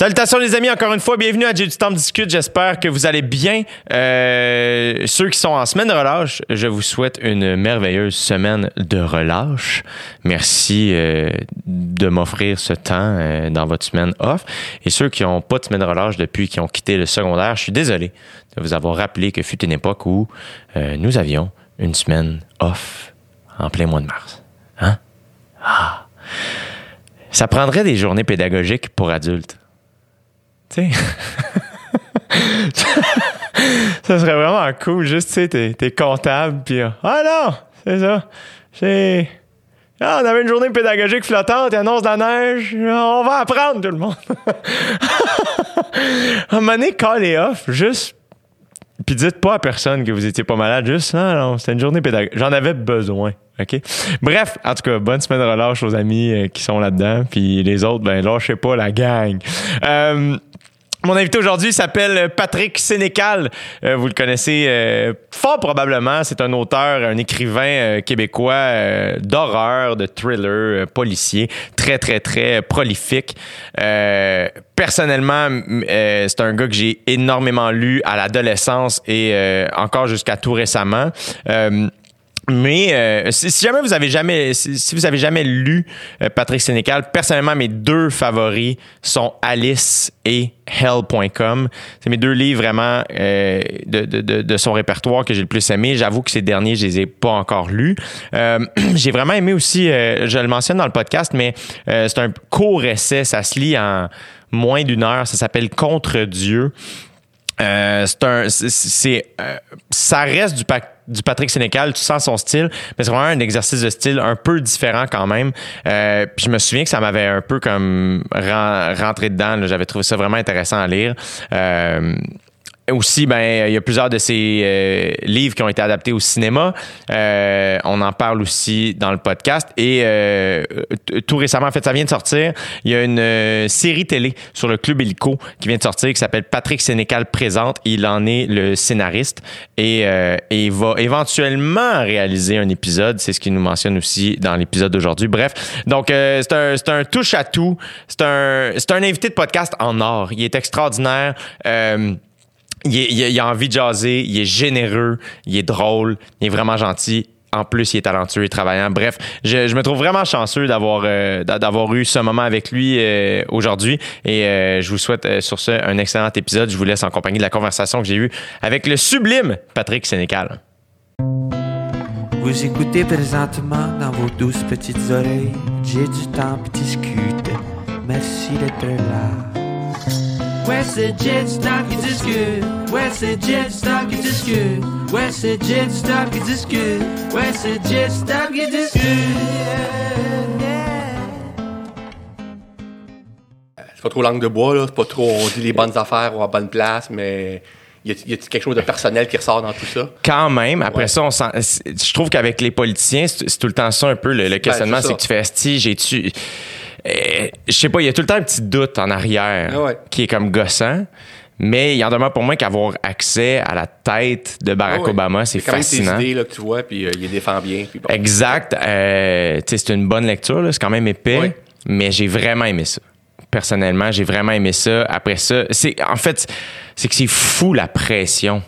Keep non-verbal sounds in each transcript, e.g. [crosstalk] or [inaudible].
Salutations les amis, encore une fois, bienvenue à J'ai du temps discute. J'espère que vous allez bien. Euh, ceux qui sont en semaine de relâche, je vous souhaite une merveilleuse semaine de relâche. Merci euh, de m'offrir ce temps euh, dans votre semaine off. Et ceux qui n'ont pas de semaine de relâche depuis qu'ils ont quitté le secondaire, je suis désolé de vous avoir rappelé que fut une époque où nous avions une semaine off en plein mois de mars. Hein? Ah! Ça prendrait des journées pédagogiques pour adultes. [laughs] Ça serait vraiment cool. Juste, tu t'es, t'es comptable, puis ah non, c'est ça. C'est. Ah, on avait une journée pédagogique flottante, il annonce de la neige, on va apprendre tout le monde. [laughs] à un moment donné, call off, juste. Puis dites pas à personne que vous étiez pas malade, juste, ah non, c'était une journée pédagogique. J'en avais besoin. OK? Bref, en tout cas, bonne semaine de relâche aux amis euh, qui sont là-dedans. Puis les autres, ben, lâchez pas la gang. Euh, mon invité aujourd'hui s'appelle Patrick Sénécal. Euh, vous le connaissez euh, fort probablement. C'est un auteur, un écrivain euh, québécois d'horreur, de thriller, policier, très, très, très prolifique. personnellement, c'est un gars que j'ai énormément lu à l'adolescence et encore jusqu'à tout récemment. Mais euh, si, jamais vous avez jamais si, vous avez jamais lu euh, Patrick Sénécal, personnellement mes deux favoris sont Alice et Hell.com. C'est mes deux livres vraiment euh, de, de, de, son répertoire que j'ai le plus aimé. J'avoue que ces derniers, je les ai pas encore lus. [clears throat] j'ai vraiment aimé aussi, je le mentionne dans le podcast, mais c'est un court essai, ça se lit en moins d'une heure. Ça s'appelle Contre Dieu. C'est un, c'est, ça reste du pacte du Patrick Sénécal, tu sens son style, mais c'est vraiment un exercice de style un peu différent quand même. Euh, puis je me souviens que ça m'avait un peu comme rentré dedans. J'avais trouvé ça vraiment intéressant à lire. Euh, aussi, ben, il y a plusieurs de ces euh, livres qui ont été adaptés au cinéma. Euh, on en parle aussi dans le podcast. Et euh, tout récemment, en fait, ça vient de sortir. Il y a une série télé sur le Club Hélico qui vient de sortir qui s'appelle Patrick Sénécal présente. Il en est le scénariste et, il va éventuellement réaliser un épisode. C'est ce qu'il nous mentionne aussi dans l'épisode d'aujourd'hui. Bref, donc c'est un, un touche-à-tout. C'est un, un invité de podcast en or. Il est extraordinaire il, a envie de jaser, il est généreux, il est drôle, il est vraiment gentil. En plus, il est talentueux et travaillant. Bref, je, me trouve vraiment chanceux d'avoir euh, d'avoir eu ce moment avec lui euh, aujourd'hui. Et euh, je vous souhaite sur ce un excellent épisode. Je vous laisse en compagnie de la conversation que j'ai eue avec le sublime Patrick Sénécal. Vous écoutez présentement dans vos douces petites oreilles. J'ai du temps pour discuter. Merci d'être là. Ouais, c'est Jet Stop qui discute. Ouais, c'est Jet Stop qui discute. Ouais, c'est Jet Stop qui discute. Ouais, c'est Jet Stop qui discute. C'est pas trop langue de bois, là. C'est pas trop on dit les bonnes affaires ou à bonne place, mais. Y a, quelque chose de personnel qui ressort dans tout ça? Quand même. Après ça, on sent, je trouve qu'avec les politiciens, c'est tout le temps ça un peu le, ben, questionnement. c'est que tu fais, si j'ai-tu je sais pas, il y a tout le temps un petit doute en arrière ah qui est comme gossant. Mais il y en demeure pour moi qu'avoir accès à la tête de Barack ah Obama, c'est fascinant. C'est idées que tu vois, puis euh, il les défend bien. Exact. Euh, c'est une bonne lecture, c'est quand même épais, mais j'ai vraiment aimé ça. Personnellement, j'ai vraiment aimé ça. Après ça, c'est en fait, c'est que c'est fou la pression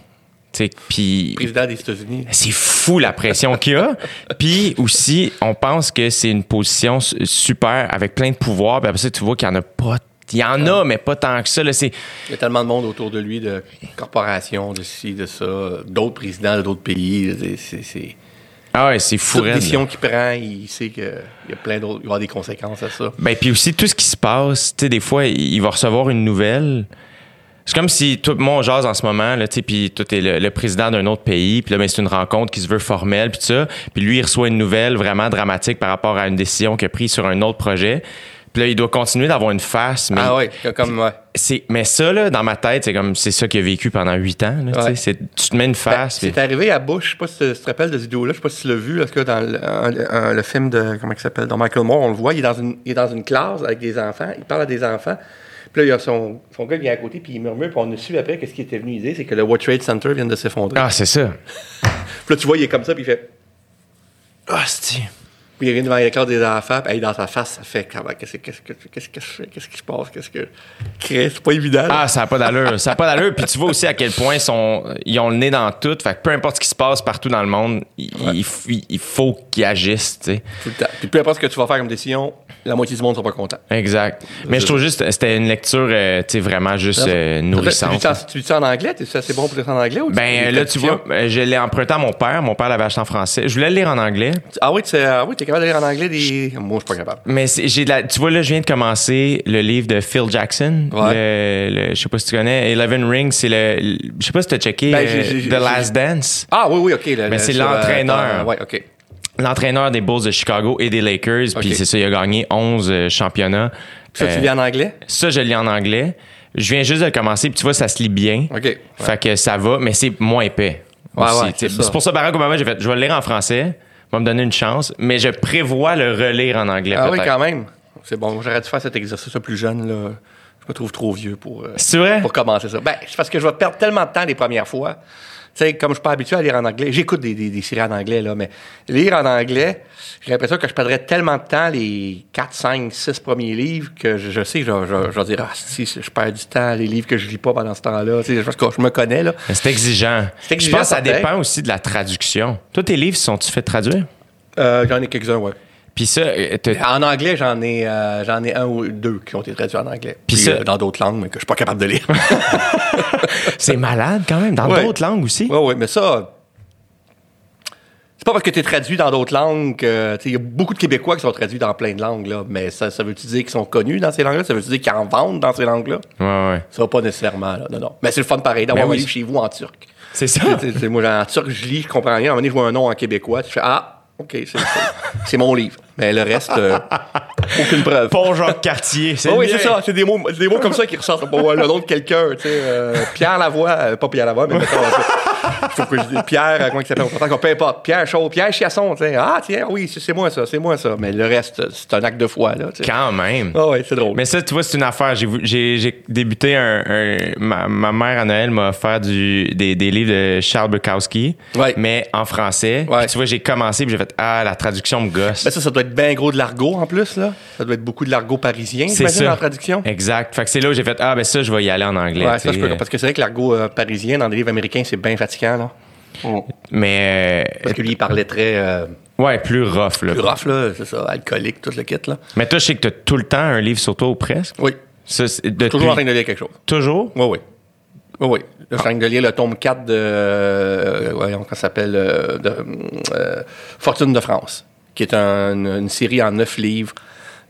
puis président des États-Unis. C'est fou la pression qu'il y a. [laughs] Puis aussi, on pense que c'est une position super avec plein de pouvoirs. Puis après ça, tu vois qu'il y en a pas. Il y en a, mais pas tant que ça. Là, il y a tellement de monde autour de lui, de corporations, de ci, de ça, d'autres présidents de d'autres pays. C'est. Ah ouais, c'est fou. Toute décision qu'il prend, il sait qu'il y a plein d'autres, il y aura des conséquences à ça. Ben, puis aussi, tout ce qui se passe, tu sais, des fois, il va recevoir une nouvelle, c'est comme si tout moi on jase en ce moment là, tu puis toi t'es le, le président d'un autre pays, puis là ben, c'est une rencontre qui se veut formelle puis ça, puis lui il reçoit une nouvelle vraiment dramatique par rapport à une décision qu'il a prise sur un autre projet. Puis là, il doit continuer d'avoir une face. Mais ah oui, comme ouais. C'est, mais ça, là, dans ma tête, c'est comme c'est ça qu'il a vécu pendant huit ans. Là, c'est, tu te mets une ben, face. c'est arrivé à Bush, je sais pas si tu te rappelles de cette vidéo-là, je sais pas si tu l'as vu, parce que dans le, le film de comment il s'appelle, dans Michael Moore, on le voit, il est dans une, il est dans une classe avec des enfants, il parle à des enfants. Puis là, il y a son, son gars qui vient à côté, puis il murmure, puis on a su après qu'est-ce qui était venu dire, c'est que le World Trade Center vient de s'effondrer. Ah, c'est ça. puis là, tu vois, il est comme ça, puis il fait. Ah, c'est Puis il vient devant la classe des enfants, puis hey, dans sa face, ça fait comment, qu'est-ce que, qu'est-ce que, qu'est-ce que je fais, qu'est-ce qui se passe, qu'est-ce que. C'est pas évident. là. Ah, ça n'a pas d'allure. Ça n'a pas d'allure. Puis tu vois aussi à quel point ils, sont, ils ont le nez dans tout. Fait que peu importe ce qui se passe partout dans le monde, il, il f- il faut qu'ils agissent, tu sais. Tout le temps. Puis peu importe ce que tu vas faire comme décision, la moitié du monde ne sera pas content. Exact. Mais je trouve juste c'était une lecture, euh, tu sais, vraiment juste euh, Tu nourrissante. Tu lis ça en anglais? C'est assez bon pour lire ça en anglais? Ou tu- Ben là, tu vois, euh, je l'ai emprunté à mon père. Mon père l'avait acheté en français. Je voulais le lire en anglais. Ah oui, tu ah oui, t'es capable de lire en anglais des. Moi, je suis pas capable. Mais c'est- j'ai de la, tu vois, là, je viens de commencer le livre de Phil Jackson. Ouais. Le, le- je sais pas si tu connais. Eleven Rings, c'est le, Je sais pas si tu as checké Ben, euh, The Last Dance. Ah oui, oui, OK. le- Mais le- c'est euh, l'entraîneur. dans- ouais, OK. L'entraîneur des Bulls de Chicago et des Lakers. Puis c'est ça, il a gagné 11 euh, championnats. Ça, tu lis en anglais? ça, je le lis en anglais. Je viens juste de commencer. Puis tu vois, ça se lit bien. OK. Fait que ça va, mais c'est moins épais. Ouais, ouais, c'est pour ça, Barack Obama, j'ai fait, je vais le lire en français, va me donner une chance, mais je prévois le relire en anglais. Ah oui, quand même. C'est bon. J'aurais dû faire cet exercice plus jeune, là. Je me trouve trop vieux pour, euh, vrai? pour commencer ça. Ben, c'est parce que je vais perdre tellement de temps les premières fois. Tu sais, comme je suis pas habitué à lire en anglais, j'écoute des, des, des séries en anglais, là, mais lire en anglais, j'ai l'impression que je perdrais tellement de temps les 4, 5, 6 premiers livres que je, je sais que je, je, je vais dire, ah, si, je perds du temps, les livres que je lis pas pendant ce temps-là. Tu sais, que je me connais, là. C'est exigeant. Je pense que ça dépend aussi de la traduction. Toi, tes livres, sont-tu fait traduire? Euh, j'en ai quelques-uns, ouais. Puis ça, euh, En anglais, j'en ai, euh, j'en ai un ou deux qui ont été traduits en anglais. Puis ça- euh, dans d'autres langues, mais que je suis pas capable de lire. [laughs] c'est malade quand même, dans Ouais. d'autres langues aussi. Oui, oui, mais ça. C'est pas parce que tu es traduit dans d'autres langues sais, Il y a beaucoup de Québécois qui sont traduits dans plein de langues, là, mais ça, ça veut-tu dire qu'ils sont connus dans ces langues-là? Ça veut-tu dire qu'ils en vendent dans ces langues-là? Ouais, ouais. Ça va pas nécessairement, là. Non, non. Mais c'est le fun pareil d'avoir Ben un oui. livre chez vous en turc. C'est ça. Moi, en turc, je lis, je comprends rien. À un moment donné, je vois un nom en québécois, tu fais Ah, OK, c'est, mon livre. Mais le reste, euh, [laughs] aucune preuve. Pont Jacques Cartier. Ah oui, c'est ça. C'est des mots, des mots comme ça qui ressortent. Bon, le nom de quelqu'un, tu sais. euh, Pierre Lavoie, euh, pas Pierre Lavoie, mais mettons. faut que je dise Pierre, comment il s'appelle? Peu importe. Pierre Chaud, Pierre Chiasson, tu sais. Ah, tiens, oui, c'est, moi ça, c'est moi ça. Mais le reste, c'est un acte de foi, là. Quand même. Ah ouais, c'est drôle. Mais ça, tu vois, c'est une affaire. J'ai, débuté un. un- ma, ma mère à Noël m'a offert du, des, des livres de Charles Bukowski, Ouais. mais en français. Ouais. Puis tu vois, j'ai commencé, puis j'ai fait Ah, la traduction me gosse. Ben ça, ça doit être bien gros de l'argot en plus, là. Ça doit être beaucoup de l'argot parisien, c'est ça. en traduction. Exact. Fait que c'est là où j'ai fait Ah, ben ça, je vais y aller en anglais. Ouais, ça, je peux, parce que c'est vrai que l'argot euh, parisien dans les livres américains, c'est bien fatigant, là. Mais. euh, Parce que lui, il parlait très euh, ouais, plus rough, là. plus rough, là, c'est ça, alcoolique, tout le kit, là. Mais toi, je sais que t'as tout le temps un livre sur toi ou presque. Oui. Ça, c'est depuis- Toujours en train de lire quelque chose. Toujours? Oui, oui. Oui, oui. Là, Je suis en train de lire le tome 4 de. Euh, voyons, comment ça s'appelle euh, de, euh, Fortune de France, qui est un- une série en neuf livres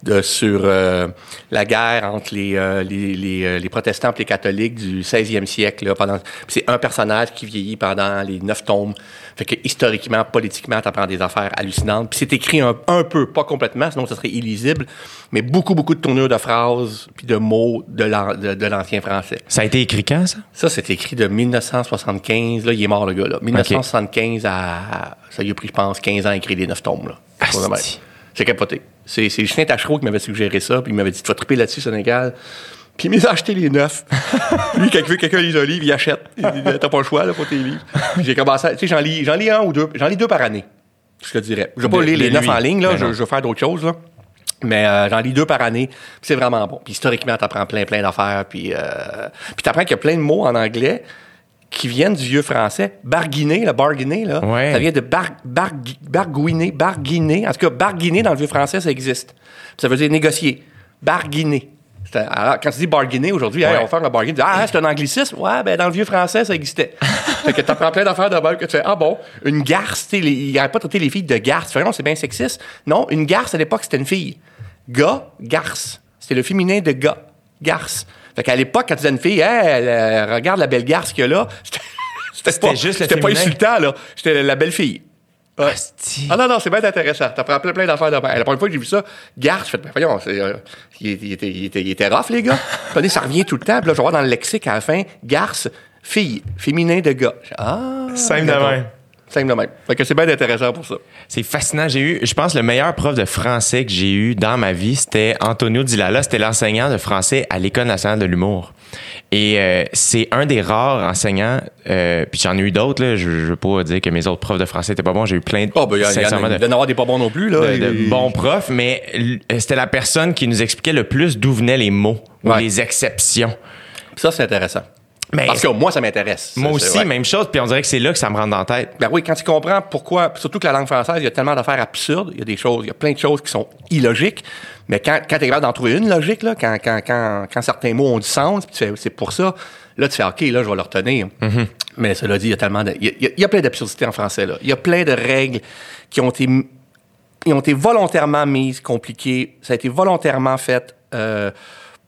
de, sur euh, la guerre entre les, euh, les, les, euh, les protestants et les catholiques du 16e siècle. Là, pendant, c'est un personnage qui vieillit pendant les neuf tomes. Fait que historiquement, politiquement, t'apprends des affaires hallucinantes. Puis c'est écrit un, un peu, pas complètement, sinon ça serait illisible, mais beaucoup, beaucoup de tournures de phrases puis de mots de l'an- de- de l'ancien français. Ça a été écrit quand, ça? Ça, c'est écrit de 1975. Là, il est mort, le gars. Là. 1975 à. Ça lui a pris, je pense, 15 ans à écrire les 9 tomes. Là. Mettre. C'est capoté. C'est Justin Tachereau qui m'avait suggéré ça. Puis il m'avait dit Tu vas triper là-dessus, Sénégal. Puis il m'a acheté les neuf. [laughs] Lui, quand il veut que quelqu'un lise un livre, il achète. Il dit T'as pas le choix là, pour tes livres. J'ai commencé. Tu sais, j'en lis, lis un ou deux. J'en lis deux par année. Je te dirais. Je vais pas lire les neuf en ligne. Là. Ben Je, je vais faire d'autres choses. Là. Mais euh, j'en lis deux par année. Puis c'est vraiment bon. Puis historiquement, t'apprends plein, plein d'affaires. Puis, euh, puis t'apprends qu'il y a plein de mots en anglais qui viennent du vieux français. Barguiner, le barguiner, là, Ouais. ça vient de bar, bar, barguiner, barguiner. En tout cas, barguiner dans le vieux français, ça existe. Ça veut dire négocier. Barguiner. Alors, quand tu dis barguiner aujourd'hui, hey, on va faire un bargain. Tu dis, ah, c'est un anglicisme? Ouais, ben dans le vieux français, ça existait. [laughs] fait que t'apprends plein d'affaires de même que tu fais, ah bon, une garce, tu sais, il n'arrête pas de traiter les filles de garce. Tu fais, non, c'est bien sexiste. Non, une garce, à l'époque, c'était une fille. Gars, garce. C'était le féminin de gars. Garce. Fait qu'à l'époque, quand tu disais à une fille, hey, elle, euh, regarde la belle garce qu'il y a là, [laughs] c'était- pas, juste le c'était pas insultant, là. C'était la belle fille. Ouais. Ah non, non, c'est bien intéressant. T'apprends plein, plein d'affaires. La première fois que j'ai vu ça, garce, je fais, ben, voyons, euh, il, il était, il, était, il était rough, les gars. [laughs] Après, ça revient tout le temps. Puis là, je voir dans le lexique à la fin, garce, fille, féminin de gars. Ah. Simple de même. Simple de même. Fait que c'est bien intéressant pour ça. C'est fascinant. J'ai eu, je pense, le meilleur prof de français que j'ai eu dans ma vie, c'était Antonio Dilala. C'était l'enseignant de français à l'École nationale de l'humour. Et euh, c'est un des rares enseignants, euh, puis j'en ai eu d'autres, là. Je, je veux pas dire que mes autres profs de français étaient pas bons. J'ai eu plein de, Oh, ben, il y, a- y en de- en avoir des pas bons non plus, là. de, de bons profs, mais l- c'était la personne qui nous expliquait le plus d'où venaient les mots ou les exceptions. Ça, c'est intéressant. Mais Parce que moi, ça m'intéresse. moi aussi, ouais. même chose, puis on dirait que c'est là que ça me rentre dans la tête. Ben oui, quand tu comprends pourquoi, surtout que la langue française, il y a tellement d'affaires absurdes, il y a des choses, il y a plein de choses qui sont illogiques, mais quand, quand tu es capable d'en trouver une logique, là, quand, quand, quand, quand certains mots ont du sens, puis tu fais, c'est pour ça, là, tu fais, OK, là, je vais le retenir. Mais cela dit, il y a tellement de, il y a, il y plein d'absurdités en français, là. Il y a plein de règles qui ont été, ils ont été volontairement mises compliquées. Ça a été volontairement fait euh,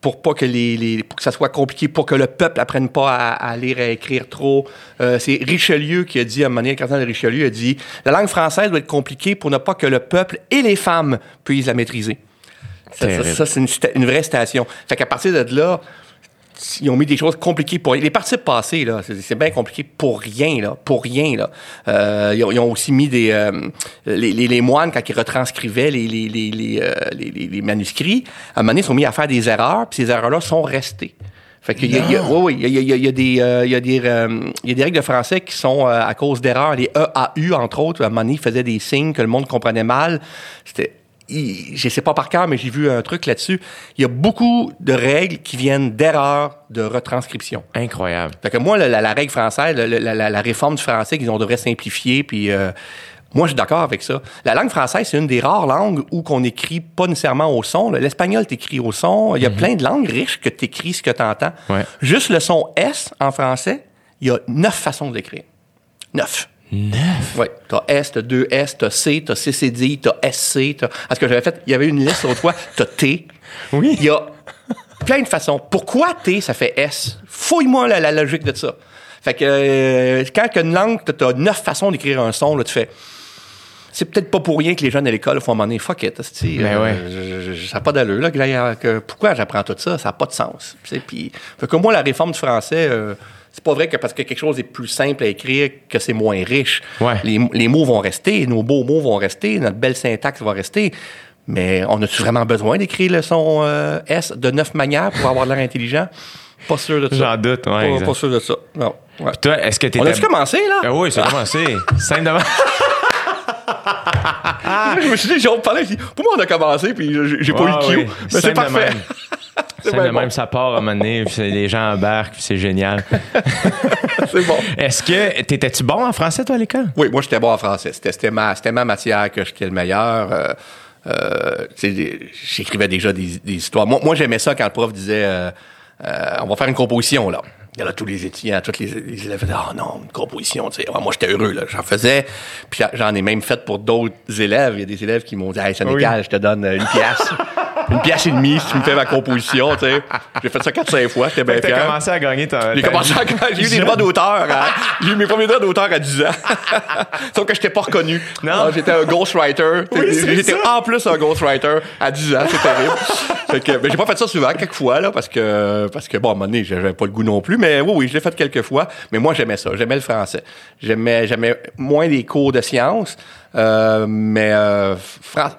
pour pas que les, les- pour que ça soit compliqué, pour que le peuple apprenne pas à, à lire et à écrire trop. Euh, c'est Richelieu qui a dit, à un moment donné, le cardinal de Richelieu a dit, la langue française doit être compliquée pour ne pas que le peuple et les femmes puissent la maîtriser. Ça, ça, Terrible. ça, c'est une, vraie citation. Fait qu'à partir de là, ils ont mis des choses compliquées pour les participes passés là c'est bien compliqué pour rien là pour rien là Euh, ils, ont, ils ont aussi mis des euh, les, les, les moines quand ils retranscrivaient les les, les, les, euh, les- manuscrits à un moment donné ils sont mis à faire des erreurs puis ces erreurs là sont restées fait a, il y a- oui, il y a, des, il y a des, il y a des règles de français qui sont euh, à cause d'erreurs. Les EAU, entre autres, à un moment donné, ils faisaient des signes que le monde comprenait mal. C'était, il- je sais pas par cœur, mais j'ai vu un truc là-dessus. Il y a beaucoup de règles qui viennent d'erreurs de retranscription. Incroyable. Fait que moi, la, la- la règle française, la, réforme du français qu'ils ont devrait simplifier, puis euh, moi, je suis d'accord avec ça. La langue française, c'est une des rares langues où qu'on écrit pas nécessairement au son. L'espagnol, t'écris au son. Il y a plein de langues riches que t'écris ce que t'entends. Ouais. Juste le son S en français, il y a neuf façons de l'écrire. Neuf. Neuf? Oui, t'as S, t'as deux S, t'as C, t'as CCD, t'as SC, t'as... À ce que j'avais fait, il y avait une liste l'autre fois, [laughs] t'as T. Oui. Il y a plein de façons. Pourquoi T, ça fait S? Fouille-moi la, la logique de ça. Fait que euh, quand une langue, t'as- neuf façons d'écrire un son, là, tu fais... C'est peut-être pas pour rien que les jeunes à l'école font donné, fuck it, esti, Ben euh, ouais. ça n'a pas d'allure. Là, que pourquoi j'apprends tout ça? Ça n'a pas de sens. Puis, fait que moi, la réforme du français, euh, c'est pas vrai que parce que quelque chose est plus simple à écrire que c'est moins riche. Ouais. Les, les mots vont rester, nos beaux mots vont rester, notre belle syntaxe va rester. Mais on a-tu vraiment besoin d'écrire le son euh, S de neuf manières pour avoir l'air intelligent? Pas sûr de ça. J'en doute, ouais, Pas, sûr de ça. Non. Ouais. Toi, est-ce que t'étais. On a-tu commencé, là? Ah oui, c'est commencé. [laughs] Simple de je me suis dit, j'ai de dit, Pour moi, on a commencé, puis j'ai pas Ah eu le oui. cue. Mais c'est de parfait. Même. C'est de bon. même, ça part à un moment donné, puis les gens embarquent, puis c'est génial. [laughs] C'est bon. Est-ce que t'étais-tu bon en français, toi, à l'école? Oui, moi, j'étais bon en français. C'était ma, ma matière que j'étais le meilleur. Euh, euh, J'écrivais déjà des, des histoires. Moi, moi j'aimais ça quand le prof disait euh, euh, on va faire une composition, là. Et là, tous les étudiants, tous les, les élèves disaient Oh non, une composition, tu sais. Ouais, moi, j'étais heureux, là. J'en faisais. Puis j'en ai même fait pour d'autres élèves. Il y a des élèves qui m'ont dit Hey, Sénécal, je te donne une pièce. [laughs] une pièce et demie si tu me fais ma composition, tu sais. J'ai fait ça 4-5 fois, j'étais bien T'as fier. commencé à gagner ta. J'ai commencé à j'ai eu des droits d'auteur. J'ai eu mes premiers droits d'auteur à 10 ans. [laughs] Sauf que je pas reconnu. Non. Alors, J'étais un ghostwriter. Oui, J'étais en plus un ghostwriter à 10 ans. C'est terrible. fait que, ben, j'ai pas fait ça souvent, quelques fois, là, parce que, parce que, bon, à un moment donné, j'avais pas le goût non plus. Mais oui, oui, je l'ai fait quelques fois. Mais moi, j'aimais ça. J'aimais le français. J'aimais, j'aimais moins les cours de sciences. Euh, mais, euh,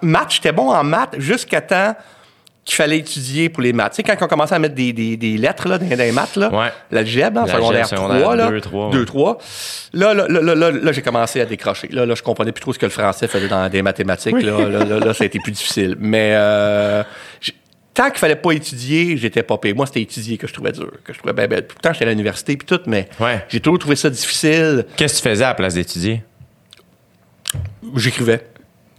maths, j'étais bon en maths jusqu'à temps qu'il fallait étudier pour les maths. Tu sais, quand on commençait à mettre des, des, des lettres là, dans, dans les maths, là, Ouais. l'algèbre, en secondaire, secondaire 3, là, deux, trois, ouais. 2, 3, là, là, là, là, là, j'ai commencé à décrocher. Là, là, je comprenais plus trop ce que le français faisait dans des mathématiques. Là, là, là, là, ça a été plus difficile. Mais euh, tant qu'il fallait pas étudier, j'étais pas payé. Moi, c'était étudier que je trouvais dur, que je trouvais bien. Pourtant, j'étais à l'université puis tout, mais Ouais. j'ai toujours trouvé ça difficile. Qu'est-ce que tu faisais à la place d'étudier? J'écrivais.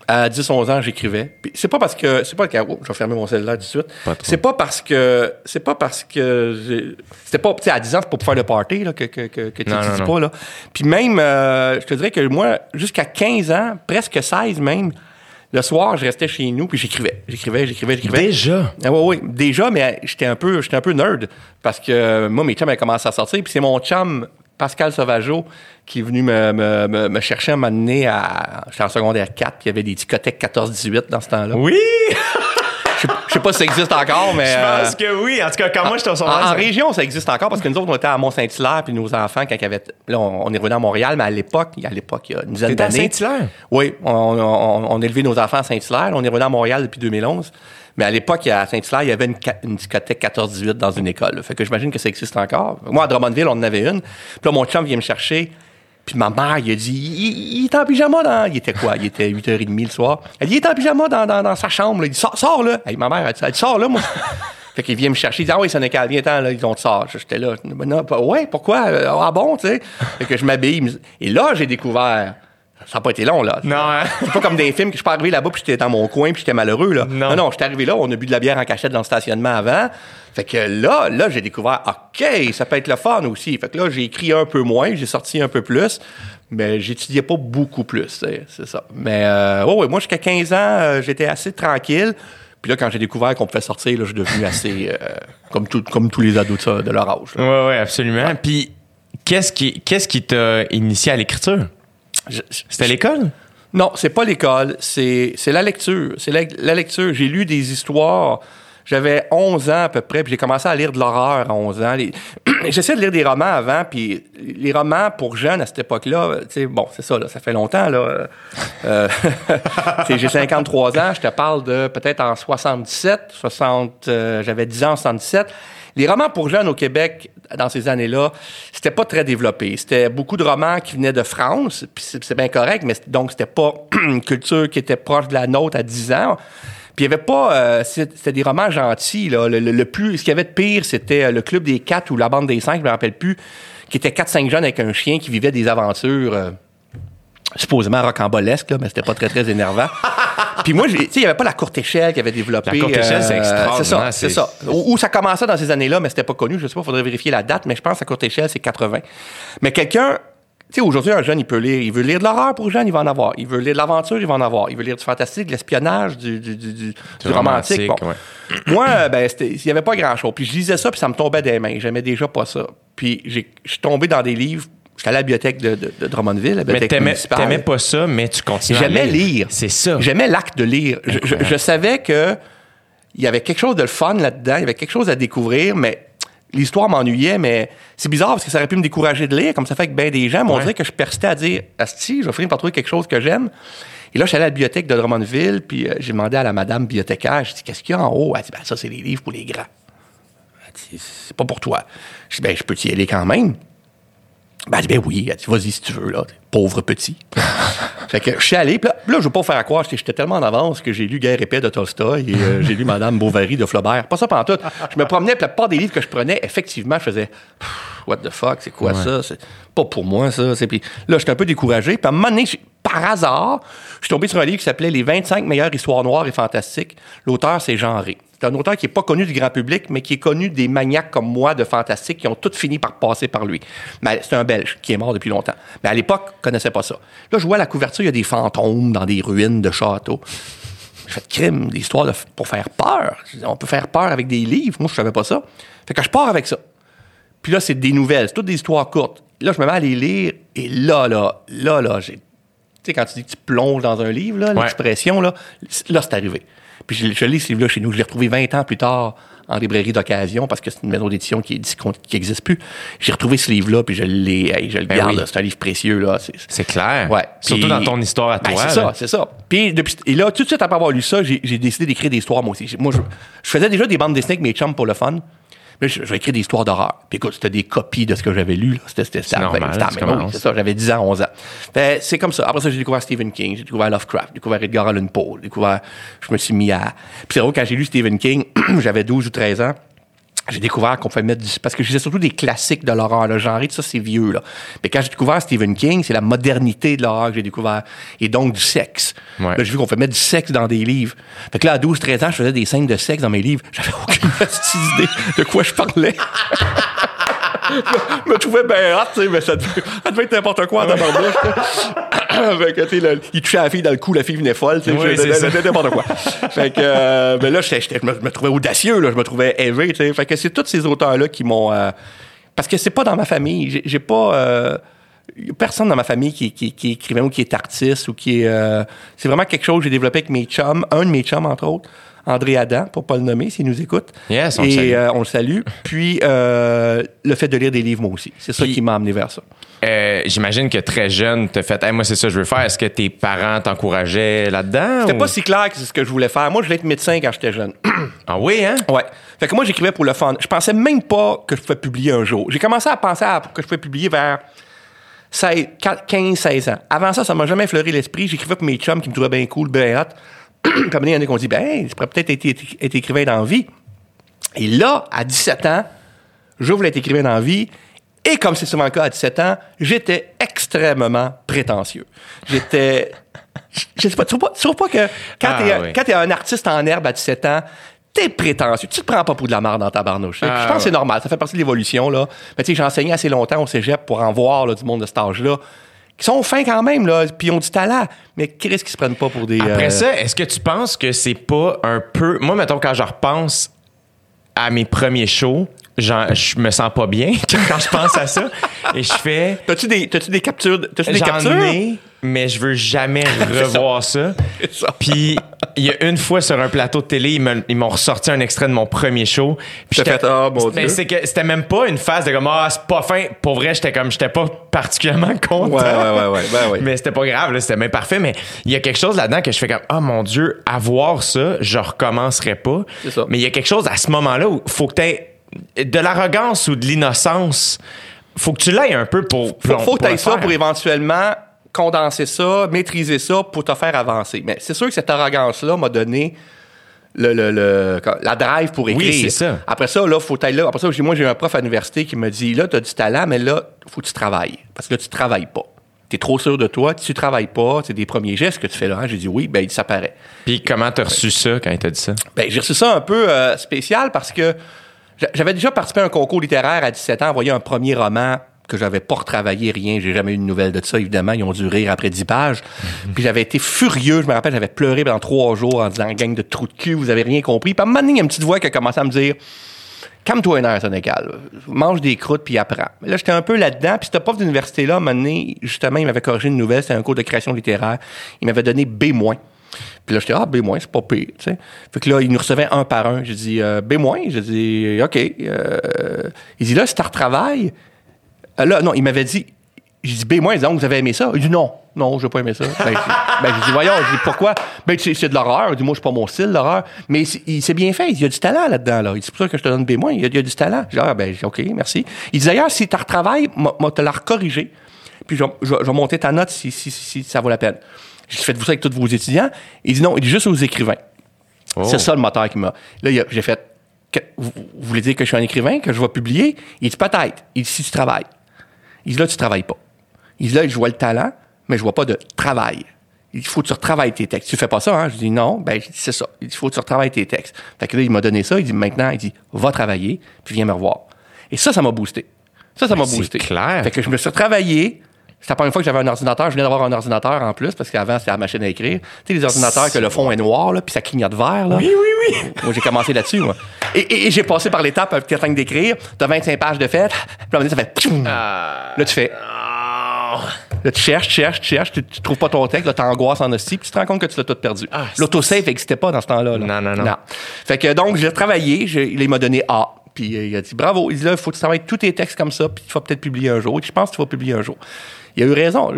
À 10, 11 ans, j'écrivais. Puis c'est pas parce que, c'est pas que, oh, je vais fermer mon cellulaire tout de suite. C'est pas parce que, c'est pas parce que, c'était pas, tu sais, à 10 ans, c'est pas pour faire le party, là, que, que, que, que tu non. pas, là. Puis même, euh, je te dirais que moi, jusqu'à 15 ans, presque 16 même, le soir, je restais chez nous, puis j'écrivais. J'écrivais, j'écrivais, j'écrivais. Déjà? Ah oui, oui. Déjà, mais j'étais un peu, j'étais un peu nerd parce que euh, moi, mes chums avaient commencé à sortir. Puis c'est mon chum, Pascal Sauvageau, qui est venu me, me, me, me chercher à m'amener à. J'étais en secondaire 4, puis il y avait des discothèques 14-18 dans ce temps-là. Oui! Je sais- pas si ça existe encore, mais. [laughs] Je pense euh, que oui. En tout cas, quand moi j'étais au en, secondaire, en ça- région, ça existe encore parce que nous autres, on était à Mont-Saint-Hilaire, puis nos enfants, quand ils avaient. Là, on, on est revenu à Montréal, mais à l'époque, il y a à l'époque, il y a une dizaine T'étais à d'années. Saint-Hilaire? Oui, on, on, élevé nos enfants à Saint-Hilaire. On est revenu à Montréal depuis 2011. Mais à l'époque, à Saint-Hilaire, il y avait une, discothèque 14-18 dans une école. Fait que j'imagine que ça existe encore. Moi, à Drummondville, on en avait une. Puis là, mon chum vient me chercher. Puis ma mère, il a dit, il, il est en pyjama dans... Il était quoi? Il était 8h30 le soir. Elle dit, il est en pyjama dans, dans, dans sa chambre. là. Il dit, sors, sors là. Hey, ma mère, elle dit, elle dit, sors là, moi. [laughs] fait qu'il vient me chercher. Il dit, ah oui, Sénécal, viens-t'en, là. Ils ont sort. J'étais là. Non, ouais, pourquoi? Euh, Ah bon, tu sais? Fait que je m'habille. Et là, j'ai découvert... Ça n'a pas été long, là. Non, hein? C'est pas comme des films que je suis pas arrivé là-bas puis j'étais dans mon coin puis j'étais malheureux là. Non. non, non, j'étais arrivé là, on a bu de la bière en cachette dans le stationnement avant. Fait que là, là, j'ai découvert OK, ça peut être le fun aussi. Fait que là, j'ai écrit un peu moins, j'ai sorti un peu plus, mais j'étudiais pas beaucoup plus, c'est ça. Mais euh, ouais, ouais, moi jusqu'à 15 ans, euh, j'étais assez tranquille. Puis là, quand j'ai découvert qu'on pouvait sortir, là, je suis devenu assez euh, comme, tout- comme tous les ados de, leur âge. là. Ouais, ouais, absolument. Puis, qu'est-ce qui qu'est-ce qui t'a initié à l'écriture? C'était l'école? Non, c'est pas l'école, c'est c'est la lecture. C'est la, la lecture. J'ai lu des histoires. J'avais 11 ans à peu près, puis j'ai commencé à lire de l'horreur à 11 ans. Les- [clears throat] J'essayais de lire des romans avant, puis les romans pour jeunes à cette époque-là, tu sais, bon, c'est ça, là, ça fait longtemps, là. Euh, [laughs] sais, j'ai 53 ans, je te parle de peut-être en 77, 60, euh, j'avais 10 ans en 77. Les romans pour jeunes au Québec, dans ces années-là, c'était pas très développé. C'était beaucoup de romans qui venaient de France, puis c'est bien correct, mais donc c'était pas [clears throat] une culture qui était proche de la nôtre à 10 ans. Puis il y avait pas, euh, c'était des romans gentils. Là. Le, plus, ce qu'il y avait de pire, c'était euh, le club des quatre ou la bande des cinq, je me rappelle plus, qui était 4-5 jeunes avec un chien qui vivaient des aventures. euh, supposément rocambolesques, là, mais c'était pas très, très énervant. [laughs] Puis moi, tu sais, il n'y avait pas la courte échelle qui avait développé. La courte échelle, c'est extraordinaire, C'est ça, c'est- ça. Où, ça commençait dans ces années-là, mais c'était pas connu. Je sais pas, il faudrait vérifier la date, mais je pense que la courte échelle, c'est 80. Mais quelqu'un, tu sais, aujourd'hui, un jeune, il peut lire. Il veut lire de l'horreur pour jeune, il va en avoir. Il veut lire de l'aventure, il va en avoir. Il veut lire du fantastique, de l'espionnage, du, du, du, du- du romantique. romantique, Bon. ouais. Moi, euh, ben, il n'y avait pas grand-chose. Puis je lisais ça, puis ça me tombait des mains. J'aimais déjà pas ça. Puis j'ai- je suis tombé dans des livres. J'étais à la bibliothèque de, de, de Drummondville, la Mais bibliothèque t'aimais municipale. t'aimais pas ça, mais tu continuais à J'aimais lire. C'est ça. J'aimais l'acte de lire. Je, je- je savais que il y avait quelque chose de le fun là-dedans, il y avait quelque chose à découvrir, mais l'histoire m'ennuyait, mais c'est bizarre parce que ça aurait pu me décourager de lire, comme ça fait avec bien des gens, mais on Ouais. dirait que je persistais à dire Asti, je vais finir par trouver quelque chose que j'aime. Et là, je suis allé à la bibliothèque de Drummondville, puis euh, j'ai demandé à la madame bibliothécaire, je dis Qu'est-ce qu'il y a en haut? Elle dit Ben, ça, c'est les livres pour les grands. Elle dit C'est pas pour toi. Je dis Ben, je peux y aller quand même. Ben, elle dit, ben oui. Elle dit, vas-y si tu veux, là. Pauvre petit. [laughs] fait que je suis allé, puis là, là, je veux pas vous faire croire, j'étais tellement en avance que j'ai lu Guerre et paix de Tolstoï et euh, j'ai lu [laughs] Madame Bovary de Flaubert. Pas ça pendant tout. Je me promenais, puis la plupart des livres que je prenais, effectivement, je faisais, what the fuck, c'est quoi ça? C'est pas pour moi, ça. C'est- Puis là, j'étais un peu découragé. Puis à un moment donné, par hasard, je suis tombé sur un livre qui s'appelait Les 25 meilleures histoires noires et fantastiques. L'auteur, c'est Jean Ré. C'est un auteur qui n'est pas connu du grand public, mais qui est connu des maniaques comme moi de fantastique qui ont tous fini par passer par lui. Mais c'est un Belge qui est mort depuis longtemps. Mais à l'époque, je connaissais pas ça. Là, je vois à la couverture, il y a des fantômes dans des ruines de châteaux. Je fais de crime, des histoires de- pour faire peur. On peut faire peur avec des livres. Moi, je savais pas ça. Fait que je pars avec ça. Puis là, c'est des nouvelles, c'est toutes des histoires courtes. Là, je me mets à les lire, et là, là, là, là, j'ai. Tu sais, quand tu dis que tu plonges dans un livre, l'expression, là, là, c'est arrivé. Puis je, je lis ce livre-là chez nous. Je l'ai retrouvé 20 ans plus tard en librairie d'occasion parce que c'est une maison d'édition qui n'existe plus. J'ai retrouvé ce livre-là, puis je l'ai, hey, je le Ben garde. oui. C'est un livre précieux, là. C'est- clair. Ouais. Surtout Puis- dans ton histoire à Ben, toi. c'est ça, c'est ça. Puis depuis, et là, tout de suite après avoir lu ça, j'ai décidé d'écrire des histoires moi aussi. Moi, je, je faisais déjà des bandes dessinées avec mes chums pour le fun. Mais je, je vais écrire des histoires d'horreur. Puis écoute, c'était des copies de ce que j'avais lu. là. C'était oui, commences. c'est ça, j'avais 10 ans, 11 ans. C'est comme ça. Après ça, j'ai découvert Stephen King, j'ai découvert Lovecraft, j'ai découvert Edgar Allan Poe, j'ai découvert. Je me suis mis à. Puis c'est drôle, quand j'ai lu Stephen King, [clears throat] j'avais 12 ou 13 ans. J'ai découvert qu'on pouvait mettre du... Parce que je lisais surtout des classiques de l'horreur. Le genre, tout ça, c'est vieux. Là. Mais quand j'ai découvert Stephen King, c'est la modernité de l'horreur que j'ai découvert. Et donc, du sexe. Ouais. Là, j'ai vu qu'on fait mettre du sexe dans des livres. Fait que là, à 12, 13 ans, je faisais des scènes de sexe dans mes livres. J'avais [laughs] aucune petite idée de quoi je parlais. [laughs] je me trouvais bien hot, tu sais, mais ça devait, ça devait être n'importe quoi dans ma bouche. [coughs] fait que, tu sais, il touchait la fille dans le cou, la fille venait folle, tu sais, Oui, je- n'importe quoi. [laughs] fait que, euh, ben là, je me, trouvais audacieux, là, je me trouvais élevé, tu sais. Fait que c'est tous ces auteurs-là qui m'ont... euh, parce que c'est pas dans ma famille. J'ai- pas... euh, personne dans ma famille qui, qui, qui est écrivain ou qui est artiste ou qui est... euh, c'est vraiment quelque chose que j'ai développé avec mes chums, un de mes chums, entre autres. André Adam, pour pas le nommer, s'il nous écoute. Yes, on le Et salue. euh, on le salue. Puis euh, le fait de lire des livres, moi aussi. C'est ça Puis- qui m'a amené vers ça. Euh, J'imagine que très jeune, t'as fait, Hey, moi, c'est ça que je veux faire. Est-ce que tes parents t'encourageaient là-dedans? C'était ou- pas si clair que c'est ce que je voulais faire. Moi, je voulais être médecin quand j'étais jeune. Ah oui, hein? Ouais. Fait que moi, j'écrivais pour le fun. Je pensais même pas que je pouvais publier un jour. J'ai commencé à penser à- que je pouvais publier vers 15-16 ans. Avant ça, ça m'a jamais effleuré l'esprit. J'écrivais pour mes chums qui me trouvaient bien cool, bien hot. [clears throat] Donné, il y en a qui ont dit, ben, hey, tu pourrais peut-être être, être- être écrivain dans la vie. Et là, à 17 ans, je voulais être écrivain dans la vie. Et comme c'est souvent le cas à 17 ans, j'étais extrêmement prétentieux. J'étais. [laughs] Je sais pas, tu trouves pas, tu trouves pas que quand Ah, t'es oui. quand t'es un artiste en herbe à 17 ans, t'es prétentieux. Tu te prends pas pour de la merde dans ta barnouche. Ah, je pense que c'est normal. Ça fait partie de l'évolution, là. Mais tu sais, j'ai enseigné assez longtemps au cégep pour en voir, là, du monde de cet âge-là. Qui sont fins quand même, là. Puis ils ont du talent. Mais qu'est-ce qu'ils se prennent pas pour des. Après euh, ça, est-ce que tu penses que c'est pas un peu. Moi, mettons, quand je repense à mes premiers shows, j'en- je me sens pas bien [laughs] quand je pense à ça. Et je fais. T'as-tu des, t'as-tu des captures? T'as-tu des J'en captures? ai, mais je veux jamais [laughs] revoir ça. Ça. Puis il y a une fois sur un plateau de télé, ils m'ont ressorti un extrait de mon premier show. Puis fait, Ah, mon Dieu. c'est que c'était même pas une phase de comme ah c'est pas fin. Pour vrai, j'étais comme j'étais pas particulièrement [laughs] content. Ouais, ouais, ouais, ouais, ben ouais. Mais c'était pas grave, là, c'était bien parfait. Mais il y a quelque chose là-dedans que je fais comme ah mon Dieu, avoir ça, je recommencerai pas. C'est ça. Mais il y a quelque chose à ce moment-là où faut que t'aies de l'arrogance ou de l'innocence. Faut que tu l'aies un peu pour. faut, faut que tu le aies ça pour éventuellement condenser ça, maîtriser ça pour te faire avancer. Mais c'est sûr que cette arrogance-là m'a donné le, le- le- la drive pour écrire. c'est ça. Après ça, là, faut être là. Après ça, j'ai- moi, j'ai un prof à l'université qui me dit, là, tu as du talent, mais là, faut que tu travailles. Parce que là, tu travailles pas. Tu es trop sûr de toi, tu travailles pas, c'est des premiers gestes que tu fais là. hein. J'ai dit oui, ben ça paraît. Puis comment t'as reçu ça quand il t'a dit ça? Ben, j'ai reçu ça un peu euh, spécial parce que j'avais déjà participé à un concours littéraire à 17 ans, envoyé un premier roman que j'avais pas retravaillé, rien. J'ai jamais eu de nouvelles de ça, évidemment. Ils ont dû rire après 10 pages. Puis j'avais été furieux. Je me rappelle, j'avais pleuré pendant trois jours en disant « gang de trous de cul, vous avez rien compris ». Puis à un moment donné, il y a une petite voix qui a commencé à me dire « calme-toi une heure, Sénégal. Mange des croûtes, puis apprends ». Mais là, j'étais un peu là-dedans. Puis ce prof d'université-là, à un moment donné, justement, il m'avait corrigé une nouvelle. C'était un cours de création littéraire. Il m'avait donné B-. Puis là, j'étais, ah, B-, c'est pas pire, tu sais. Fait que là, il nous recevait un par un. J'ai dit, euh, B-, j'ai dit, OK. Euh, il dit, là, si tu retravailles, euh, là, non, il m'avait dit, j'ai dit, B-, donc, vous avez aimé ça? Il dit, non, non, j'ai pas aimé ça. ben, ben, j'ai dit, voyons, j'ai dit, pourquoi? Ben, c'est c'est de l'horreur. Il dit, moi, c'est pas mon style, l'horreur. Mais c'est- il s'est bien fait. Il y a du talent là-dedans, là. Il dit, C'est pour ça que je te donne B-, il y a, a du talent. J'ai dit, ah, ben, OK, merci. Il dit, d'ailleurs, si tu retravailles, moi, te la recorriger. Puis je, je je vais monter ta note si, si, si, si ça vaut la peine. Dit, faites-vous ça avec tous vos étudiants? Il dit, non, il dit juste aux écrivains. Oh. C'est ça le moteur qui m'a. Là, il a- j'ai fait. que- vous, vous voulez dire que je suis un écrivain, que je vais publier? Il dit peut-être. Il dit si tu travailles. Il dit là, tu travailles pas. Il dit là, je vois le talent, mais je vois pas de travail. Il dit, faut que tu retravailles tes textes. Tu fais pas ça, hein? Je dis non, ben, je c'est ça. Il dit, faut que tu retravailles tes textes. Fait que là, il m'a donné ça. Il dit, maintenant, il dit, va travailler, puis viens me revoir. Et ça, ça m'a boosté. Ça, ça m'a c'est boosté. clair. Fait que je me suis travaillé. C'était la première fois que j'avais un ordinateur. Je venais d'avoir un ordinateur en plus, parce qu'avant, c'était la machine à écrire. Tu sais, les ordinateurs que le fond est noir, là, puis ça clignote vert, là. Oui, oui, oui. Moi, j'ai commencé là-dessus, moi. Et, et- et j'ai passé par l'étape, petit temps d'écrire, t'as 25 pages de fait, puis à un moment donné, ça fait... Ah. Là, tu fais... Là, tu cherches, tu cherches, tu cherches, tu, tu trouves pas ton texte, là, t'angoisses en hostie, puis tu te rends compte que tu l'as tout perdu. Ah, c'est- L'autosave n'existait pas dans ce temps-là. là. Non, non, non. Fait que donc, j'ai travaillé, il m'a donné A. Puis euh, il a dit bravo. Il dit là, il faut que tu travailles tous tes textes comme ça, puis tu vas peut-être publier un jour. Et je pense que tu vas publier un jour. Il a eu raison.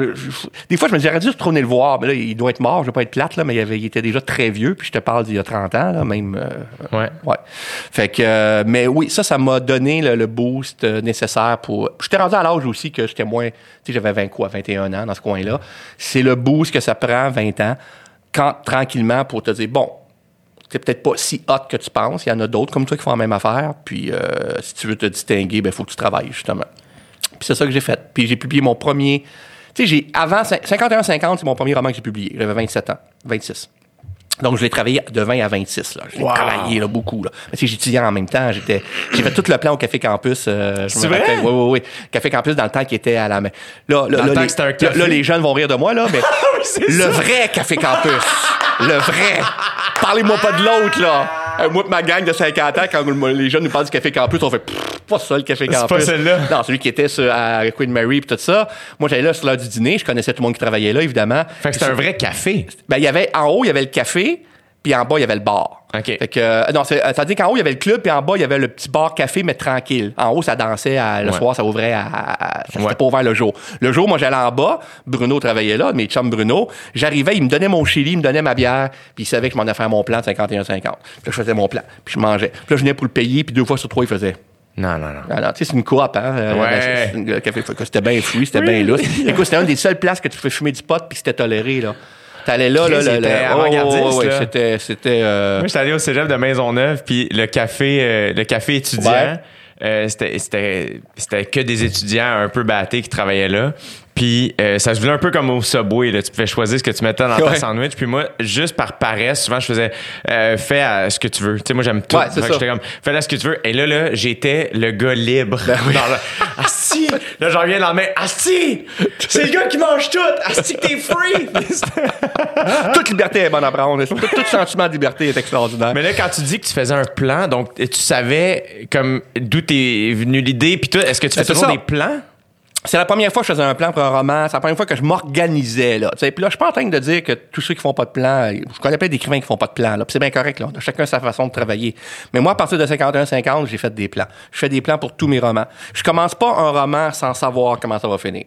Des fois, je me dis, j'aurais dû retourner le voir, mais là, il doit être mort, je vais pas être plate, là, mais il, avait- il était déjà très vieux, puis je te parle d'il y a 30 ans, là, même. euh, Ouais. Ouais. Fait que, euh, mais oui, ça, ça m'a donné le, le boost euh, nécessaire pour. J'étais rendu à l'âge aussi que j'étais moins. Tu sais, j'avais 20 quoi, 21 ans dans ce coin-là. C'est le boost que ça prend, 20 ans, quand tranquillement pour te dire, bon, c'est peut-être pas si hot que tu penses. Il y en a d'autres comme toi qui font la même affaire. Puis, euh, si tu veux te distinguer, ben, faut que tu travailles, justement. Puis c'est ça que j'ai fait. Puis j'ai publié mon premier. Tu sais, j'ai avant 51-50, c'est mon premier roman que j'ai publié. J'avais 27 ans, 26. Donc, je l'ai travaillé de 20 à 26. Là. Je l'ai Wow. travaillé là, beaucoup. Là. Mais tu sais, j'étudiais en même temps. J'étais, j'ai fait tout le plan au Café Campus. euh, je me C'est vrai? rappelle. Oui, oui, oui. Café Campus dans le temps qui était à la main. Là, là, là, les, là, les jeunes vont rire de moi, là, mais [laughs] le ça. vrai Café Campus. le vrai. Parlez-moi pas de l'autre, là. Euh, moi, ma gang de 50 ans, quand le- les jeunes nous parlent du Café Campus, on fait pas ça, le Café C'est Campus. pas celle-là. Non, celui qui était sur, à Queen Mary puis tout ça. Moi, j'allais là sur l'heure du dîner. Je connaissais tout le monde qui travaillait là, évidemment. Fait que c'était un vrai café. Ben, il y avait, en haut, il y avait le café, puis en bas, il y avait le bar. OK. Fait que, euh, non, c'est- euh, ça veut dire qu'en haut, il y avait le club, puis en bas, il y avait le petit bar café, mais tranquille. En haut, ça dansait, à- le Ouais. soir, ça ouvrait à. à- ça Ouais. pas ouvert le jour. Le jour, moi, j'allais en bas, Bruno travaillait là, mes chums Bruno. J'arrivais, il me donnait mon chili, il me donnait ma bière, puis il savait que je m'en allais faire mon plan de 51-50. Puis là, je faisais mon plan, puis je mangeais. Puis là, je venais pour le payer, puis deux fois sur trois, il faisait. Non, non, non. Ah non, tu sais, c'est une coop, hein. euh, Ouais. que c'était bien fruit, c'était bien lousse. Écoute, c'était une des seules places que tu pouvais fumer du pot puis c'était toléré, là. T'allais là, là, oh, ouais, c'était, c'était, euh, Moi, j'étais allé au cégep de Maisonneuve, puis le café, euh, le café étudiant, Ouais. euh, c'était que des étudiants un peu battés qui travaillaient là. Puis euh, ça se voulait un peu comme au Subway. Là. Tu pouvais choisir ce que tu mettais dans ta Ouais. sandwich. Puis moi, juste par paresse, souvent, je faisais euh, fais à ce que tu veux. Tu sais, moi, j'aime tout. Ouais. J'étais comme fais là ce que tu veux. Et là, là, j'étais le gars libre. dans le... [laughs] Asti! Là, j'en reviens le lendemain. Asti! C'est le gars qui mange tout! Asti, t'es free! [laughs] toute liberté est bonne à prendre. Tout, tout sentiment de liberté est extraordinaire. Mais là, quand tu dis que tu faisais un plan, donc tu savais comme d'où t'es venu l'idée, puis toi, est-ce que tu fais Ben, c'est toujours ça. des plans? C'est la première fois que je faisais un plan pour un roman. C'est la première fois que je m'organisais, là. Tu sais, Puis là, je suis pas en train de dire que tous ceux qui font pas de plan, je connais plein d'écrivains qui font pas de plan, là. C'est bien correct, là. On a chacun sa façon de travailler. Mais moi, à partir de 51-50, j'ai fait des plans. Je fais des plans pour tous mes romans. Je commence pas un roman sans savoir comment ça va finir.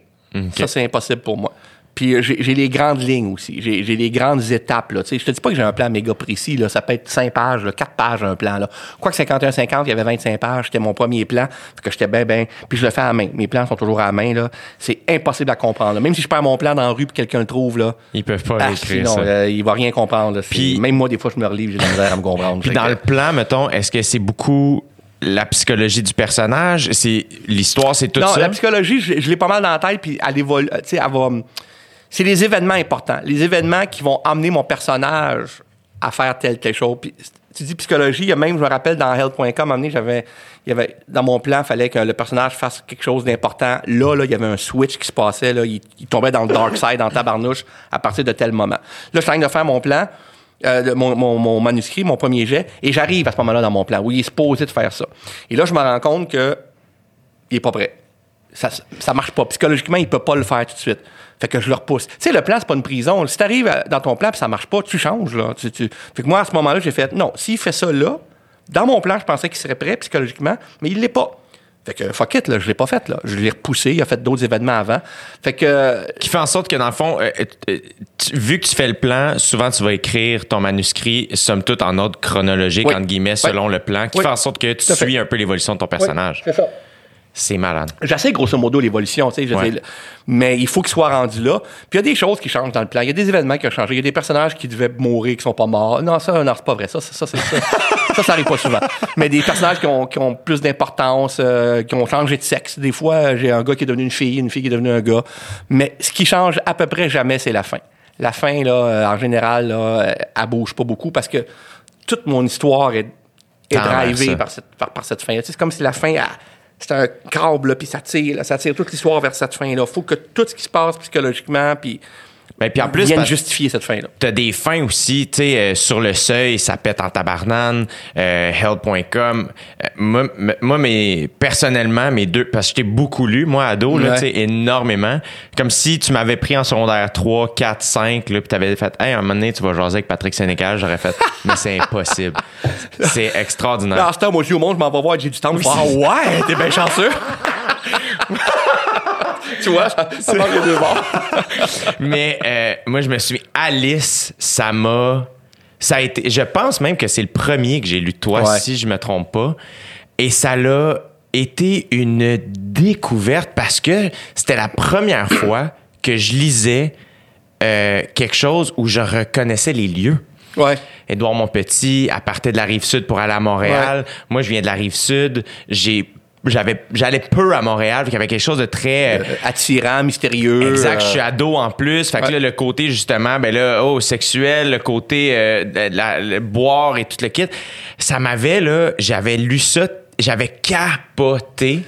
Ça, c'est impossible pour moi. Puis euh, j'ai les grandes lignes aussi. J'ai j'ai les grandes étapes. Là. Tu sais, Je te dis pas que j'ai un plan méga précis. Là. Ça peut être 5 pages, là, 4 pages un plan. Là. Quoique 51-50, il y avait 25 pages. C'était mon premier plan. Fait que j'étais bien, bien. Puis je le fais à la main. Mes plans sont toujours à la main. Là. C'est impossible à comprendre. là. Même si je perds mon plan dans la rue et quelqu'un le trouve, là, Ils peuvent pas ah, écrire non, euh, il va rien comprendre. Puis- même moi, des fois, je me relivre, j'ai de la misère à me comprendre. Puis dans que- le plan, mettons, est-ce que c'est beaucoup la psychologie du personnage? C'est l'histoire, c'est tout non, ça? la psychologie, je, je l'ai pas mal dans la tête, puis elle évolue. Tu sais, elle va. C'est les événements importants. Les événements qui vont amener mon personnage à faire tel quelque chose. Puis, tu dis psychologie, il y a même, je me rappelle, dans Health.com, à un j'avais, il y avait, dans mon plan, il fallait que le personnage fasse quelque chose d'important. Là, là, il y avait un switch qui se passait, là, il, tombait dans le dark side, dans tabarnouche, à partir de tel moment. Là, je suis en train de faire mon plan. euh, mon manuscrit, mon premier jet, et j'arrive à ce moment-là dans mon plan, où il est supposé de faire ça. Et là, je me rends compte que il est pas prêt. Ça, ça marche pas. Psychologiquement, il peut pas le faire tout de suite. Fait que je le repousse. Tu sais, le plan, c'est pas une prison. Si t'arrives dans ton plan et ça marche pas, tu changes, là. Tu- tu- Fait que moi, à ce moment-là, j'ai fait, non, s'il fait ça là, dans mon plan, je pensais qu'il serait prêt psychologiquement, mais il l'est pas. Fait que, fuck it, là, je l'ai pas fait, là. Je l'ai repoussé, il a fait d'autres événements avant. Fait que, euh, Qui fait en sorte que, dans le fond, euh, euh, tu- vu que tu fais le plan, souvent tu vas écrire ton manuscrit, somme toute, en ordre chronologique, Oui. entre guillemets, selon le plan, qui Oui. fait en sorte que tu suis un peu l'évolution de ton personnage. c'est ça. C'est malade. J'essaie grosso modo l'évolution, tu sais, Ouais. mais il faut qu'il soit rendu là. Puis il y a des choses qui changent dans le plan. Il y a des événements qui ont changé. Il y a des personnages qui devaient mourir, qui sont pas morts. Non, ça, non, c'est pas vrai. Ça, ça, ça, ça. [laughs] ça, ça arrive pas souvent. Mais des personnages qui ont, qui ont plus d'importance, euh, qui ont changé de sexe. Des fois, j'ai un gars qui est devenu une fille, une fille qui est devenue un gars. Mais ce qui change à peu près jamais, c'est la fin. La fin, là, euh, en général, là, euh, elle bouge pas beaucoup parce que toute mon histoire est, est drivée par cette, par, par cette fin. Tu sais, C'est comme si la fin, elle- c'est un câble, puis ça tire, là, ça tire toute l'histoire vers cette fin-là. faut que tout ce qui se passe psychologiquement, puis Ben, puis en plus, vienne parce- justifier cette fin-là. T'as des fins aussi, tu sais, euh, sur le seuil, ça pète en tabarnane, euh. Euh, moi, moi, mais personnellement, mes deux, parce que j'étais beaucoup lu, moi, ado, là, Ouais. tu sais, énormément. Comme si tu m'avais pris en secondaire 3, 4, 5, là, puis t'avais fait, hey, un moment donné, tu vas jaser avec Patrick Sénécal, j'aurais fait, [laughs] mais c'est impossible. C'est extraordinaire. En ce temps, moi, je dis au monde, je m'en vais voir J'ai du temps. Ah ouais, [laughs] t'es bien chanceux. [laughs] tu vois, ça, ça marche les deux bords. [laughs] Mais euh, moi, je me suis Alice, ça m'a. Ça a été. Je pense même que c'est le premier que j'ai lu de toi, Ouais. si je me trompe pas. Et ça l'a été une découverte parce que c'était la première [coughs] fois que je lisais euh, quelque chose où je reconnaissais les lieux. Ouais. Édouard Montpetit, à partir de la rive sud pour aller à Montréal. Moi, je viens de la rive sud. J'ai, j'avais, j'allais peu à Montréal. Il y avait quelque chose de très euh, Euh, attirant, mystérieux. Exact, je suis euh, ado en plus. Fait que là, le côté justement, ben là, oh, sexuel, le côté euh, de la- le boire et tout le kit, ça m'avait, là, j'avais lu ça, j'avais capoté.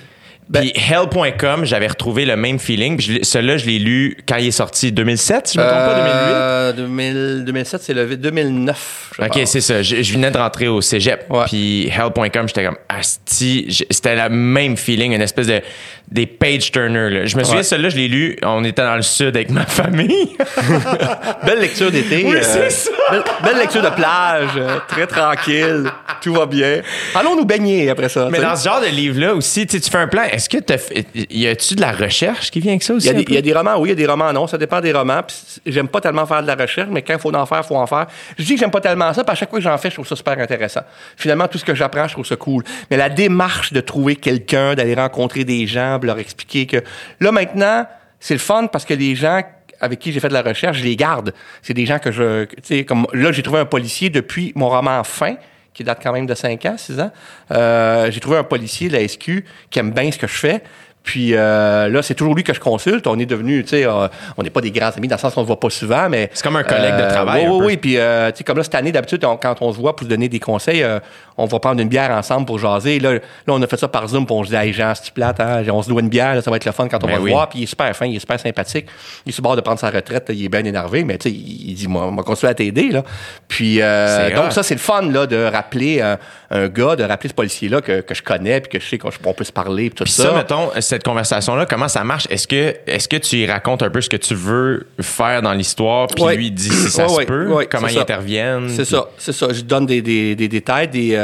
Ben- Puis Hell.com, j'avais retrouvé le même feeling. Celui-là, je l'ai lu quand il est sorti 2007, si je me trompe pas, 2008. Euh, 2000 2007, c'est le 2009. je OK, c'est ça. Je, je venais de rentrer au cégep. Ouais. Puis Hell.com, j'étais comme Asti. C'était le même feeling, une espèce de des page turners. là. Je me souviens, Ouais. celui-là, je l'ai lu. On était dans le sud avec ma famille. [laughs] Belle lecture d'été. Oui, euh, c'est ça. Belle, belle lecture de plage, euh, très tranquille, tout va bien. Allons nous baigner après ça. Mais dans ce genre de livre-là aussi, tu fais un plan. Est-ce que t'as fait- y a-tu de la recherche qui vient avec ça aussi? Il y, y a des romans, oui, il y a des romans, non. Ça dépend des romans. J'aime pas tellement faire de la recherche, mais quand il faut en faire, il faut en faire. Je dis que j'aime pas tellement ça, puis à chaque fois que j'en fais, je trouve ça super intéressant. Finalement, tout ce que j'apprends, je trouve ça cool. Mais la démarche de trouver quelqu'un, d'aller rencontrer des gens, de leur expliquer que là, maintenant, c'est le fun parce que les gens avec qui j'ai fait de la recherche, je les garde. C'est des gens que je. Tu sais, comme là, j'ai trouvé un policier depuis mon roman Fin qui date quand même de 5 ans, 6 ans. Euh, j'ai trouvé un policier de la SQ qui aime bien ce que je fais. Puis euh, là, c'est toujours lui que je consulte. On est devenu, tu sais, euh, on n'est pas des grands amis dans le sens qu'on se voit pas souvent, mais C'est comme un collègue de travail, Oui, oui, oui. Puis euh, tu sais, comme là cette année, d'habitude, on- quand on se voit pour se donner des conseils, euh, on va prendre une bière ensemble pour jaser. Là, là, on a fait ça par Zoom, puis on se dit, hey Jean, c'est plate, hein? on se doit une bière, là, ça va être le fun quand on Ben va oui. le voir. Puis il est super fin, il est super sympathique. Il est sur bord de prendre sa retraite, il est bien énervé, mais tu sais, il, dit, moi, on va continuer à t'aider là. Puis euh, donc ça, c'est le fun là de rappeler euh, un gars, de rappeler ce policier là que, que je connais, puis que je sais qu'on on peut se parler, puis tout Puis ça. ça, mettons, cette conversation-là, comment ça marche? Est-ce que, est-ce que tu y racontes un peu ce que tu veux faire dans l'histoire, puis lui il dit si ça se peut, comment ils interviennent? C'est puis- ça, c'est ça. Je donne des, des, des détails. Des, euh,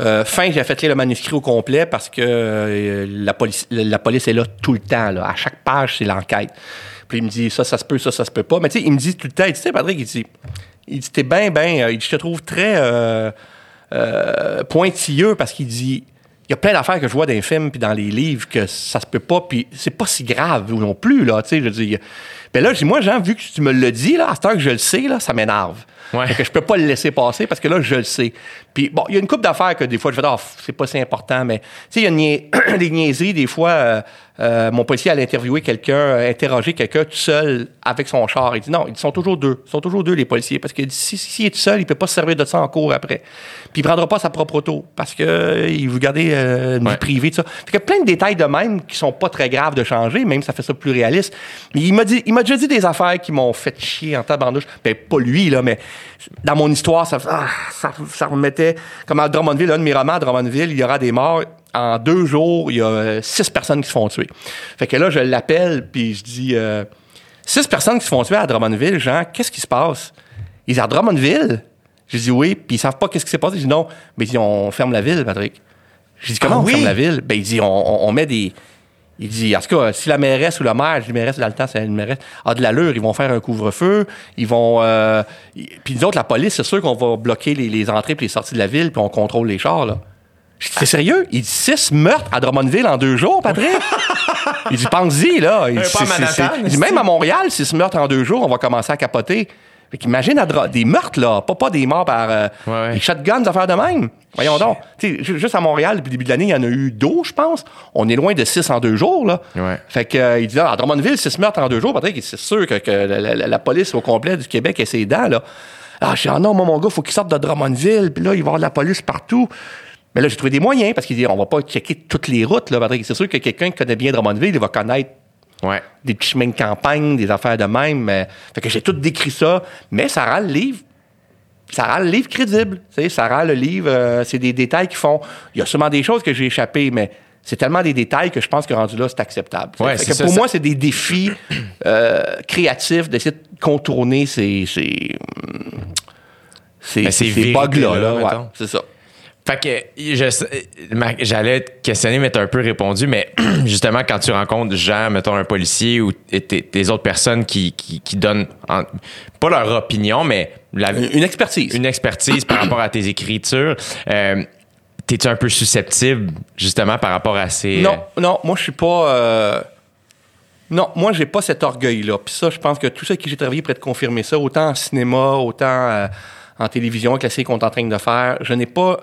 euh, fin, j'ai fait lire le manuscrit au complet parce que euh, la, police, est là tout le temps. À chaque page, c'est l'enquête. Puis il me dit ça, ça se peut, ça, ça se peut pas. Mais tu sais, il me dit tout le temps, tu sais, Patrick, il dit, il dit, t'es bien, bien, il dit, je te trouve très euh, euh, pointilleux parce qu'il dit, il y a plein d'affaires que je vois dans les films puis dans les livres que ça se peut pas, puis c'est pas si grave non plus, là, tu sais, je veux dire. Ben là, je dis, moi, Jean, vu que tu me le dis, là, à cette heure que je le sais, ça m'énerve. Ouais. Fait que je peux pas le laisser passer parce que là, je le sais. Puis bon, il y a une couple d'affaires que des fois, je fais, ah, c'est pas si important, mais tu sais, il y a nia- [clears throat] des niaiseries, des fois, euh, euh, mon policier allait interviewer quelqu'un, euh, interroger quelqu'un tout seul avec son char. Il dit non, ils sont toujours deux. Ils sont toujours deux, les policiers, parce que s'il si, s'il est tout seul, il peut pas se servir de ça en cours après. Puis il prendra pas sa propre auto parce que euh, il veut garder une Ouais. vie privée, tout ça. Fait que plein de détails de même qui sont pas très graves de changer, même ça fait ça plus réaliste. Mais il m'a dit, il m'a déjà dit des affaires qui m'ont fait chier en tabarnouche. Ben, pas lui, là, mais dans mon histoire, ça, ah, ça, ça remettait, comme à Drummondville, un de mes romans à Drummondville, il y aura des morts. En deux jours, il y a euh, six personnes qui se font tuer. Fait que là, je l'appelle, puis je dis, euh, six personnes qui se font tuer à Drummondville, Jean, qu'est-ce qui se passe? Ils disent, à Drummondville? J'ai dit oui, puis ils savent pas qu'est-ce qui s'est passé. J'ai dit non, mais ils disent, on ferme la ville, Patrick. J'ai dit, comment Ah on oui? ferme la ville? Ben, il dit, on, on- on met des. Il dit, en tout cas, si la mairesse ou le maire, je dis mairesse dans le temps, c'est une mairesse, a de l'allure, ils vont faire un couvre-feu, ils vont. euh, puis nous autres, la police, c'est sûr qu'on va bloquer les, les entrées puis les sorties de la ville, puis on contrôle les chars, là. J'ai dit, c'est sérieux? Il dit, six meurtres à Drummondville en deux jours, Patrick? [laughs] il dit, pense-y, là. Il Un dit, pas à Manhattan, il dit, même à Montréal, six meurtres en deux jours, on va commencer à capoter. Fait qu'imagine des meurtres, là, pas, pas des morts par euh, Ouais, des shotguns, des affaires de même. Voyons donc. Tu sais, ju- juste à Montréal, depuis le début de l'année, il y en a eu 12, je pense. On est loin de 6 en deux jours, là. Ouais. Fait que, euh, il dit, ah, à Drummondville, 6 meurtres en deux jours. Patrick, c'est sûr que, que la, la- la police au complet du Québec est ses dents, là. Ah, je dis, ah non, moi, mon gars, faut qu'il sorte de Drummondville, puis là, il va y avoir de la police partout. Mais là, j'ai trouvé des moyens, parce qu'il dit, on va pas checker toutes les routes, là, Patrick. C'est sûr que quelqu'un qui connaît bien Drummondville, il va connaître Ouais. des petits chemins de campagne, des affaires de même. mais- fait que j'ai tout décrit ça, mais ça rend le livre. Ça rend le livre crédible. Ça rend le livre. euh, c'est des détails qui font. Il y a sûrement des choses que j'ai échappées, mais c'est tellement des détails que je pense que rendu là, c'est acceptable. Ouais, Fait que ça, pour ça- moi, c'est des défis euh, créatifs d'essayer de contourner ces. ces vérités-là, bugs-là, là, ouais, c'est ça. Fait que j'allais te questionner, mais t'as un peu répondu, mais [clears throat] justement, quand tu rencontres Jean, mettons un policier ou des autres personnes qui, qui, qui donnent en- pas leur opinion, mais la, Une, une expertise. une expertise par rapport à tes écritures, euh, t'es-tu un peu susceptible justement par rapport à ces. Non, non, moi, je suis pas. euh, Non, moi, j'ai pas cet orgueil-là. Puis ça, je pense que ceux avec qui j'ai travaillé pourraient te confirmer ça, autant en cinéma, autant euh, en télévision, avec la série qu'on est en train de faire. Je n'ai pas.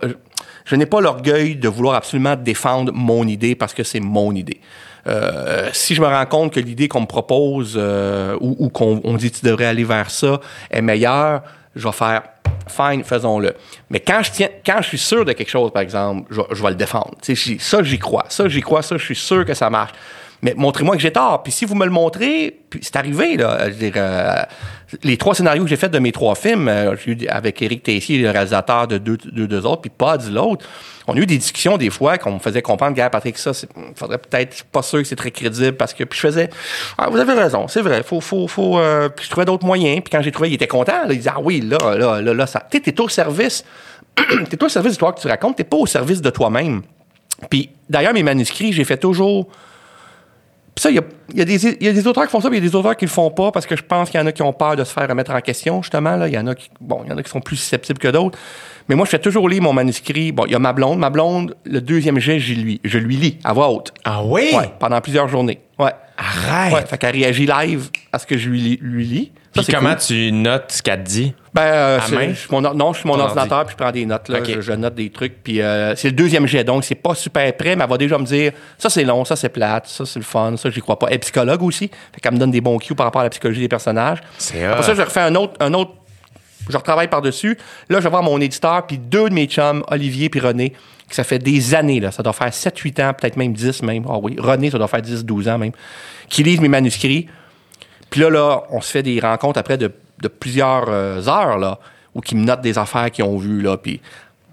Je n'ai pas l'orgueil de vouloir absolument défendre mon idée parce que c'est mon idée. Euh, si je me rends compte que l'idée qu'on me propose euh, ou, ou qu'on on dit tu devrais aller vers ça est meilleure, je vais faire fine, faisons-le. Mais quand je tiens, quand je suis sûr de quelque chose, par exemple, je, je vais le défendre. Ça, j'y crois. Ça, j'y crois. Ça, je suis sûr que ça marche. Mais montrez-moi que j'ai tort. Puis si vous me le montrez, puis c'est arrivé, là. Je veux dire, euh, les trois scénarios que j'ai faits de mes trois films, euh, avec Éric Tessier, le réalisateur de deux, deux, autres, puis Pods, l'autre, on a eu des discussions des fois qu'on me faisait comprendre, gars, Patrick, ça, c'est- faudrait peut-être, je suis pas sûr que c'est très crédible parce que, puis je faisais, ah, vous avez raison, c'est vrai, faut, faut, faut, euh, puis je trouvais d'autres moyens, puis quand j'ai trouvé, il était content, là, il disait, ah oui, là, là, là, là, ça, tu t'es au service, [clears throat] t'es au service de l'histoire que tu racontes, t'es pas au service de toi-même. Puis d'ailleurs, mes manuscrits, j'ai fait toujours. Puis ça, il y y a des- il y a des auteurs qui font ça, puis il y a des auteurs qui le font pas parce que je pense qu'il y en a qui ont peur de se faire remettre en question, justement. Là. Il y en a qui, bon, il y en a qui sont plus susceptibles que d'autres. Mais moi, je fais toujours lire mon manuscrit. Bon, il y a ma blonde. Ma blonde, le deuxième jet, je lui, je lui lis à voix haute. Ah oui? Ouais, pendant plusieurs journées. Ouais. Arrête! Ouais, fait qu'elle réagit live à ce que je lui, lis- lui lis. Ça, Puis comment cool. tu notes ce qu'elle te dit? Ben, euh, À c'est- main? je suis mon non, je suis mon ordinateur ordi. puis je prends des notes. Là, je, je note des trucs. Puis euh, c'est le deuxième jet, donc c'est pas super prêt, mais elle va déjà me dire ça c'est long, ça c'est plate, ça c'est le fun, ça j'y crois pas. Elle est psychologue aussi, fait qu'elle me donne des bons cues par rapport à la psychologie des personnages. C'est Après ça, je refais un autre, un autre, je retravaille par-dessus. Là, je vais voir mon éditeur puis deux de mes chums, Olivier puis René, que ça fait des années, là, ça doit faire 7-8 ans, peut-être même 10 même. Ah oui, René, ça doit faire 10-12 ans même, qui lisent mes manuscrits. Puis là, là, on se fait des rencontres après de, de plusieurs euh, heures, là, où qu'ils me notent des affaires qu'ils ont vues, là. Puis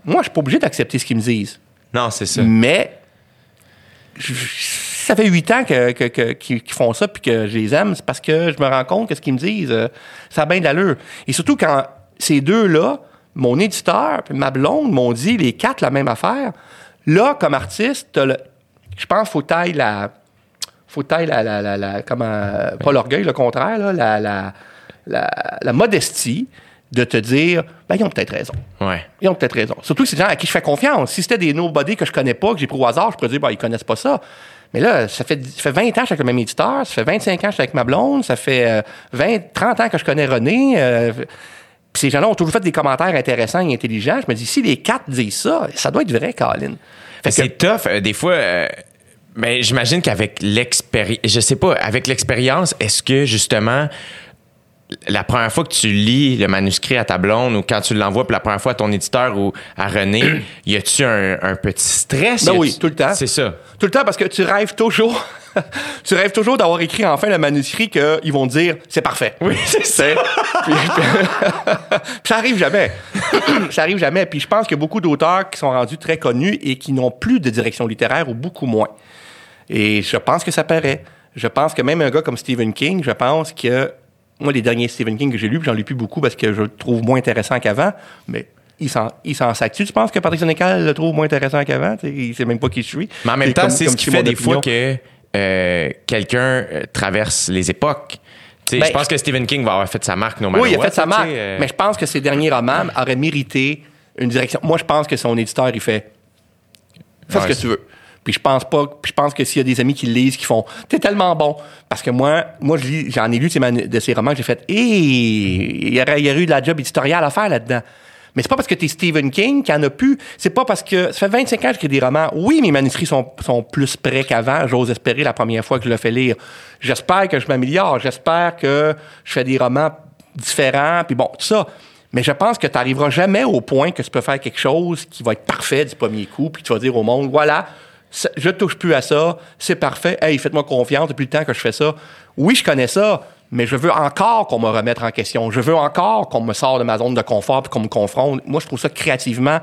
moi, je suis pas obligé d'accepter ce qu'ils me disent. Non, c'est ça. Mais je- ça fait huit ans que, que- que- qu'ils qu'ils font ça puis que je les aime. C'est parce que je me rends compte que ce qu'ils me disent, euh, ça a bien de l'allure. Et surtout quand ces deux-là, mon éditeur puis ma blonde m'ont dit les quatre la même affaire. Là, comme artiste, le- je pense qu'il faut tailler la faut tailler la, la, la, la- comment, euh, pas l'orgueil, le contraire, là, la, la, la, la modestie de te dire, ben, ils ont peut-être raison. Ouais. Ils ont peut-être raison. Surtout que c'est des gens à qui je fais confiance. Si c'était des nobody que je connais pas, que j'ai pris au hasard, je pourrais dire, bah, ils connaissent pas ça. Mais là, ça fait, ça fait 20 ans que je suis avec le même éditeur, ça fait 25 ans que je suis avec ma blonde, ça fait euh, 20, 30 ans que je connais René. euh, puis ces gens-là ont toujours fait des commentaires intéressants et intelligents. Je me dis, si les quatre disent ça, ça doit être vrai, Colin. Fait que- C'est tough. euh, des fois, euh, mais j'imagine qu'avec l'expérience, je sais pas, avec l'expérience, est-ce que justement, la première fois que tu lis le manuscrit à ta blonde ou quand tu l'envoies pour la première fois à ton éditeur ou à René, [clears throat] y a-tu un, un petit stress? Ben oui, tout le temps. C'est ça. Tout le temps parce que tu rêves toujours. [laughs] tu rêves toujours d'avoir écrit enfin le manuscrit qu'ils vont dire c'est parfait. Oui, c'est ça. Puis, puis [laughs] ça arrive jamais. [clears throat] ça arrive jamais. Puis je pense qu'il y a beaucoup d'auteurs qui sont rendus très connus et qui n'ont plus de direction littéraire ou beaucoup moins. Et je pense que ça paraît. Je pense que même un gars comme Stephen King, je pense que moi, les derniers Stephen King que j'ai lus, puis j'en lis plus beaucoup parce que je le trouve moins intéressant qu'avant, mais il s'en, il s'en sac. Tu penses que Patrick Sénécal le trouve moins intéressant qu'avant? Il sait même pas qui je suis. Mais en même temps, c'est ce qui fait des fois que euh, quelqu'un euh, traverse les époques. Sais, Ben, je pense que Stephen King va avoir fait sa marque, no Oui, il a fait sa what, marque. euh, Mais je pense que ses derniers romans auraient mérité une direction. Moi, je pense que son éditeur, il fait fais Ouais, ce que tu veux. Puis je pense pas. Puis je pense que s'il y a des amis qui le lisent, qui font T'es tellement bon. Parce que moi, moi je lis- j'en ai lu de ces, romans, j'ai fait Hé, il y aurait, il y aurait eu de la job éditoriale à faire là-dedans. Mais c'est pas parce que t'es Stephen King qu'il en a plus. C'est pas parce que. Ça fait 25 ans que j'écris des romans. Oui, mes manuscrits sont, sont plus prêts qu'avant. J'ose espérer la première fois que je le fais lire. J'espère que je m'améliore. J'espère que je fais des romans différents. Puis bon, tout ça. Mais je pense que tu n'arriveras jamais au point que tu peux faire quelque chose qui va être parfait du premier coup, puis tu vas dire au monde, voilà, je touche plus à ça, c'est parfait, hey, faites-moi confiance, depuis le temps que je fais ça. Oui, je connais ça, mais je veux encore qu'on me remette en question. Je veux encore qu'on me sorte de ma zone de confort, puis qu'on me confronte. Moi, je trouve ça créativement.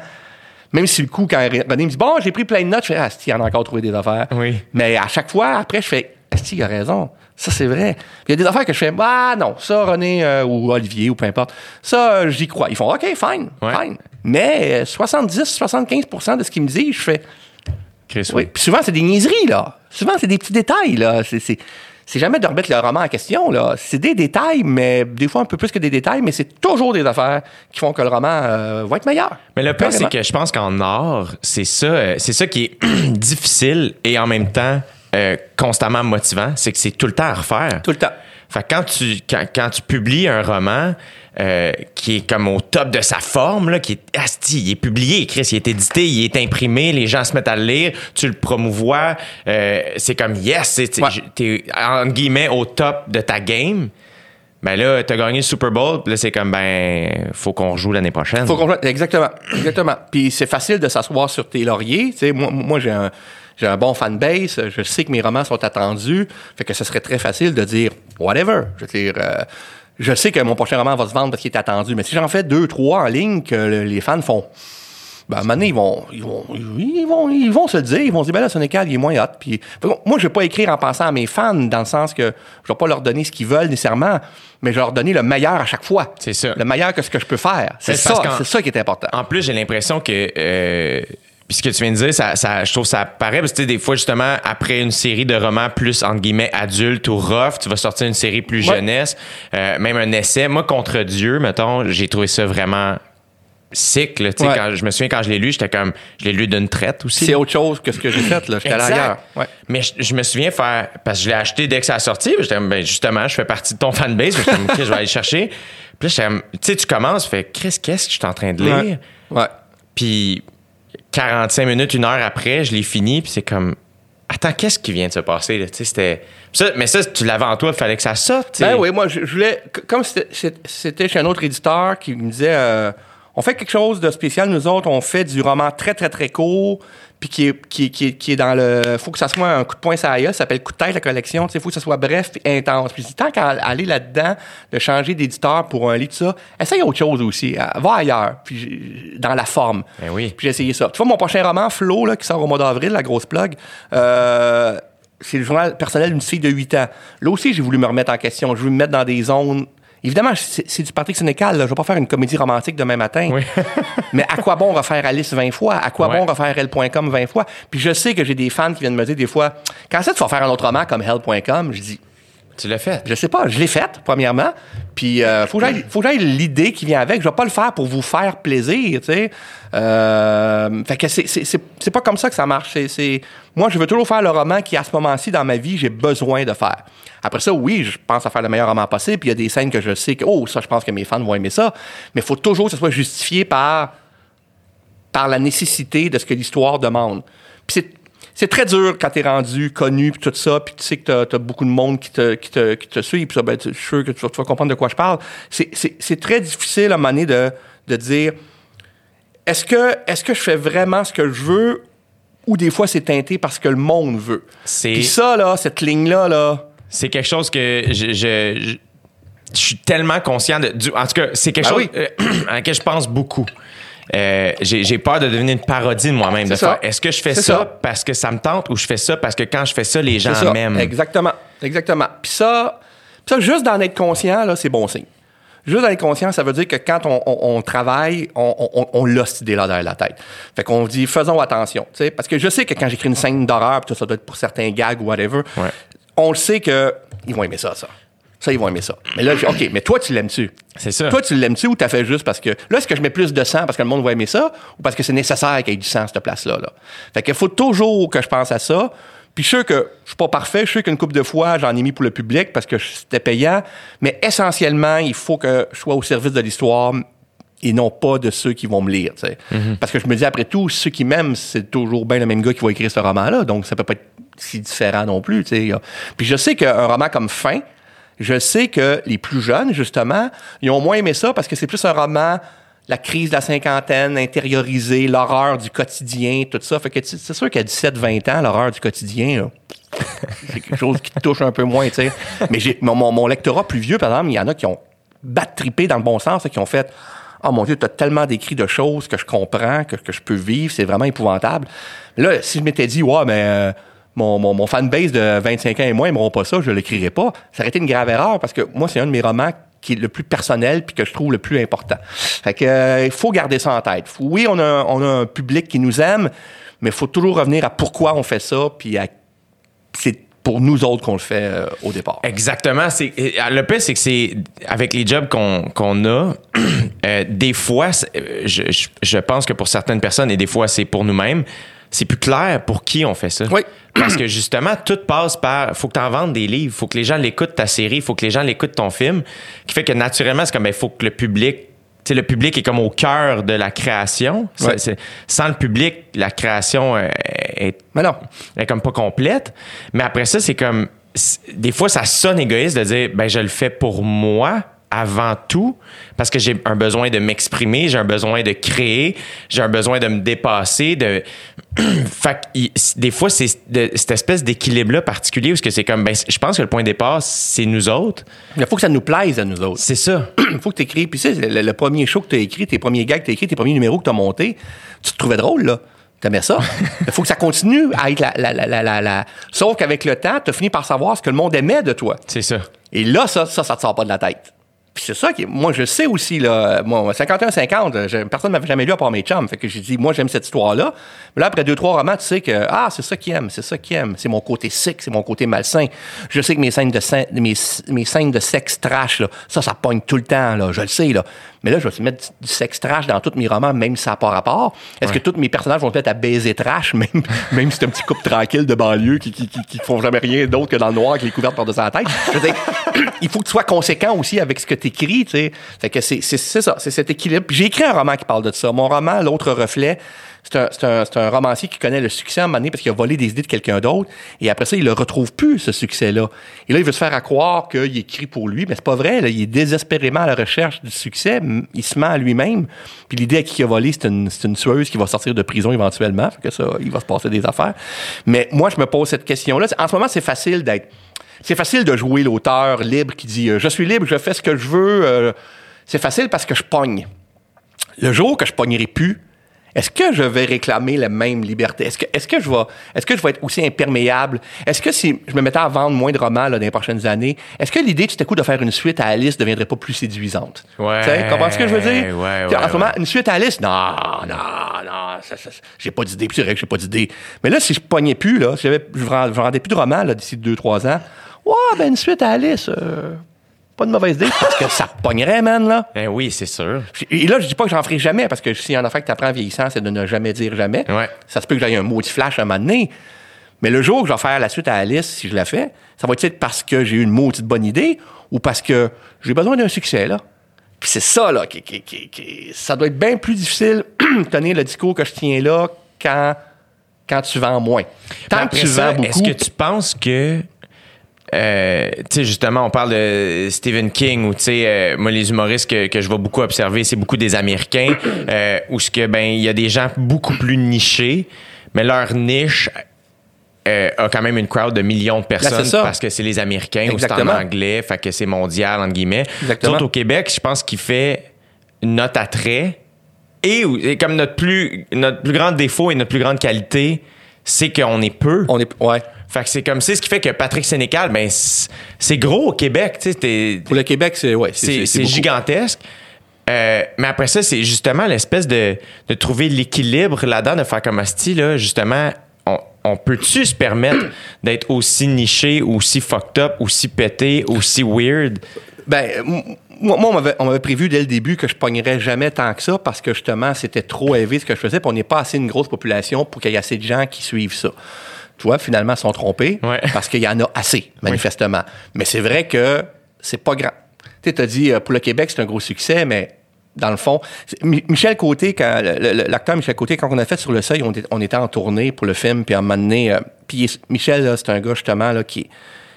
Même si le coup, quand René me dit, bon, j'ai pris plein de notes, je fais, ah, il en a encore trouvé des affaires. Oui. Mais à chaque fois, après, je fais, Asti, il a raison. Ça, c'est vrai. Il y a des affaires que je fais, ah non, ça, René euh, ou Olivier ou peu importe, ça, euh, j'y crois. Ils font, OK, fine, Ouais. fine. Mais euh, 70-75% de ce qu'ils me disent, je fais, oui. Puis souvent, c'est des niaiseries, là. Souvent, c'est des petits détails, là. C'est, c'est, jamais de remettre le roman en question, là. C'est des détails, mais des fois un peu plus que des détails, mais c'est toujours des affaires qui font que le roman euh, va être meilleur. Mais le pire, c'est que je pense qu'en art, c'est ça, euh, c'est ça qui est [clears throat] difficile et en même temps euh, constamment motivant, c'est que c'est tout le temps à refaire. Tout le temps. Fait que quand tu, quand, quand tu publies un roman euh, qui est comme au top de sa forme, là, qui est asti, il est publié, Chris, il est édité, il est imprimé, les gens se mettent à le lire, tu le promouvois, euh, c'est comme yes, Ouais. t'es en guillemets au top de ta game. Ben là, t'as gagné le Super Bowl, puis là, c'est comme, ben, faut qu'on rejoue l'année prochaine. Faut qu'on- Exactement. Exactement. Puis c'est facile de s'asseoir sur tes lauriers. Tu sais, moi, moi j'ai un, j'ai un bon fanbase. Je sais que mes romans sont attendus. Fait que ce serait très facile de dire whatever. Je veux dire, euh, je sais que mon prochain roman va se vendre parce qu'il est attendu. Mais si j'en fais deux, trois en ligne que le- les fans font. Ben, à un moment donné, ils vont, ils vont, ils vont, ils vont se le dire. Ils vont se dire, ben là, Sénécal, il est moins hot. Puis, moi, je vais pas écrire en pensant à mes fans, dans le sens que je vais pas leur donner ce qu'ils veulent nécessairement, mais je vais leur donner le meilleur à chaque fois. C'est ça. Le meilleur que ce que je peux faire. C'est ça, c'est ça qui est important. En plus, j'ai l'impression que. euh, puis ce que tu viens de dire, ça, ça- je trouve ça paraît, parce que des fois, justement, après une série de romans plus, entre guillemets, adultes ou rough, tu vas sortir une série plus Ouais. jeunesse, euh, même un essai. Moi, Contre Dieu, mettons, j'ai trouvé ça vraiment sick. là. Tu sais, Ouais. quand- Je me souviens, quand je l'ai lu, j'étais comme. Je l'ai lu d'une traite aussi. C'est autre chose que ce que j'ai fait, là. J'étais ailleurs. Ouais. Mais je, je me souviens faire. Parce que je l'ai acheté dès que ça a sorti. J'étais comme, ben, justement, je fais partie de ton fanbase. J'étais comme, OK, je vais aller chercher. Puis là, j'étais comme, tu sais, tu commences, fais, Chris, qu'est-ce que je suis en train de lire? Ouais. Ouais. Puis 45 minutes, une heure après, je l'ai fini. Puis c'est comme, attends, qu'est-ce qui vient de se passer? Là? Ça- mais ça, tu l'avais en toi, il fallait que ça sorte. Ben oui, moi, je, voulais. Comme c'était chez un autre éditeur qui me disait euh, on fait quelque chose de spécial, nous autres, on fait du roman très, très, très court, puis qui est, qui, est- qui est- qui est dans le. faut que ça soit un coup de poing sur la gueule, ça s'appelle coup de tête, la collection, tu sais, faut que ça soit bref et intense. Puis tant qu'à aller là-dedans, de changer d'éditeur pour un livre, tout ça, essaye autre chose aussi. euh, Va ailleurs, puis dans la forme. Ben oui. Puis j'ai essayé ça. Tu vois, mon prochain roman, Flo, là, qui sort au mois d'avril, la grosse plug, euh, c'est le journal personnel d'une fille de 8 ans. Là aussi, j'ai voulu me remettre en question. Je voulu me mettre dans des zones. Évidemment, c'est du Patrick Sénécal. Je vais pas faire une comédie romantique demain matin. Oui. [laughs] Mais à quoi bon refaire Alice 20 fois? À quoi Ouais. bon refaire Hell.com 20 fois? Puis je sais que j'ai des fans qui viennent me dire des fois, quand ça, tu vas faire un autre roman comme Hell.com? Je dis, Tu l'as fait? je sais pas, je l'ai faite, premièrement. Puis, euh, faut que j'aille- l'idée qui vient avec. Je vais pas le faire pour vous faire plaisir, tu sais. Euh, fait que c'est, pas comme ça que ça marche. Moi, je veux toujours faire le roman qui, à ce moment-ci, dans ma vie, j'ai besoin de faire. Après ça, oui, je pense à faire le meilleur roman possible. Puis il y a des scènes que je sais que, oh, ça, je pense que mes fans vont aimer ça. Mais il faut toujours que ce soit justifié par, par la nécessité de ce que l'histoire demande. Puis c'est, c'est très dur quand t'es rendu connu puis tout ça, puis tu sais que t'as, t'as beaucoup de monde qui te, qui te, qui te suit, puis ça, ben, tu- je suis sûr que tu vas, tu vas comprendre de quoi je parle. C'est, c'est, c'est très difficile à un moment donné de, de dire est-ce que, est-ce que je fais vraiment ce que je veux ou des fois c'est teinté parce que le monde veut? C'est- Puis ça, là, cette ligne-là, là, C'est quelque chose que je, je, je- je suis tellement conscient de. du- en tout cas, c'est quelque Ben chose oui. euh, [clears throat] à laquelle je pense beaucoup. Euh, j'ai peur de devenir une parodie de moi-même. Est-ce que je fais ça, ça. parce que ça me tente ou je fais ça parce que quand je fais ça, les gens m'aiment? Exactement. Exactement. Puis ça, ça, juste d'en être conscient, là, c'est bon signe. Juste d'en être conscient, ça veut dire que quand on, on- on travaille, on, on, on l'a cette idée-là derrière la tête. Fait qu'on dit, faisons attention. Parce que je sais que quand j'écris une scène d'horreur, ça doit être pour certains gags ou whatever, Ouais. on le sait que ils vont aimer ça, ça. Ça, ils vont aimer ça. Mais là, OK, mais toi, tu l'aimes-tu? C'est ça. Toi, tu l'aimes-tu ou t'as fait juste parce que. Là, est-ce que je mets plus de sang parce que le monde va aimer ça ou parce que c'est nécessaire qu'il y ait du sang à cette place-là? Là? Fait qu'il faut toujours que je pense à ça. Puis je suis sûr que je suis pas parfait. Je suis sûr qu'une couple de fois, j'en ai mis pour le public parce que c'était payant. Mais essentiellement, il faut que je sois au service de l'histoire et non pas de ceux qui vont me lire. tu sais. Parce que je me dis, après tout, ceux qui m'aiment, c'est toujours bien le même gars qui va écrire ce roman-là. Donc, ça peut pas être si différent non plus. tu sais. Puis je sais qu'un roman comme Fin, je sais que les plus jeunes, justement, ils ont moins aimé ça parce que c'est plus un roman, la crise de la cinquantaine, intériorisée, l'horreur du quotidien, tout ça. Fait que c'est sûr qu'à 17-20 ans, l'horreur du quotidien, [laughs] c'est quelque chose qui te touche un peu moins, tu sais. Mais j'ai, mon, mon- lectorat plus vieux, par exemple, il y en a qui ont battrippé dans le bon sens, qui ont fait Oh mon Dieu, tu as tellement décrit de choses que je comprends, que, que je peux vivre, c'est vraiment épouvantable. Là, si je m'étais dit, ouais, mais euh, mon, fanbase de 25 ans et moins n'aimeront pas ça, je l'écrirai pas, ça aurait été une grave erreur parce que moi, c'est un de mes romans qui est le plus personnel puis que je trouve le plus important. Fait que euh, il faut garder ça en tête. Oui, on a, un- public qui nous aime, mais il faut toujours revenir à pourquoi on fait ça, puis à c'est pour nous autres qu'on le fait euh, au départ. Exactement. Le pire, c'est que c'est avec les jobs qu'on, a, [clears throat] euh, des fois, je pense que pour certaines personnes, et des fois c'est pour nous-mêmes, c'est plus clair pour qui on fait ça. Oui. [clears throat] Parce que justement, tout passe par. faut que tu en vendes des livres, faut que les gens l'écoutent ta série, faut que les gens l'écoutent ton film, qui fait que naturellement, c'est comme il faut que le public. Tu sais, le public est comme au cœur de la création. Sans le public, la création euh, est Mais non. elle est comme pas complète. Mais après ça, c'est comme des fois, ça sonne égoïste de dire, ben, je le fais pour moi avant tout, parce que j'ai un besoin de m'exprimer, j'ai un besoin de créer, j'ai un besoin de me dépasser, de... [clears throat] fait que, des fois, c'est de- cette espèce d'équilibre-là particulier où c'est comme, ben, je pense que le point de départ, c'est nous autres. Il faut que ça nous plaise à nous autres. C'est ça. [clears throat] Il faut que tu écris. Puis, tu sais, le, le premier show que tu as écrit, tes premiers gags que tu as écrit, tes premiers numéros que tu as montés, tu te trouvais drôle, là. T'aimais ça. [laughs] Il faut que ça continue à être la. la, la, la, la, la- Sauf qu'avec le temps, tu as fini par savoir ce que le monde aimait de toi. C'est ça. Et là, ça, ça, ça te sort pas de la tête. C'est ça qui Moi, je sais aussi, là, moi, 51-50, je- personne ne m'avait jamais lu à part mes chums. Fait que j'ai dit, moi, j'aime cette histoire-là. Mais là, après deux, trois romans, tu sais que, ah, c'est ça qu'il aime, c'est ça qu'il aime. C'est mon côté sick, c'est mon côté malsain. Je sais que mes scènes de, mes, mes scènes de sexe trash, là, ça, ça pogne tout le temps, là, je le sais, là. Mais là, je vais se mettre du sexe trash dans tous mes romans, même si ça n'a pas rapport. Est-ce que tous mes personnages vont mettre à baiser trash, même, [laughs] même si c'est un petit couple tranquille de banlieue qui, qui, qui, qui font jamais rien d'autre que dans le noir avec les couvertes par-dessus la tête? Je veux dire, [clears throat] il faut que tu sois conséquent aussi avec ce que tu écris, tu sais. Fait que c'est ça, c'est cet équilibre. J'ai écrit un roman qui parle de ça. Mon roman, L'autre reflet, c'est un, un, un romancier qui connaît le succès à un moment donné parce qu'il a volé des idées de quelqu'un d'autre. Et après ça, il le retrouve plus, ce succès-là. Et là, il veut se faire à croire qu'il écrit pour lui. Mais c'est pas vrai. Là. Il est désespérément à la recherche du succès. Il se ment à lui-même. Puis l'idée à qui il a volé, c'est une, une tueuse qui va sortir de prison éventuellement. Fait que ça, il va se passer des affaires. Mais moi, je me pose cette question-là. En ce moment, c'est facile d'être... C'est facile de jouer l'auteur libre qui dit euh, Je suis libre, je fais ce que je veux. euh, c'est facile parce que je pogne. Le jour que je pognerai plus, est-ce que je vais réclamer la même liberté? Est-ce que, est-ce que je vais, est-ce que je vais être aussi imperméable? Est-ce que si je me mettais à vendre moins de romans là, dans les prochaines années, est-ce que l'idée tout à coup de faire une suite à Alice ne deviendrait pas plus séduisante? Ouais, Tu sais, comprends ce que je veux dire? ouais, Tu sais, en ouais, ce moment, ouais. une suite à Alice, non, non, non, ça, ça, ça, j'ai pas d'idée, c'est vrai que j'ai pas d'idée. Mais là, si je pognais plus, là, si j'avais, je vend- je vendais plus de romans là, d'ici deux, trois ans, ouais, ben une suite à Alice, euh, pas de mauvaise idée, parce que ça pognerait, man, là. Ben oui, c'est sûr. Et là, je dis pas que j'en ferai jamais, parce que si y en a fait que tu apprends en vieillissant, c'est de ne jamais dire jamais. Ouais. Ça se peut que j'aille un maudit flash à un moment donné. Mais le jour que je vais faire la suite à Alice, si je la fais, ça va être parce que j'ai eu une maudite bonne idée ou parce que j'ai besoin d'un succès, là. Puis c'est ça, là, qui, qui- qui- qui- ça doit être bien plus difficile [clears throat] de tenir le discours que je tiens là quand, quand tu vends moins. Tant que tu ça, vends beaucoup. Est-ce que tu penses que. Euh, tu sais, justement, on parle de Stephen King ou, tu sais, euh, moi, les humoristes que, que je vais beaucoup observer, c'est beaucoup des Américains, euh, où ce que, ben, il y a des gens beaucoup plus nichés, mais leur niche a quand même une crowd de millions de personnes Ben, ça. parce que c'est les Américains ou c'est en anglais, fait que c'est mondial, entre guillemets. Exactement. Autres, au Québec, je pense qu'il fait notre attrait et, et comme notre plus, notre plus grand défaut et notre plus grande qualité, c'est qu'on est peu. On est, ouais. Fait que c'est comme c'est ce qui fait que Patrick Sénécal, ben c'est gros au Québec, tu sais, t'es- Pour le Québec, c'est, ouais, c'est gigantesque. Euh, mais après ça, c'est justement l'espèce de, de trouver l'équilibre là-dedans, de faire comme Asti, là, justement, on, on peut-tu se permettre [coughs] d'être aussi niché, aussi fucked up, aussi pété, aussi weird? Ben, moi, moi, on m'avait- on m'avait prévu dès le début que je pognerais jamais tant que ça parce que justement, c'était trop élevé ce que je faisais, puis on n'est pas assez une grosse population pour qu'il y ait assez de gens qui suivent ça. Tu vois, finalement, ils sont trompés Ouais. parce qu'il y en a assez, manifestement. Mais c'est vrai que c'est pas grand. Tu sais, as dit, euh, pour le Québec, c'est un gros succès, mais dans le fond, Michel Côté, quand, l'acteur Michel Côté, quand on a fait sur le seuil, on, était- on était en tournée pour le film, puis à un moment donné, euh, puis Michel, c'est un gars justement là, qui, est-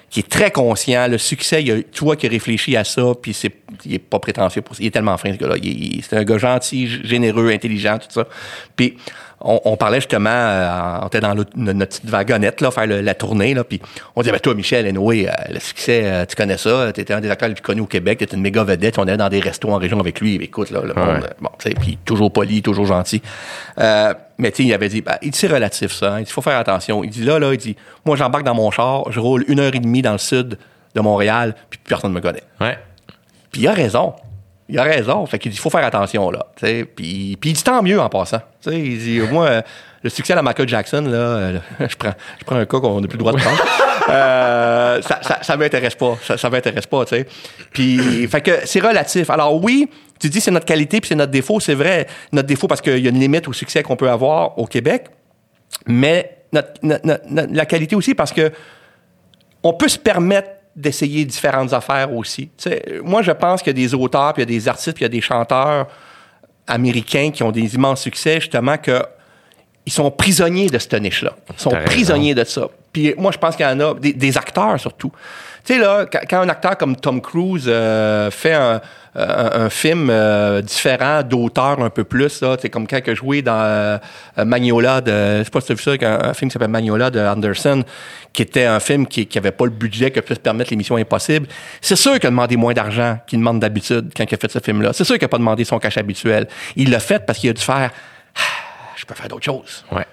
qui est très conscient. Le succès, il a, tu vois qu'il réfléchit à ça, puis c'est, il est pas prétentieux pour ça. Il est tellement fin, ce gars-là. C'est un gars gentil, généreux, intelligent, tout ça. Puis on, on parlait justement, euh, on était dans notre, petite wagonnette, là, faire le- la tournée, là, puis on disait, ben, toi, Michel, anyway, euh, le succès, euh, tu connais ça, t'étais un des acteurs les plus connus au Québec, t'étais une méga vedette, on allait dans des restos en région avec lui, écoute, là, le monde, bon, tu sais, puis toujours poli, toujours gentil. Euh, mais tu sais, il avait dit, ben, il dit, c'est relatif, ça, hein. il dit, faut faire attention. Il dit, là, là, il dit, moi, j'embarque dans mon char, je roule une heure et demie dans le sud de Montréal, puis personne ne me connaît. Ouais. Puis il a raison. Il a raison. Fait qu'il dit, faut faire attention, là. Puis, puis il dit tant mieux en passant. Il dit, moi, euh, le succès de Michael Jackson, là, euh, [laughs] je, prends, je prends un cas qu'on n'a plus le droit de prendre. [laughs] Euh, ça, ça, ça m'intéresse pas. Ça, ça m'intéresse pas, tu sais. Puis, fait que c'est relatif. Alors oui, tu dis c'est notre qualité puis c'est notre défaut. C'est vrai, notre défaut parce qu'il y a une limite au succès qu'on peut avoir au Québec. Mais notre- notre- la qualité aussi parce que on peut se permettre d'essayer différentes affaires aussi. Moi, je pense qu'il y a des auteurs, puis il y a des artistes, puis il y a des chanteurs américains qui ont des immenses succès, justement, que ils sont prisonniers de cette niche-là. Ils sont prisonniers de ça. Puis moi, je pense qu'il y en a des, des acteurs surtout. Tu sais, là, quand, quand un acteur comme Tom Cruise euh, fait un, un, un film euh, différent d'auteur un peu plus, là, c'est comme quand a joué dans euh, Magnola de, je sais pas si tu as vu ça, un, film qui s'appelle Magnola de Anderson, qui était un film qui, qui avait pas le budget que puisse permettre l'émission Impossible. C'est sûr qu'il a demandé moins d'argent qu'il demande d'habitude quand il a fait ce film-là. C'est sûr qu'il a pas demandé son cash habituel. Il l'a fait parce qu'il a dû faire, [sighs] je peux faire d'autres choses. Ouais.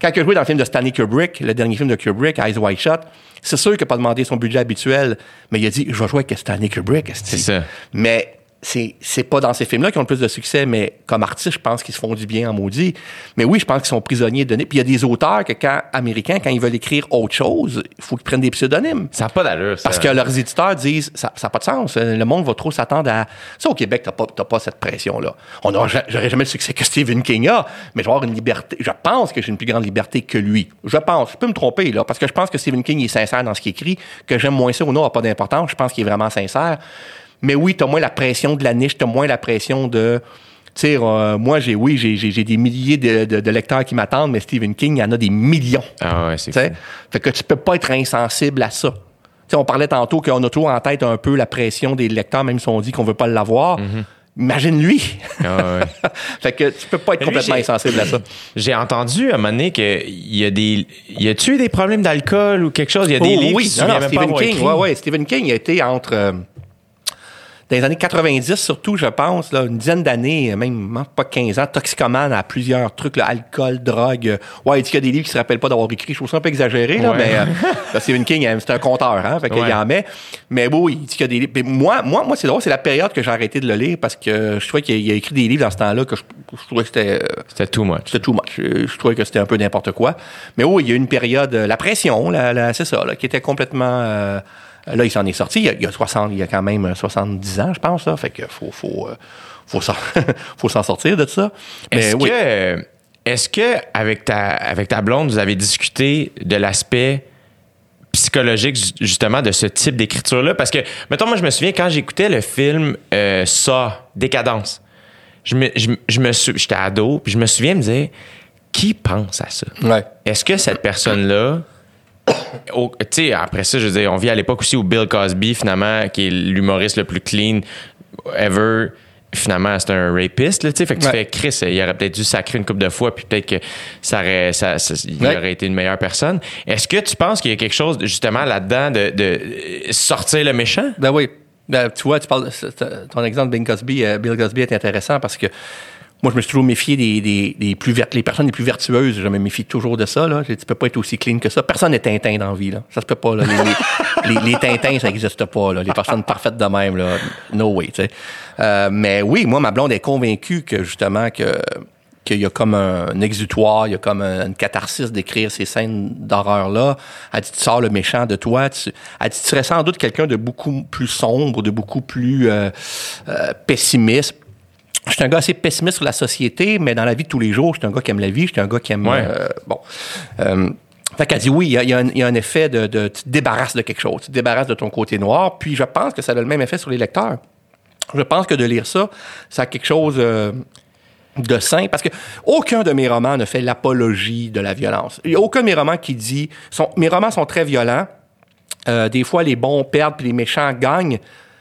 Quand il a joué dans le film de Stanley Kubrick, le dernier film de Kubrick, Eyes Wide Shut, c'est sûr qu'il n'a pas demandé son budget habituel, mais il a dit Je vais jouer avec Stanley Kubrick. C'est ça. Mais c'est, c'est pas dans ces films-là qui ont le plus de succès, mais comme artistes, je pense qu'ils se font du bien en maudit. Mais oui, je pense qu'ils sont prisonniers de. Puis il y a des auteurs que, quand, américains, quand ils veulent écrire autre chose, il faut qu'ils prennent des pseudonymes. Ça n'a pas d'allure, ça. Parce que leurs éditeurs disent ça n'a pas de sens. Le monde va trop s'attendre à. Ça, au Québec, t'as pas, t'as pas cette pression-là. On aura ja- J'aurais jamais le succès que Stephen King a, mais je vais avoir une liberté. Je pense que j'ai une plus grande liberté que lui. Je pense. Je peux me tromper, là, parce que je pense que Stephen King est sincère dans ce qu'il écrit, que j'aime moins ça ou non n'a pas d'importance. Je pense qu'il est vraiment sincère. Mais oui, t'as moins la pression de la niche, t'as moins la pression de. Tu sais, euh, moi, j'ai, oui, j'ai, j'ai, j'ai des milliers de, de- de lecteurs qui m'attendent, mais Stephen King, il y en a des millions. Ah ouais, c'est Tu sais? fou. Fait que tu peux pas être insensible à ça. Tu sais, on parlait tantôt qu'on a toujours en tête un peu la pression des lecteurs, même si on dit qu'on veut pas l'avoir. Imagine lui. Ah ouais. [laughs] fait que tu peux pas être lui, complètement insensible à ça. J'ai entendu à un moment donné qu'il y a des. Y a-tu eu des problèmes d'alcool ou quelque chose? Il y a des Oh, livres oui, qui se non, même Stephen King, ouais, ouais, Stephen King a été entre euh, dans les années 90 surtout, je pense, là, une dizaine d'années, même pas 15 ans, toxicomane à plusieurs trucs, là, alcool, drogue. euh, Ouais, il dit qu'il y a des livres qui se rappellent pas d'avoir écrit? Je trouve ça un peu exagéré, là, Ouais. mais euh, [laughs] Stephen King, euh, c'est un conteur, hein, fait qu'il Ouais. en met. Mais oui, il dit qu'il y a des livres? Mais moi, moi, moi, c'est drôle, c'est la période que j'ai arrêté de le lire parce que je trouvais qu'il a, écrit des livres dans ce temps-là que je, je trouvais que c'était euh, C'était too much. c'était too much. Euh, Je trouvais que c'était un peu n'importe quoi. Mais oui, il y a eu une période, la pression, la, la- c'est ça, là, qui était complètement. euh, là, il s'en est sorti. Il y, a, il y a 60, il y a quand même euh, 70 ans, je pense. Là, fait que faut, faut, euh, faut s'en, [laughs] faut s'en sortir de ça. Est-ce oui. que, est-ce que avec ta, avec ta blonde, vous avez discuté de l'aspect psychologique ju- justement de ce type d'écriture-là? Parce que, mettons, moi, je me souviens quand j'écoutais le film euh, Ça, Décadence, je me, je, je me j'étais ado, puis je me souviens me dire, qui pense à ça? Ouais. Est-ce que cette personne-là, au- tu sais, après ça, je veux dire, on vit à l'époque aussi où Bill Cosby, finalement, qui est l'humoriste le plus clean ever, finalement, c'est un rapiste, là, tu sais. Fait que tu fais Chris, il aurait peut-être dû sacrer une coupe de fois, puis peut-être que ça aurait, ça, ça- il Ouais. aurait été une meilleure personne. Est-ce que tu penses qu'il y a quelque chose, justement, là-dedans de, de sortir le méchant? Ben oui. Ben, tu vois, tu parles, ton exemple de Bill Cosby, euh, Bill Cosby est intéressant parce que moi, je me suis toujours méfié des, des, des plus les personnes les plus vertueuses. Je me méfie toujours de ça. Là. Tu peux pas être aussi clean que ça. Personne n'est Tintin dans la vie. Là. Ça se peut pas. Là. Les, les, Tintins, ça n'existe pas. Là. Les personnes parfaites de même. Là. No way. Euh, mais oui, moi, ma blonde est convaincue que justement que qu'il y a comme un, exutoire, il y a comme un- une catharsis d'écrire ces scènes d'horreur-là. Elle dit, tu sors le méchant de toi. Tu, elle dit, tu serais sans doute quelqu'un de beaucoup plus sombre, de beaucoup plus euh, euh, pessimiste. Je suis un gars assez pessimiste sur la société, mais dans la vie de tous les jours, je suis un gars qui aime la vie, je suis un gars qui aime... Ouais. euh, bon. Euh, fait qu'elle dit oui, il y a, il y a un, il y a un effet de, de... Tu te débarrasses de quelque chose, tu te débarrasses de ton côté noir, puis je pense que ça a le même effet sur les lecteurs. Je pense que de lire ça, ça a quelque chose euh, de sain, parce que aucun de mes romans ne fait l'apologie de la violence. Il n'y a aucun de mes romans qui dit... Sont, mes romans sont très violents. Euh, des fois, les bons perdent, puis les méchants gagnent.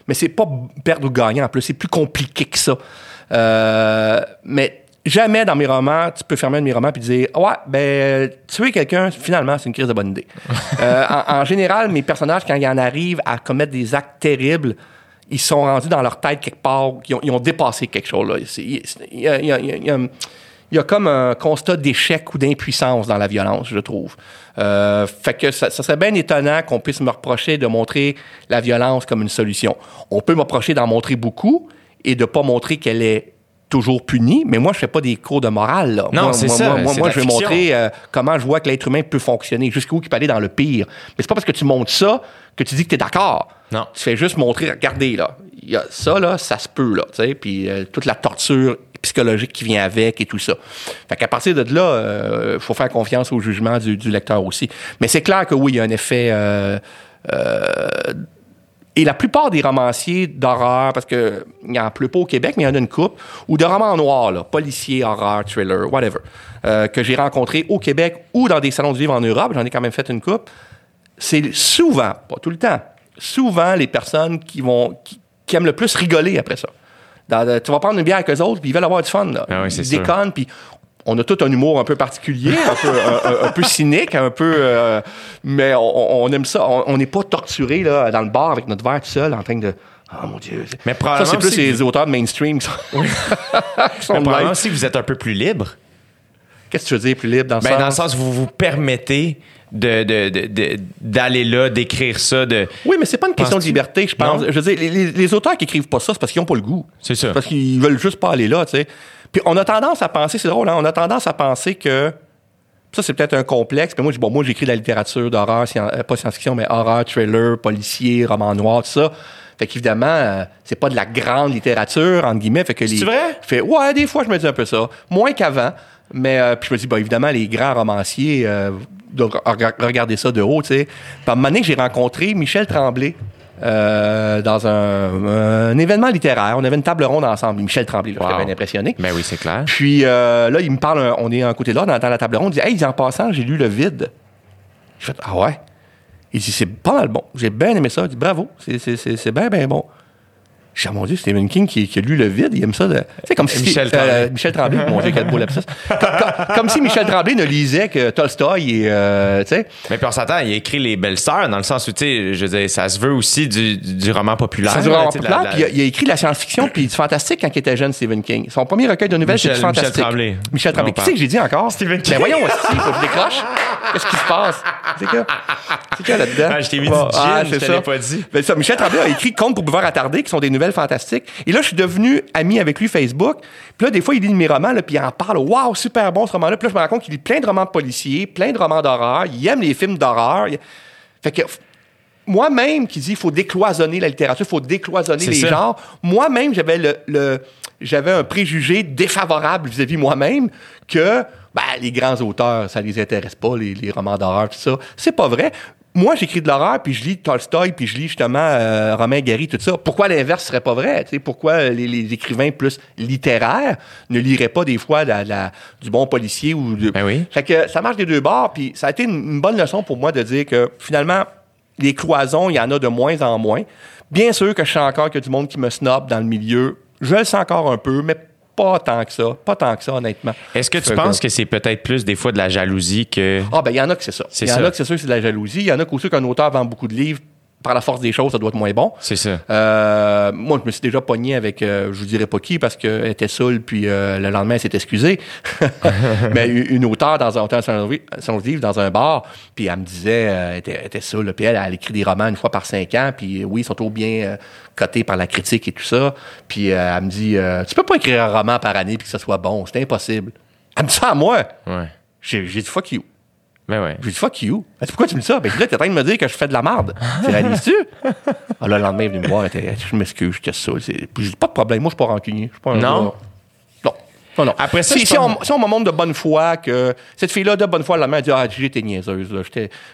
Mais c'est pas perdre ou gagner, en plus. C'est plus compliqué que ça. Euh, mais jamais dans mes romans, tu peux fermer un de mes romans puis dire Ouais, ben, tuer quelqu'un, finalement, c'est une crise de bonne idée. [laughs] Euh, en, en général, mes personnages, quand ils en arrivent à commettre des actes terribles, ils sont rendus dans leur tête quelque part, ils ont, ils ont dépassé quelque chose. Là. Il y a- il y a- il y a- il y a- il y a comme un constat d'échec ou d'impuissance dans la violence, je trouve. Euh, fait que ça, ça serait bien étonnant qu'on puisse me reprocher de montrer la violence comme une solution. On peut me reprocher d'en montrer beaucoup et de pas montrer qu'elle est toujours punie, mais moi, je fais pas des cours de morale. Là. Non, c'est ça, Moi, je vais montrer euh, comment je vois que l'être humain peut fonctionner, jusqu'où il peut aller dans le pire. Mais c'est pas parce que tu montres ça que tu dis que tu es d'accord. Non. Tu fais juste montrer, regardez, là, il y a ça, là, ça se peut, là, tu sais, puis euh, toute la torture psychologique qui vient avec et tout ça. Fait qu'à partir de là, il faut faire confiance au jugement du, du lecteur aussi. Mais c'est clair que oui, il y a un effet euh, euh, Et la plupart des romanciers d'horreur, parce que il n'y en a plus pas au Québec, mais il y en a une coupe, ou de romans noirs, là, policiers, horreur, thriller, whatever, euh, que j'ai rencontrés au Québec ou dans des salons de livre en Europe, j'en ai quand même fait une coupe, c'est souvent, pas tout le temps, souvent les personnes qui vont qui, qui aiment le plus rigoler après ça. Dans le- tu vas prendre une bière avec eux autres, puis ils veulent avoir du fun. Là. Ah oui, ils déconnent, puis on a tout un humour un peu particulier, un peu, un, un- un peu cynique, un peu. euh, mais on, on aime ça. On- n'est pas torturé là, dans le bar avec notre verre tout seul en train de. Oh mon Dieu. Mais ça, probablement c'est plus les auteurs de mainstream qui sont, [laughs] qui sont Mais probablement que vous êtes un peu plus libre. Qu'est-ce que tu veux dire, plus libre dans le Ben, sens? dans le sens? où vous vous permettez de, de- de- de- d'aller là, d'écrire ça. De... Oui, mais c'est pas une question de liberté, je pense. Non? Je veux dire, les, les- les auteurs qui écrivent pas ça, c'est parce qu'ils ont pas le goût. C'est ça. Parce qu'ils veulent juste pas aller là, tu sais. Puis on a tendance à penser, c'est drôle, hein, on a tendance à penser que ça, c'est peut-être un complexe. Puis moi, bon, moi, j'écris de la littérature d'horreur, euh, pas science-fiction, mais horreur, thriller, policier, roman noir, tout ça. Fait qu'évidemment, euh, c'est pas de la grande littérature, entre guillemets. Fait que les, C'est vrai? Fait, ouais, des fois, je me dis un peu ça. Moins qu'avant. Mais euh, puis je me dis, bah, évidemment, les grands romanciers euh, doivent rega- regarder ça de haut, tu sais. Puis à un moment donné, j'ai rencontré Michel Tremblay euh, dans un, un événement littéraire. On avait une table ronde ensemble. Michel Tremblay, là, j'étais bien impressionné. Ben oui, c'est clair. Puis euh, là, il me parle, on est à un côté de là, dans, dans la table ronde, il dit Hey, en passant, j'ai lu Le Vide. Je fais Ah ouais? Il dit C'est pas mal bon. J'ai bien aimé ça. Il dit Bravo, c'est- c'est c'est- c'est bien, bien bon. Dis, Ah, mon Dieu, Stephen King qui, qui a lu Le Vide, il aime ça. Sais, comme si. Michel euh, Tremblay. Michel Tremblay, mon Dieu, quel beau lapsus. [laughs] Comme, comme- comme si Michel Tremblay ne lisait que Tolstoy et. euh, tu sais. Mais puis on s'entend, il a écrit Les Belles Sœurs, dans le sens où, tu sais, je veux dire, ça se veut aussi du, du roman populaire. Ça se tu sais, populaire. la- la- Puis il a, il a écrit de la science-fiction puis du fantastique quand il était jeune, Stephen King. Son premier recueil de nouvelles, c'est du Michel- Michel fantastique. Tremblay. Michel Tremblay. Qui c'est que j'ai dit encore? Stephen King. Ben voyons aussi, faut que je décroche. Qu'est-ce qui se passe? C'est quoi? C'est quoi là-dedans? Ah, je t'ai mis du gin, ah, je c'est pas dit. Ben, ça, Michel Tremblay a écrit Contes pour pouvoir attarder, qui sont des nouvelles fantastiques. Et là, je suis devenu ami avec lui Facebook. Puis là, des fois, il lit mes romans, là, puis il en parle. Waouh, super bon ce roman-là. Puis là, je me rends compte qu'il lit plein de romans policiers, plein de romans d'horreur. Il aime les films d'horreur. Il- Fait que moi-même qui dis il faut décloisonner la littérature, il faut décloisonner les ça. genres. Moi-même, j'avais le, le- j'avais un préjugé défavorable vis-à-vis moi-même que ben, les grands auteurs, ça les intéresse pas, les, les romans d'horreur, tout ça. C'est pas vrai. Moi, j'écris de l'horreur, puis je lis Tolstoy, puis je lis justement euh, Romain Gary, tout ça. Pourquoi l'inverse serait pas vrai? Pourquoi les, les écrivains plus littéraires ne liraient pas des fois la- la- du bon policier ou de... Ben oui. Fait que ça marche des deux bords, puis ça a été une, une bonne leçon pour moi de dire que finalement, les cloisons, il y en a de moins en moins. Bien sûr que je sens encore qu'il y a du monde qui me snob dans le milieu. Je le sens encore un peu, mais pas tant que ça. Pas tant que ça, honnêtement. Est-ce que tu penses que c'est peut-être plus des fois de la jalousie que. Ah, ben, il y en a que c'est ça. Il y en a que c'est sûr que c'est de la jalousie. Il y en a qu'aussi qu'un auteur vend beaucoup de livres. Par la force des choses, ça doit être moins bon. C'est ça. Euh, moi, je me suis déjà pogné avec, euh, je vous dirais pas qui, parce qu'elle était saoule, puis euh, le lendemain, elle s'est excusée. [laughs] Mais une auteure dans un hôtel son livre, dans un bar, puis elle me disait, elle était, elle était saoule, puis elle, elle écrit des romans une fois par cinq ans, puis oui, ils sont trop bien cotés par la critique et tout ça. Puis elle me dit, tu peux pas écrire un roman par année puis que ça soit bon, c'est impossible. Elle me dit ça à moi. Ouais. J'ai j'ai dit fuck you. Ben ouais. J'ai dit fuck you. Elle dit, pourquoi tu me dis ça? Ben, là, t'es en train de me dire que je fais de la merde. Tu réalises-tu? Ah, là, le lendemain, elle est venue me voir. Elle était, je m'excuse, je casse ça. Dit, pas de problème. Moi, je suis pas rancunier. Je suis pas un Non? gars- Non. Non, non. Après ça, si, je on, si on me montre de bonne foi que cette fille-là, de bonne foi, lendemain, elle dit, ah, j'étais niaiseuse, là.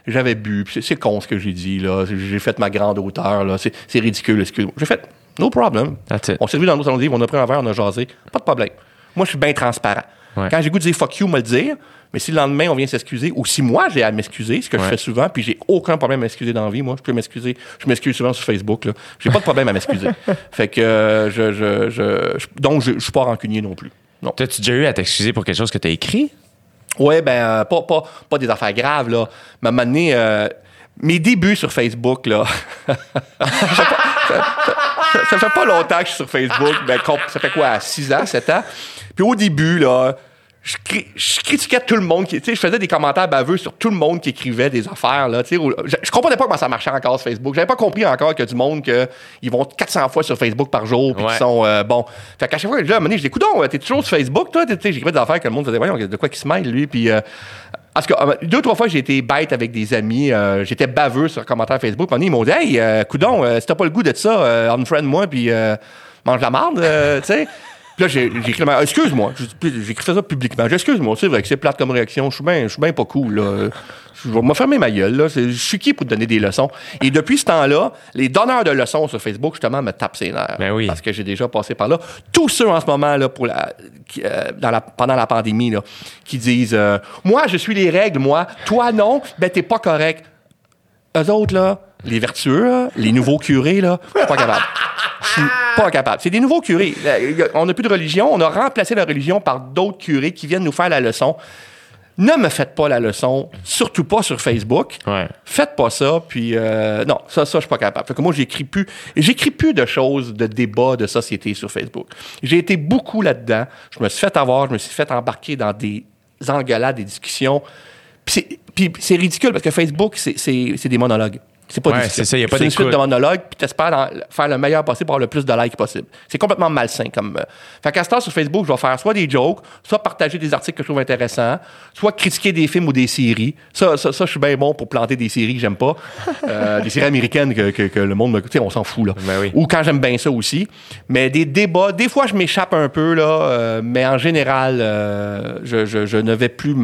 J'avais bu. C'est con ce que j'ai dit, là. J'ai fait ma grande hauteur, là. C'est ridicule, excuse-moi. J'ai fait, no problem. On s'est vu dans nos salons de livre, on a pris un verre, on a jasé. Pas de problème. Moi, je suis bien transparent. Ouais. Quand j'ai goût de dire fuck you, me le dire. Mais si le lendemain, on vient s'excuser, ou si moi, j'ai à m'excuser, ce que je fais souvent, puis j'ai aucun problème à m'excuser dans la vie, moi, je peux m'excuser. Je m'excuse souvent sur Facebook, là. J'ai pas de problème à m'excuser. [laughs] fait que, euh, je, je, je, donc, je, je suis pas rancunier non plus. Non. T'as-tu déjà eu à t'excuser pour quelque chose que t'as écrit? Ouais, ben, euh, pas, pas, pas des affaires graves, là. Mais à un moment donné, euh, mes débuts sur Facebook, là. [laughs] ça, fait pas, ça- ça- ça fait pas longtemps que je suis sur Facebook. Ben, ça fait quoi, 6 ans, 7 ans? Puis au début, là, je, cri- je critiquais tout le monde. Qui, tu sais, je faisais des commentaires baveux sur tout le monde qui écrivait des affaires. Là, tu sais, où- je, je comprenais pas comment ça marchait encore sur Facebook. J'avais pas compris encore que du monde que ils vont 400 fois sur Facebook par jour puis Ouais. qu'ils sont euh, bons. Fait qu'à chaque fois, donné, je dis, Coudon, t'es toujours sur Facebook, toi? Tu sais, J'écrivais des affaires que le monde faisait, voyons, de quoi qu'il se mêle, lui. Puis, euh, tout cas, euh, deux, trois fois, j'ai été bête avec des amis. euh, J'étais baveux sur un commentaire Facebook. Donné, ils m'ont dit, hey, euh, Coudon, euh, si t'as pas le goût de ça, euh, unfriend moi, puis euh, mange la marde, [laughs] tu sais. Puis là, j'ai la- excuse-moi, écrit ça publiquement. J'ai excuse-moi, c'est vrai que c'est plate comme réaction. Je suis bien, je suis bien pas cool, là. Je vais me fermer ma gueule, là. C'est- Je suis qui pour te donner des leçons? Et depuis ce temps-là, les donneurs de leçons sur Facebook, justement, me tapent ses nerfs. Ben oui. Parce que j'ai déjà passé par là. Tous ceux en ce moment, là, pour la, qui, euh, dans la, pendant la pandémie, là, qui disent, euh, moi, je suis les règles, moi. Toi, non. Ben, t'es pas correct. Eux autres, là, les vertueux, là, les nouveaux curés, là, je suis pas capable. Je suis pas capable. C'est des nouveaux curés. A- On n'a plus de religion. On a remplacé la religion par d'autres curés qui viennent nous faire la leçon. Ne me faites pas la leçon, surtout pas sur Facebook. Ouais. Faites pas ça, puis euh, non, ça, ça, je suis pas capable. Fait que moi, j'écris plus, j'écris plus de choses, de débats de société sur Facebook. J'ai été beaucoup là-dedans. Je me suis fait avoir, je me suis fait embarquer dans des engueulades, des discussions. Puis c'est- ridicule parce que Facebook, c'est des monologues. C'est pas Ouais, c'est ça, y a pas C'est une suite de monologues, puis t'espères en- faire le meilleur possible pour avoir le plus de likes possible. C'est complètement malsain comme. euh. Fait qu'à ce temps, sur Facebook, je vais faire soit des jokes, soit partager des articles que je trouve intéressants, soit critiquer des films ou des séries. Ça, ça, ça, je suis bien bon pour planter des séries que j'aime pas. [laughs] Euh, des séries américaines que, que- que le monde me. Tu sais, on s'en fout, là. Ben oui. Ou quand j'aime bien ça aussi. Mais des débats, des fois, je m'échappe un peu, là, euh, mais en général, euh, je, je- je ne vais plus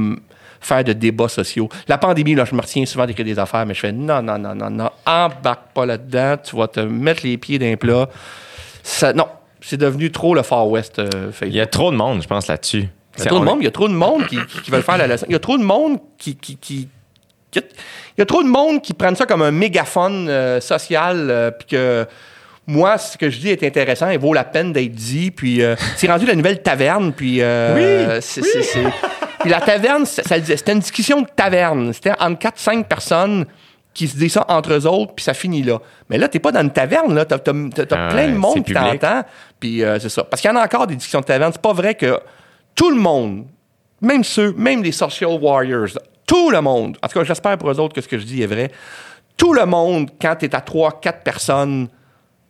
faire de débats sociaux. La pandémie, là, je me retiens souvent d'écrire des affaires, mais je fais non, non, non, non, non, embarque pas là-dedans, tu vas te mettre les pieds d'un plat. Ça, non, c'est devenu trop le Far West euh. Il y a trop de monde, je pense, là-dessus. Il y a trop de monde, il y a trop de monde qui, qui, qui veulent faire la leçon. Il y a trop de monde qui. qui, qui- il y a trop de monde qui prennent ça comme un mégaphone euh, social, euh, puis que moi, ce que je dis est intéressant et vaut la peine d'être dit. Puis euh, c'est rendu la nouvelle taverne, puis. euh, c'est- c'est- c'est- Puis la taverne, ça, ça le disait, c'était une discussion de taverne. C'était entre 4-5 personnes qui se disent ça entre eux autres, puis ça finit là. Mais là, t'es pas dans une taverne, là. T'as, t'as- t'as- t'as Ah plein de monde qui t'entend. Puis euh, c'est ça. Parce qu'il y en a encore des discussions de taverne. C'est pas vrai que tout le monde, même ceux, même les social warriors, tout le monde, en tout cas, j'espère pour eux autres que ce que je dis est vrai, tout le monde, quand tu es à 3-4 personnes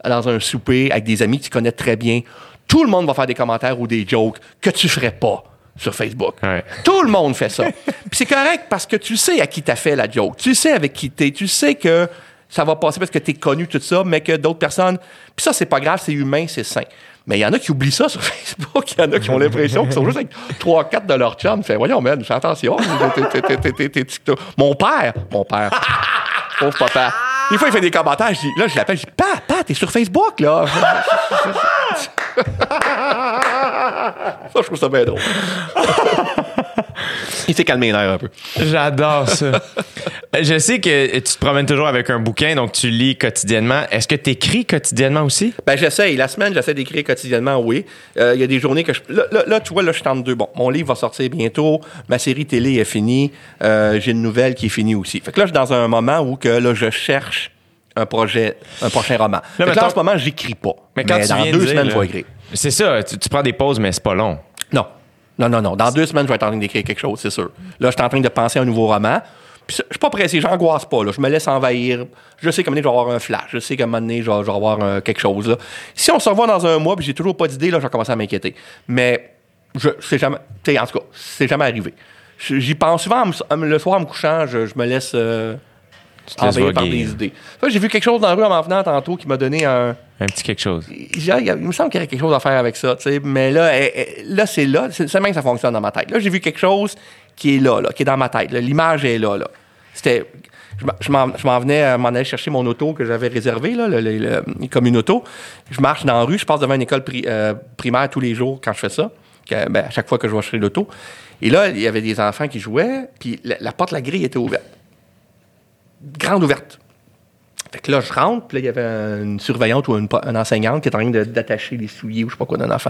dans un souper avec des amis que tu connais très bien, tout le monde va faire des commentaires ou des jokes que tu ferais pas sur Facebook. Ouais. Tout le monde fait ça. Puis c'est correct parce que tu sais à qui t'as fait la joke. Tu sais avec qui t'es. Tu sais que ça va passer parce que t'es connu, tout ça, mais que d'autres personnes. Puis ça, c'est pas grave, c'est humain, c'est sain. Mais il y en a qui oublient ça sur Facebook. Il y en a qui ont l'impression qu'ils sont juste avec 3-4 de leur chum. Fait, voyons, man, fais attention. Mon père, mon père, pauvre papa. Des fois, il fait des commentaires. Je dis, là, je l'appelle. Je dis, Pat, Pat, t'es sur Facebook, là. [laughs] ça, je trouve ça bien drôle. [laughs] [laughs] il s'est calmé nerfs un peu. J'adore ça. [laughs] je sais que tu te promènes toujours avec un bouquin, donc tu lis quotidiennement. Est-ce que tu écris quotidiennement aussi? Ben, j'essaye. La semaine, j'essaie d'écrire quotidiennement, oui. Euh, Il y a des journées que je. Là, là, là, tu vois, là, je tente deux. Bon, mon livre va sortir bientôt. Ma série télé est finie. Euh, J'ai une nouvelle qui est finie aussi. Fait que là, je suis dans un moment où que, là, je cherche un projet, un prochain roman. Là, mettons- en ce moment, j'écris pas. Mais quand tu dans viens deux dire, semaines, là, je vais écrire. C'est ça, tu, tu prends des pauses, mais c'est pas long. Non. Non, non, non. Dans deux semaines, je vais être en train d'écrire quelque chose, c'est sûr. Là, je suis en train de penser à un nouveau roman. Puis je suis pas pressé, j'angoisse pas. Là. Je me laisse envahir. Je sais qu'à un je vais avoir un flash. Je sais qu'à un moment donné, je vais, avoir euh, quelque chose. Là. Si on se revoit dans un mois puis j'ai toujours pas d'idée, là, je vais commencer à m'inquiéter. Mais je c'est jamais. sais, En tout cas, c'est jamais arrivé. J'y pense souvent le soir en me couchant, je, je me laisse euh, envahir par des idées. J'ai vu quelque chose dans la rue en m'en venant tantôt qui m'a donné un. Un petit quelque chose. Il me semble qu'il y aurait quelque chose à faire avec ça, tu sais. Mais là, eh, eh, là c'est là. C'est même que ça fonctionne dans ma tête. Là, j'ai vu quelque chose qui est là, là, qui est dans ma tête. L'image est là, là. C'était. je m'en- venais à m'en aller chercher mon auto que j'avais réservé, là, le- le- le- comme une auto. Je marche dans la rue, je passe devant une école pri- euh, primaire tous les jours quand je fais ça. que, ben, à chaque fois que je vais chercher l'auto. Et là, il y avait des enfants qui jouaient, puis la, la porte de la grille était ouverte. Grande ouverte. Fait que là, je rentre, puis là, il y avait une surveillante ou une, une enseignante qui est en train d'attacher les souliers ou je sais pas quoi d'un enfant.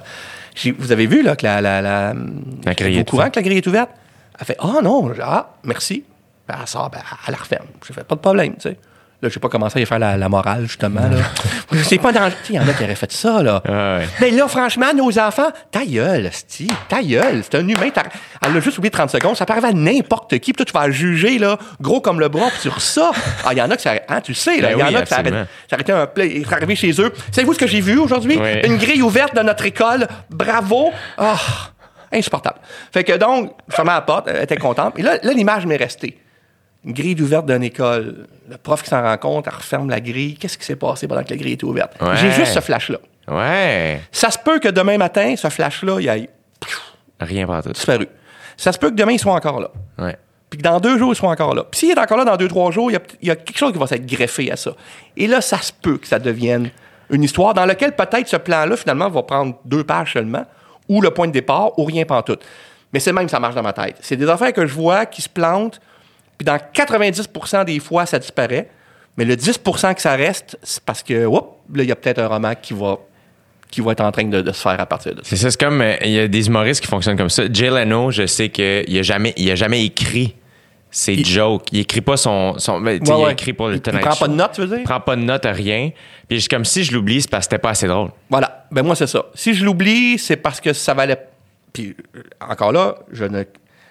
Vous avez vu, là, que la. La, la, La grille est au courant ouverte. que la grille est ouverte? Elle fait Ah non, J'ai, ah, merci. Ben, elle sort, ben, elle la referme. J'ai fait pas de problème, tu sais. Là, j'ai pas commencé à y faire la, la morale, justement. Là. [laughs] C'est pas dans. Sais, il y en a qui auraient fait ça, là. Ah ouais. Mais là, franchement, nos enfants, ta gueule, Sti, ta gueule. C'est un humain. Elle a juste oublié 30 secondes. Ça peut arriver à n'importe qui. Puis toi, tu vas juger, là, gros comme le bras, puis sur ça. [laughs] Ah, il y en a qui ça hein, tu sais, là. Ben Il y en a qui ça ça arrêtait un play. Il arrivé chez eux. Savez-vous ce que j'ai vu aujourd'hui? Oui. Une grille ouverte dans notre école. Bravo. Ah, insupportable. Fait que donc, je fermais la porte. Elle était contente. Et là, là l'image m'est restée. Une grille ouverte d'une école. Le prof qui s'en rend compte, elle referme la grille. Qu'est-ce qui s'est passé pendant que la grille était ouverte? Ouais. J'ai juste ce flash-là. Ouais. Ça se peut que demain matin, ce flash-là, il ait Rien pas tout. disparu. Ça se peut que demain, il soit encore là. Ouais. Puis que dans deux jours, il soit encore là. Puis s'il est encore là dans deux, trois jours, il y a, il y a quelque chose qui va s'être greffé à ça. Et là, ça se peut que ça devienne une histoire dans laquelle peut-être ce plan-là, finalement, va prendre deux pages seulement, ou le point de départ, ou rien pantoute. Mais c'est même que ça marche dans ma tête. C'est des affaires que je vois qui se plantent, puis dans 90% des fois, ça disparaît. Mais le 10% que ça reste, c'est parce que, oups, là, il y a peut-être un roman qui va, qui va être en train de, de se faire à partir de ça. C'est ça, c'est comme. euh, Il y a des humoristes qui fonctionnent comme ça. Jay Leno, je sais qu'il a jamais, il a jamais écrit ses Il- jokes. Il écrit pas son. son ben, Ouais, il ouais. écrit pour le Il- il prend pas de notes, tu veux dire? Il prend pas de notes, rien. Puis comme si je l'oublie, c'est parce que c'était pas assez drôle. Voilà. Ben moi, c'est ça. Si je l'oublie, c'est parce que ça valait. Puis euh, encore là, je ne,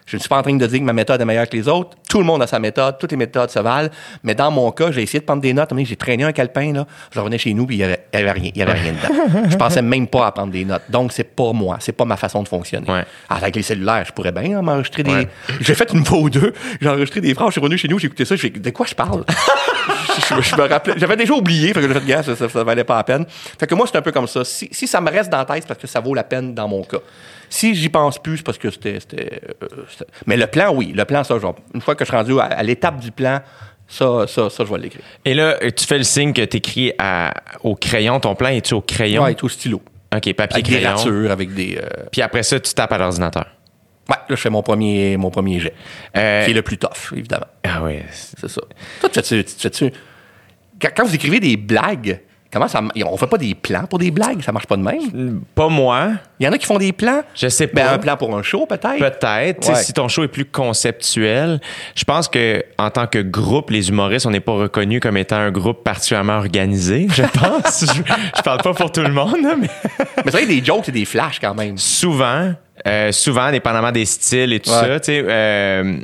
je ne suis pas en train de dire que ma méthode est meilleure que les autres. Tout le monde a sa méthode. Toutes les méthodes se valent. Mais dans mon cas, j'ai essayé de prendre des notes. J'ai traîné un calepin, là. Je revenais chez nous, puis il n'y avait, y avait rien. Y avait rien dedans. [laughs] Je pensais même pas à prendre des notes. Donc, c'est pas moi. C'est pas ma façon de fonctionner. Ouais. Alors, avec les cellulaires, je pourrais bien hein, m'enregistrer des. Ouais. J'ai fait une fois ou deux. J'ai enregistré des phrases. Je suis revenu chez nous, j'ai écouté ça. Je fais, de quoi je parle? je, [laughs] je- je me rappelais. J'avais déjà oublié. Fait que j'ai fait, gars, ça, ça, ça valait pas la peine. Fait que moi, c'est un peu comme ça. Si, si ça me reste dans la tête, c'est parce que ça vaut la peine dans mon cas. Si j'y pense plus, c'est parce que c'était. euh, c'était- Mais le plan, oui. Le plan, ça, genre, une fois que je suis rendu à, à l'étape du plan, ça, ça, ça, je vais l'écrire. Et là, tu fais le signe que tu écris au crayon. Ton plan est-tu au crayon? Tout au stylo. OK, papier Avec des crayon. ratures, avec des. euh, Puis après ça, tu tapes à l'ordinateur. Ouais, là, je fais mon premier, mon premier jet. Euh, Qui est le plus tough, évidemment. Ah oui. C'est ça. Toi, tu fais-tu. tu fais-tu- Quand, quand vous écrivez des blagues, comment ça. On fait pas des plans pour des blagues, ça marche pas de même? Pas moi. Il y en a qui font des plans? Je sais Ben, pas. un plan pour un show, peut-être? Peut-être. Ouais. Si ton show est plus conceptuel, je pense que en tant que groupe, les humoristes, on n'est pas reconnus comme étant un groupe particulièrement organisé. Je [laughs] pense. je, je parle pas pour tout le monde, mais [laughs] Mais ça, des jokes, c'est des flashs quand même. souvent, euh, souvent, dépendamment des styles et tout Ouais. ça, tu sais. euh,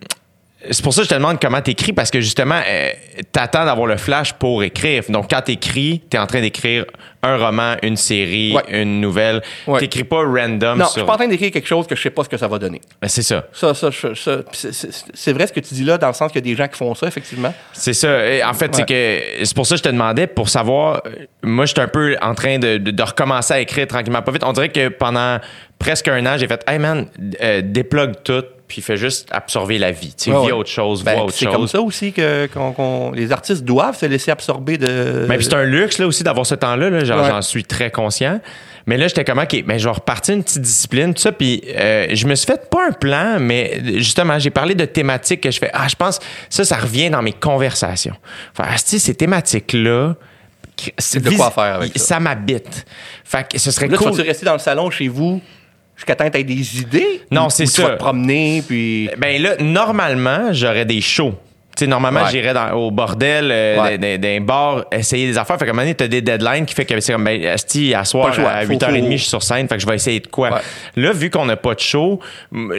c'est pour ça que je te demande comment t'écris, parce que justement, euh, t'attends d'avoir le flash pour écrire. Donc, quand t'écris, t'es en train d'écrire un roman, une série, Ouais. une nouvelle. Ouais. T'écris pas random Non, je sur... suis pas en train d'écrire quelque chose que je sais pas ce que ça va donner. Ben, c'est ça. Ça, ça, je- ça- c'est- vrai ce que tu dis là, dans le sens qu'il y a des gens qui font ça, effectivement. C'est ça. Et en fait, c'est que c'est pour ça que je te demandais pour savoir. euh, Moi, j'étais un peu en train de, de- de recommencer à écrire tranquillement, pas vite. On dirait que pendant presque un an, j'ai fait, hey man, euh, déplogue tout, puis fais juste absorber la vie. Tu sais, Ouais, autre chose, Ben, vois autre c'est chose. comme ça aussi que les artistes doivent se laisser absorber de. Mais puis c'est un luxe là aussi d'avoir ce temps-là. Là, Ouais. J'en suis très conscient. Mais là, j'étais comme, OK, mais je vais repartir une petite discipline, tout ça. Puis euh, je me suis fait pas un plan, mais justement, j'ai parlé de thématiques que je fais. Ah, je pense, ça, ça revient dans mes conversations. Enfin, asti, ces thématiques-là. C'est de quoi faire avec ça. Ça? m'habite. Fait que ce serait Là, tu cool. rester dans le salon chez vous jusqu'à temps que t'aies des idées? Non, c'est ou Tu vas ça. te promener, puis. Ben là, normalement, j'aurais des shows. Tu sais, normalement, Ouais. j'irais au bordel, euh, Ouais. dans, dans- dans un bar, essayer des affaires. Fait qu'à un moment donné, t'as des deadlines qui fait que c'est comme, ben, asti, à soir, choix. à Faut- 8h30, faut- je suis sur scène, fait que je vais essayer de quoi. Ouais. Là, vu qu'on n'a pas de show,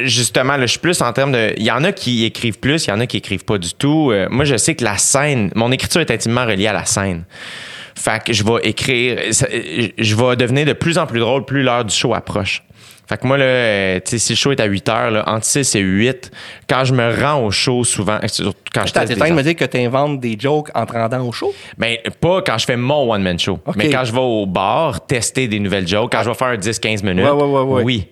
justement, là, je suis plus en termes de. Il y en a qui écrivent plus, il y en a qui écrivent pas du tout. Euh, moi, je sais que la scène, mon écriture est intimement reliée à la scène. Fait que je vais écrire, ça- je vais devenir de plus en plus drôle plus l'heure du show approche. Fait que moi, là, euh, tu sais, si le show est à 8 heures, là, entre 6 et 8, quand je me rends au show, souvent, euh, quand je t'es en train de me dire que t'inventes des jokes en te rendant au show? Ben, pas quand je fais mon one-man show, mais quand je vais au bar, tester des nouvelles jokes, quand je vais faire un 10-15 minutes, Ouais, ouais, ouais, oui.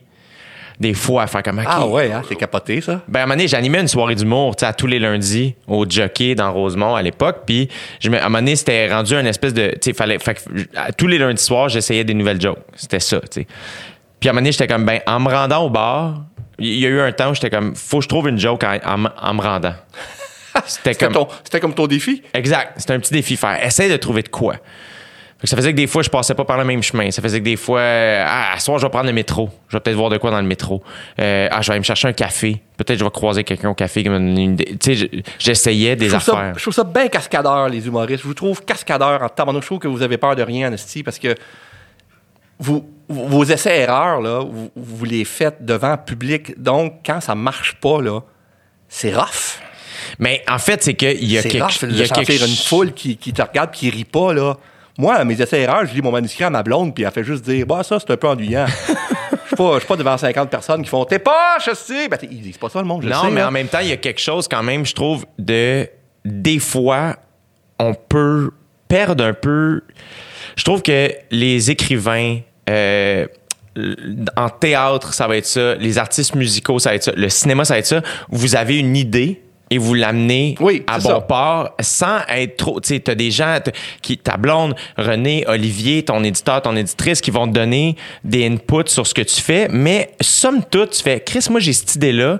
Des fois, faire comme... OK. Ah ouais, hein, c'est capoté, ça. Ben, à un moment donné, j'animais une soirée d'humour, tu sais, à tous les lundis, au Jockey dans Rosemont à l'époque. Puis, à un moment donné, c'était rendu un espèce de. Tu sais, fallait. Fait que, à tous les lundis soirs, j'essayais des nouvelles jokes. C'était ça, tu sais. Puis, à un moment donné, j'étais comme, ben, en me rendant au bar, il y a eu un temps où j'étais comme, faut que je trouve une joke en, en me- en me rendant. [laughs] C'était comme. ton, comme ton défi? Exact. C'était un petit défi faire. Essaye de trouver de quoi. Fait que ça faisait que des fois, je passais pas par le même chemin. Ça faisait que des fois, ah, à soir, je vais prendre le métro. Je vais peut-être voir de quoi dans le métro. Euh, ah, je vais aller me chercher un café. Peut-être je vais croiser quelqu'un au café qui me donne une idée. Tu sais, je- j'essayais des Je ça, affaires. je trouve ça bien cascadeur, les humoristes. Je vous trouve cascadeur en tabarnouche. Je trouve que vous avez peur de rien, en parce que vous, vos essais-erreurs, là, vous, vous les faites devant public. Donc, quand ça marche pas, là, c'est rough. Mais en fait, c'est qu'il y a quelque rough il y a quelque une foule qui, qui te regarde qui rit pas, là. Moi, à mes essais-erreurs, je lis mon manuscrit à ma blonde, puis elle fait juste dire, bah, ça, c'est un peu ennuyant. [laughs] Je suis pas, je suis pas devant 50 personnes qui font, t'es pas, je sais. Ben, ils disent pas ça, le monde, je Non, sais. mais là. en même temps, il y a quelque chose quand même, je trouve, de. Des fois, on peut perdre un peu. Je trouve que les écrivains, euh, en théâtre, ça va être ça. Les artistes musicaux, ça va être ça. Le cinéma, ça va être ça. Vous avez une idée et vous l'amenez Oui, à bon ça. port sans être trop. Tu sais, t'as des gens, qui, ta blonde, René, Olivier, ton éditeur, ton éditrice qui vont te donner des inputs sur ce que tu fais, mais somme toute, tu fais, Chris, moi j'ai cette idée-là,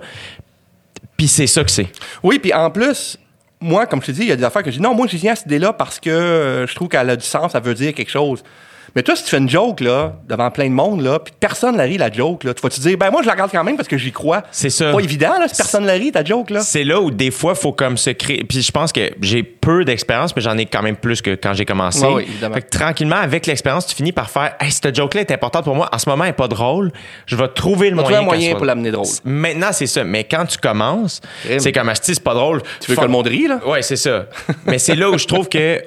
puis c'est ça que c'est. Oui, puis en plus, moi, comme je te dis, il y a des affaires que je dis non, moi, j'ai cette idée-là parce que euh, je trouve qu'elle a du sens, ça veut dire quelque chose. Mais toi, si tu fais une joke, là, devant plein de monde, là, puis personne la rit, la joke, là, tu vas-tu dire, ben moi, je la regarde quand même parce que j'y crois. C'est ça. pas évident, là, si personne la rit, ta joke, là. C'est là où des fois, il faut comme se créer. Puis je pense que j'ai peu d'expérience, mais j'en ai quand même plus que quand j'ai commencé. Oui, évidemment. Fait que tranquillement, avec l'expérience, tu finis par faire Hey, cette joke-là est importante pour moi. En ce moment, elle n'est pas drôle. Je vais trouver le vas moyen. un moyen soit- pour l'amener drôle. Maintenant, c'est ça. Mais quand tu commences, c'est comme Asti, c'est pas drôle. Tu veux que le monde rie, là? Ouais, c'est ça. Mais c'est là où je trouve que,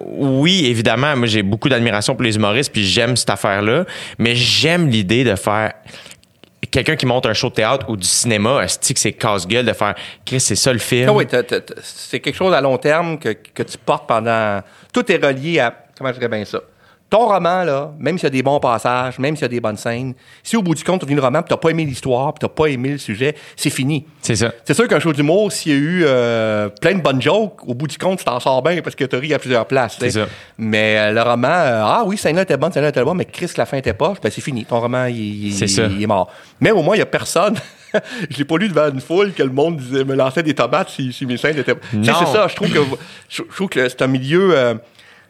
oui, évidemment, moi, j'ai beaucoup d'admiration pour les humoristes, puis j'aime cette affaire-là. Mais j'aime l'idée de faire quelqu'un qui monte un show de théâtre ou du cinéma, que c'est casse-gueule de faire, Chris, c'est ça le film? Ah oui, c'est quelque chose à long terme que, que tu portes pendant. Tout est relié à. Comment je dirais bien ça? Ton roman, là, même s'il y a des bons passages, même s'il y a des bonnes scènes, si au bout du compte, tu lis le roman, puis t'as pas aimé l'histoire, puis t'as pas aimé le sujet, c'est fini. C'est ça. C'est sûr qu'un show d'humour, s'il y a eu euh, plein de bonnes jokes, au bout du compte, tu t'en sors bien parce que tu ri à plusieurs places. tu. C'est ça. Mais euh, le roman, euh, ah oui, celle-là était bonne, celle-là était bonne, mais Chris, la fin était pas, ben c'est fini. Ton roman, il, est mort. Mais au moins, il y a personne. [laughs] Je l'ai pas lu devant une foule que le monde disait, me lançait des tomates si, si mes scènes étaient. Tu c'est ça. Je trouve que je, trouve que c'est un milieu. euh,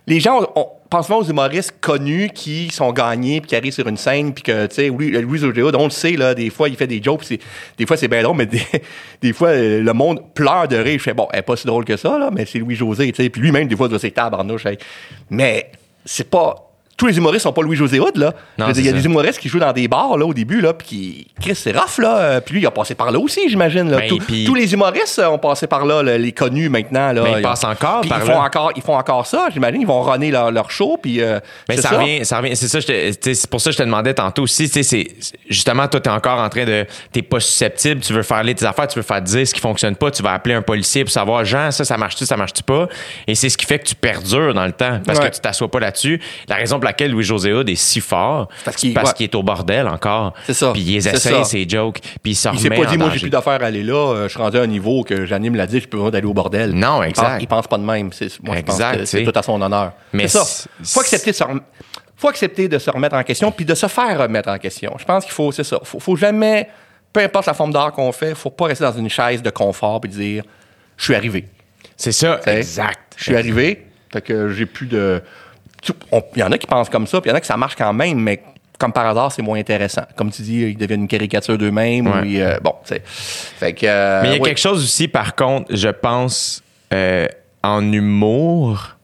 les gens, on, pense pas aux humoristes connus qui sont gagnés puis qui arrivent sur une scène puis que tu sais Louis Louis Augeot, on le sait là, des fois il fait des jokes, c'est des fois c'est bien drôle mais des, [laughs] des fois euh, le monde pleure de rire, je fais bon, elle est pas si drôle que ça là, mais c'est Louis José, tu sais, puis lui-même des fois il doit s'être tabarnouche. Mais c'est pas tous les humoristes sont pas Louis-José Hood, là. Il y a des humoristes qui jouent dans des bars, là, au début, là, puis qui... Chris, c'est rough, là. Puis lui, il a passé par là aussi, j'imagine, là. Ben, Tous- les humoristes ont passé par là, là, les connus, maintenant, là. Mais ils passent encore par ils font là. encore, ils font encore ça, j'imagine. Ils vont runner leur, leur show, puis... euh, Mais c'est ça, revient, ça revient. C'est ça, c'est pour ça que je te demandais tantôt aussi. C'est, justement, toi, t'es encore en train de. T'es pas susceptible, tu veux faire lire tes affaires, tu veux faire dire ce qui fonctionne pas, tu vas appeler un policier pour savoir, Jean, ça, ça marche-tu, ça marche-tu pas? Et c'est ce qui fait que tu perdures dans le temps. Parce Ouais. que tu t'assois pas là-dessus. La raison pour laquelle Louis-José Hood est si fort, Parce qu'il- ouais. est au bordel encore. C'est ça. Puis il essaie ses jokes, puis il se Il s'est remet pas dit, moi, j'ai plus d'affaires à aller là. euh, je suis rendu à un niveau que j'anime la dit, je peux pas d'aller au bordel. Non, Il pense- exact. Il pense pas de même. C'est, moi, pense Exact, c'est tout à son honneur. Mais ça. Faut accepter de se rem- faut accepter de se remettre en question puis de se faire remettre en question. Je pense qu'il faut, c'est ça. Faut, faut jamais, peu importe la forme d'art qu'on fait, faut pas rester dans une chaise de confort puis dire, je suis arrivé. C'est ça, exact. Je suis arrivé, fait que j'ai plus de. Il y en a qui pensent comme ça, puis il y en a qui ça marche quand même, mais comme par hasard, c'est moins intéressant. Comme tu dis, ils deviennent une caricature d'eux-mêmes. Ouais. ou ils, euh, bon, tu sais. Fait que. euh, Mais il y a oui. quelque chose aussi, par contre, je pense, euh, en humour,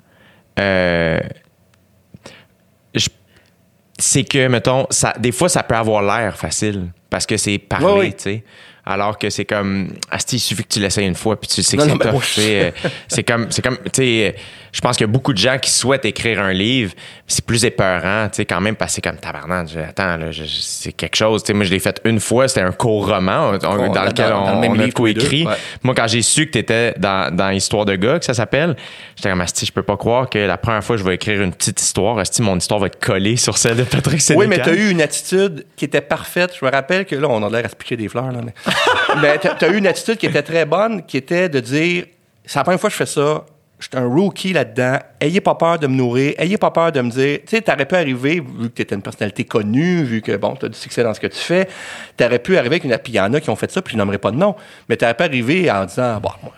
c'est que, mettons, ça, des fois, ça peut avoir l'air facile parce que c'est oui. tu sais. Alors que c'est comme, Asti, il suffit que tu l'essayes une fois puis tu sais que [laughs] c'est comme, c'est comme, tu sais, je pense qu'il y a beaucoup de gens qui souhaitent écrire un livre, c'est plus épeurant, tu sais, quand même, c'est comme tabarnak. Attends, là, c'est quelque chose. Tu sais, moi, je l'ai fait une fois, c'était un court roman on- dans- dans lequel dans le on, même on a coécrit. ouais. Moi, quand j'ai su que tu étais dans, dans Histoire de gars, que ça s'appelle, j'étais comme, Asti, je peux pas croire que la première fois que je vais écrire une petite histoire, Asti, mon histoire va être collée sur celle de Patrick Sénécal. Oui, mais tu as eu une attitude qui était parfaite. Je me rappelle que là, on a l'air à se piquer des fleurs. Là, mais [laughs] mais tu as eu une attitude qui était très bonne, qui était de dire c'est la première fois que je fais ça. Je suis un rookie là-dedans. Ayez pas peur de me nourrir. Ayez pas peur de me dire. Tu sais, t'aurais pu arriver, vu que tu étais une personnalité connue, vu que, bon, tu as du succès dans ce que tu fais, t'aurais pu arriver avec une. Puis il y en a qui ont fait ça, puis je nommerai pas de nom. Mais t'aurais pu arriver en disant, bon, moi,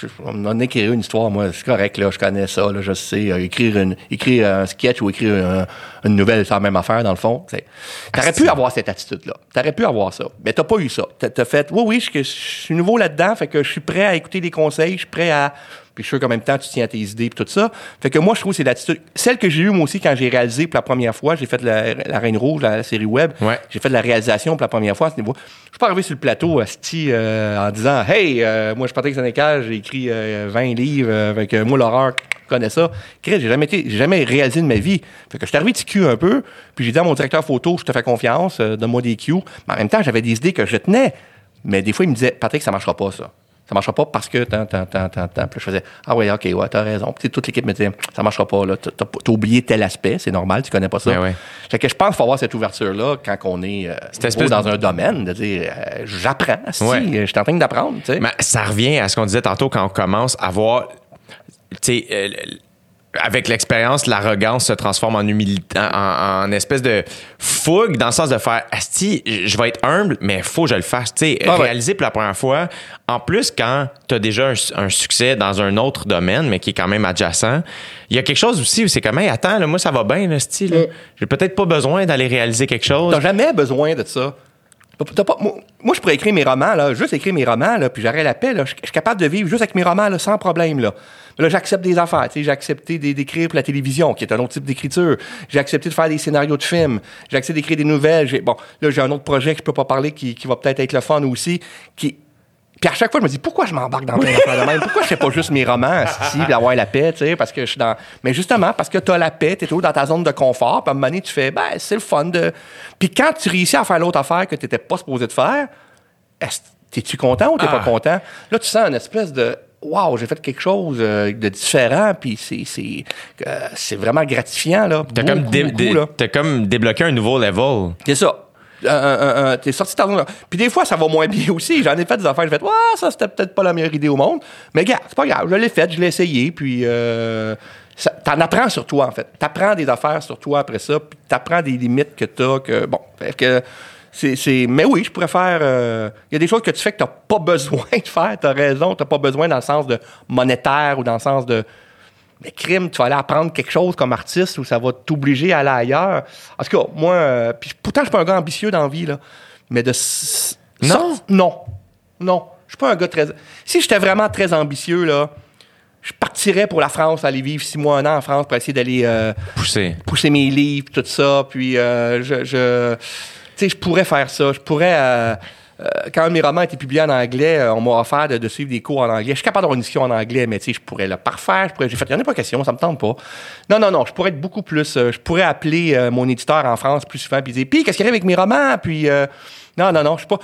je- on en écrire une histoire, moi, c'est correct, là, je connais ça, là, je sais. euh, écrire, une, écrire un sketch ou écrire un- une nouvelle, c'est la même affaire, dans le fond. T'aurais pu avoir cette attitude-là. T'aurais pu avoir ça. Mais t'as pas eu ça. T'as t'as fait, oui, oui, je suis nouveau là-dedans, fait que je suis prêt à écouter des conseils, je suis prêt à. Puis je suis sûr qu'en même temps, tu tiens à tes idées et tout ça. Fait que moi, je trouve que c'est l'attitude. Celle que j'ai eue, moi aussi, quand j'ai réalisé pour la première fois, j'ai fait la, la Reine Rouge, la, série web. Ouais. J'ai fait de la réalisation pour la première fois à ce niveau. Je suis pas arrivé sur le plateau asti, euh, en disant Hey, euh, moi je suis Patrick Sénécal, j'ai écrit euh, 20 livres, euh, avec euh, moi l'horreur, connais ça. Chris, j'ai jamais été, j'ai jamais réalisé de ma vie. Fait que je suis arrivé TQ un peu, puis j'ai dit à mon directeur photo, je te fais confiance, donne-moi des cues. Mais en même temps, j'avais des idées que je tenais. Mais des fois, il me disait Patrick, ça marchera pas ça. Ça marchera pas parce que tant, tant, tant, tant, tant. Puis je faisais, ah ouais, ok, ouais, t'as raison. Puis toute l'équipe me disait, ça marchera pas, là. T'as, t'as oublié tel aspect, c'est normal, tu connais pas ça. Ben ouais. Fait que je pense qu'il faut avoir cette ouverture-là quand on est euh, espèce de- dans un domaine, de dire, euh, j'apprends, si, Ouais. je suis en train d'apprendre, tu sais. Mais ça revient à ce qu'on disait tantôt quand on commence à voir, tu sais, euh, avec l'expérience, l'arrogance se transforme en humilité, en, en espèce de fougue dans le sens de faire Asti, je vais être humble, mais faut que je le fasse. Tu sais, Ah ouais. réaliser pour la première fois. En plus, quand tu as déjà un, un succès dans un autre domaine, mais qui est quand même adjacent, il y a quelque chose aussi où c'est comme, hey, attends, là, moi, ça va bien, là, Asti, là. J'ai peut-être pas besoin d'aller réaliser quelque chose. T'as jamais besoin de ça. Moi, je pourrais écrire mes romans, là, juste écrire mes romans, là, puis j'aurais la paix. Je suis capable de vivre juste avec mes romans là, sans problème. Là, Mais là j'accepte des affaires. J'ai accepté d'é- d'écrire pour la télévision, qui est un autre type d'écriture. J'ai accepté de faire des scénarios de films. J'ai accepté d'écrire des nouvelles. Bon, là, j'ai un autre projet que je peux pas parler qui, qui va peut-être être le fun aussi. Qui... Puis à chaque fois, je me dis, pourquoi je m'embarque dans plein d'affaires de même? Pourquoi je fais pas juste mes romans, ici, puis avoir la paix, tu sais, parce que je suis dans... Mais justement, parce que tu as la paix, tu es toujours dans ta zone de confort, puis à un moment donné, tu fais, ben, c'est le fun de... Puis quand tu réussis à faire l'autre affaire que tu n'étais pas supposé de faire, est-ce- t'es-tu content ou t'es Ah. pas content? Là, tu sens une espèce de... Wow, j'ai fait quelque chose euh, de différent, puis c'est, c'est, euh, c'est vraiment gratifiant, là. T'as comme, dé- dé- comme débloqué un nouveau level. C'est ça. Un- un- un- T'es sorti de. Puis des fois, ça va moins bien [laughs] aussi. J'en ai fait des affaires. J'ai fait, ouais, ça, c'était peut-être pas la meilleure idée au monde. Mais gars, c'est pas grave. Je l'ai fait, je l'ai essayé. Puis euh, t'en apprends sur toi, en fait. T'apprends des affaires sur toi après ça. Puis t'apprends des limites que t'as. Que, bon, fait que c'est, Mais oui, je pourrais faire. euh, Il y a des choses que tu fais que t'as pas [laughs] besoin de faire. T'as raison. T'as pas besoin dans le sens de monétaire ou dans le sens de. Mais crime, tu vas aller apprendre quelque chose comme artiste ou ça va t'obliger à aller ailleurs. En tout cas, moi, euh, puis pourtant, je suis pas un gars ambitieux dans la vie, là. Mais de. Non? non. Non. Je suis pas un gars très. Si j'étais vraiment très ambitieux, là, je partirais pour la France, aller vivre six mois, un an en France pour essayer d'aller euh, Poussé. pousser mes livres, tout ça. Puis, euh, je. je tu sais, je pourrais faire ça. Je pourrais. Euh, quand mes romans étaient publiés en anglais, euh, on m'a offert de, de suivre des cours en anglais. Je suis capable d'avoir une discussion en anglais, mais tu sais, je pourrais le parfaire. Je pourrais, j'ai fait, il n'y en a pas question, ça me tente pas. Non, non, non, je pourrais être beaucoup plus. euh, je pourrais appeler mon éditeur en France plus souvent puis dire, puis qu'est-ce qui arrive avec mes romans? Puis, euh, non, non, non, je suis pas.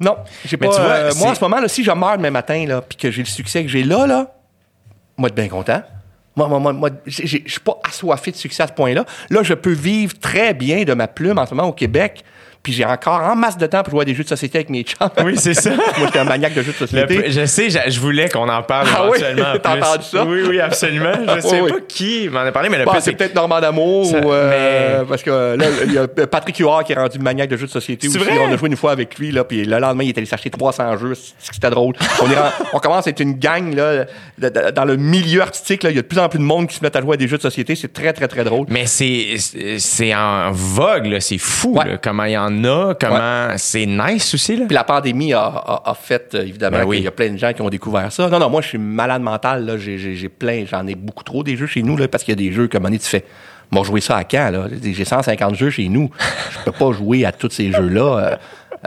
Non, j'ai pas. tu vois, euh, c'est- moi, en ce moment, là, si je meurs demain matin, là, puis que j'ai le succès que j'ai là, là, moi, être bien content. Moi, moi, moi, je suis pas assoiffé de succès à ce point-là. Là, je peux vivre très bien de ma plume en ce moment au Québec. Puis j'ai encore en masse de temps pour jouer à des jeux de société avec mes chums. Oui, c'est ça. [laughs] Moi, j'étais un maniaque de jeux de Le- société. je sais, je, je voulais qu'on en parle Ah oui? éventuellement. en [laughs] T'as entendu ça? Oui, oui, absolument. Je [laughs] sais Oui, pas oui. qui m'en a parlé, mais le Bon, plus, c'est peut-être Normand D'Amour Ça- ou euh, mais- parce que là, il y a Patrick Huard qui est rendu maniaque de jeux de société C'est aussi. vrai? On a joué une fois avec lui là, puis le lendemain il est allé s'acheter 300 jeux. C'était drôle. On, est ren- on commence à être une gang là, dans le milieu artistique. là. Il y a de plus en plus de monde qui se met à jouer à des jeux de société. C'est très très très drôle. Mais c'est c'est en vogue, là. C'est fou, Ouais. là, comment il y en a, comment c'est nice aussi, là? Puis la pandémie a, a- a fait, euh, évidemment, Ben oui. qu'il y a plein de gens qui ont découvert ça. Non, non, moi, je suis malade mental. Là. J'ai, j'ai- plein, j'en ai beaucoup trop des jeux chez nous, là, parce qu'il y a des jeux comme on est, tu fais. Moi, jouer ça à quand, là? J'ai 150 jeux chez nous. Je peux pas jouer à tous ces jeux-là.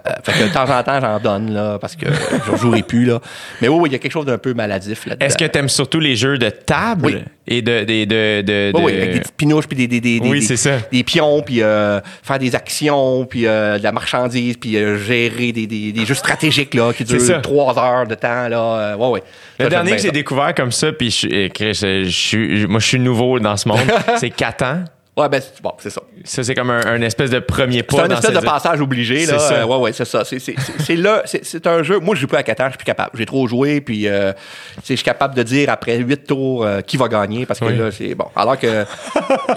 Euh, fait que de temps en temps, j'en donne, là, parce que je jouerai plus, là. Mais oui, oui, il y a quelque chose d'un peu maladif là-dedans. Est-ce que tu aimes surtout les jeux de table Oui. et de. de, de, de- Oui, oui, avec des petites pinouches, puis des, des, des, Oui, des- ça. des pions, puis euh, faire des actions, puis euh, de la marchandise, puis gérer des, des, jeux stratégiques là, qui durent trois heures de temps. Là. Ouais, ouais. Le Ça, dernier que j'ai découvert comme ça, puis je, eh, je, moi je suis nouveau dans ce monde, [laughs] c'est Catan. Ouais, ben, c'est- bon, c'est ça. Ça, c'est comme un, un espèce de premier pas C'est un dans espèce de passage obligé, là. C'est ça. Euh, ouais, ouais, c'est ça. C'est, c'est, c'est, c'est là, c'est, c'est un jeu. Moi, je joue pas à Catan, je suis plus capable. J'ai trop joué, puis euh, tu sais, je suis capable de dire après huit tours euh, qui va gagner, parce que Oui. là, c'est bon. Alors que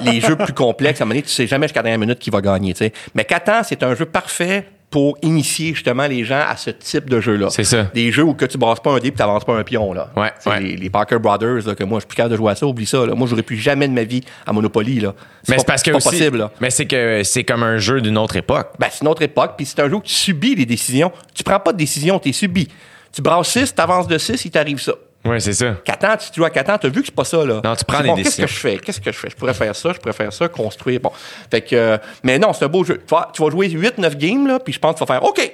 les jeux plus complexes, à un moment donné, tu sais jamais jusqu'à la dernière minute qui va gagner, tu sais. Mais Catan, c'est un jeu parfait pour initier justement les gens à ce type de jeu-là. C'est ça. Des jeux où que tu brasses pas un dé puis t'avances pas un pion, là. Ouais, ouais. Les, les Parker Brothers, là, que moi, je suis plus capable de jouer à ça, oublie ça, là. Moi, j'aurais plus jamais de ma vie à Monopoly, là. Mais c'est parce que pas aussi- possible, là. Mais c'est que c'est comme un jeu d'une autre époque. Ben, c'est une autre époque, puis c'est un jeu où tu subis les décisions. Tu prends pas de décision, tu es subi. Tu brasses 6, tu avances de 6, il t'arrive ça. Oui, c'est ça. Catan, tu joues à Catan, tu as vu que c'est pas ça, là. Non, tu prends des bon, décisions. Qu'est-ce que je fais? Qu'est-ce que je fais? Je pourrais faire ça, je pourrais faire ça, construire. Bon. Fait que, euh, mais non, c'est un beau jeu. Tu vas, tu vas jouer 8-9 games, là, puis je pense que tu vas faire OK.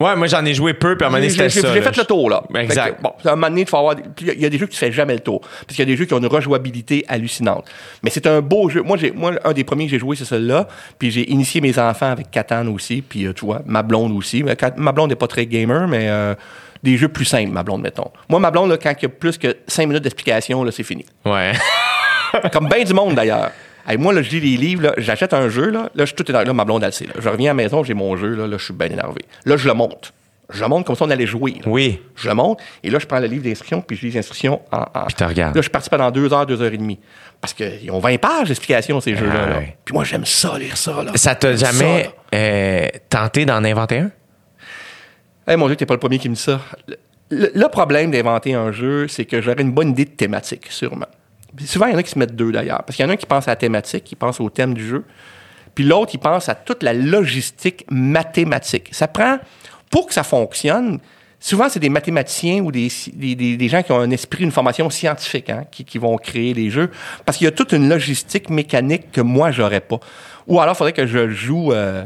Ouais, moi j'en ai joué peu, puis à un moment donné, c'était ça. j'ai fait le tour, là. Que, exact. bon, à un moment donné, il faut avoir. Il y a- des jeux que tu fais jamais le tour. Parce qu'il y a des jeux qui ont une rejouabilité hallucinante. Mais c'est un beau jeu. Moi, j'ai, moi, un des premiers que j'ai joué, c'est celui-là. Puis j'ai initié mes enfants avec Catan aussi. Puis euh, tu vois, ma blonde aussi. Ma blonde n'est pas très gamer, mais euh, des jeux plus simples, ma blonde, mettons. Moi, ma blonde, là, quand il y a plus que 5 minutes d'explication, là, c'est fini. Ouais. [laughs] Comme bien du monde, d'ailleurs. Hey, moi, là, je lis des livres, j'achète un jeu, là, là, je suis tout énervé. Là, ma blonde, elle le sait. là. Je reviens à la maison, j'ai mon jeu, là, là, je suis bien énervé. Là, je le monte. Je le monte comme si on allait jouer. là. Oui. Je le monte, et là, je prends le livre d'instructions, puis je lis les instructions en. en- Puis tu regardes. Là, je suis parti pendant deux heures, deux heures et demie. Parce qu'ils ont 20 pages d'explications, ces jeux-là. là. ouais. Puis moi, j'aime ça, lire ça. Là. Ça t'a J'aime jamais euh, tenté d'en inventer un? Eh mon Dieu, t'es pas le premier qui me dit ça. Le, problème d'inventer un jeu, c'est que j'aurais une bonne idée de thématique, sûrement. Souvent, il y en a qui se mettent deux d'ailleurs. Parce qu'il y en a un qui pense à la thématique, qui pense au thème du jeu. Puis l'autre, il pense à toute la logistique mathématique. Ça prend, pour que ça fonctionne, souvent, c'est des mathématiciens ou des, des, des- des gens qui ont un esprit, une formation scientifique, hein, qui, qui vont créer les jeux. Parce qu'il y a toute une logistique mécanique que moi, j'aurais pas. Ou alors, il faudrait que je joue. euh,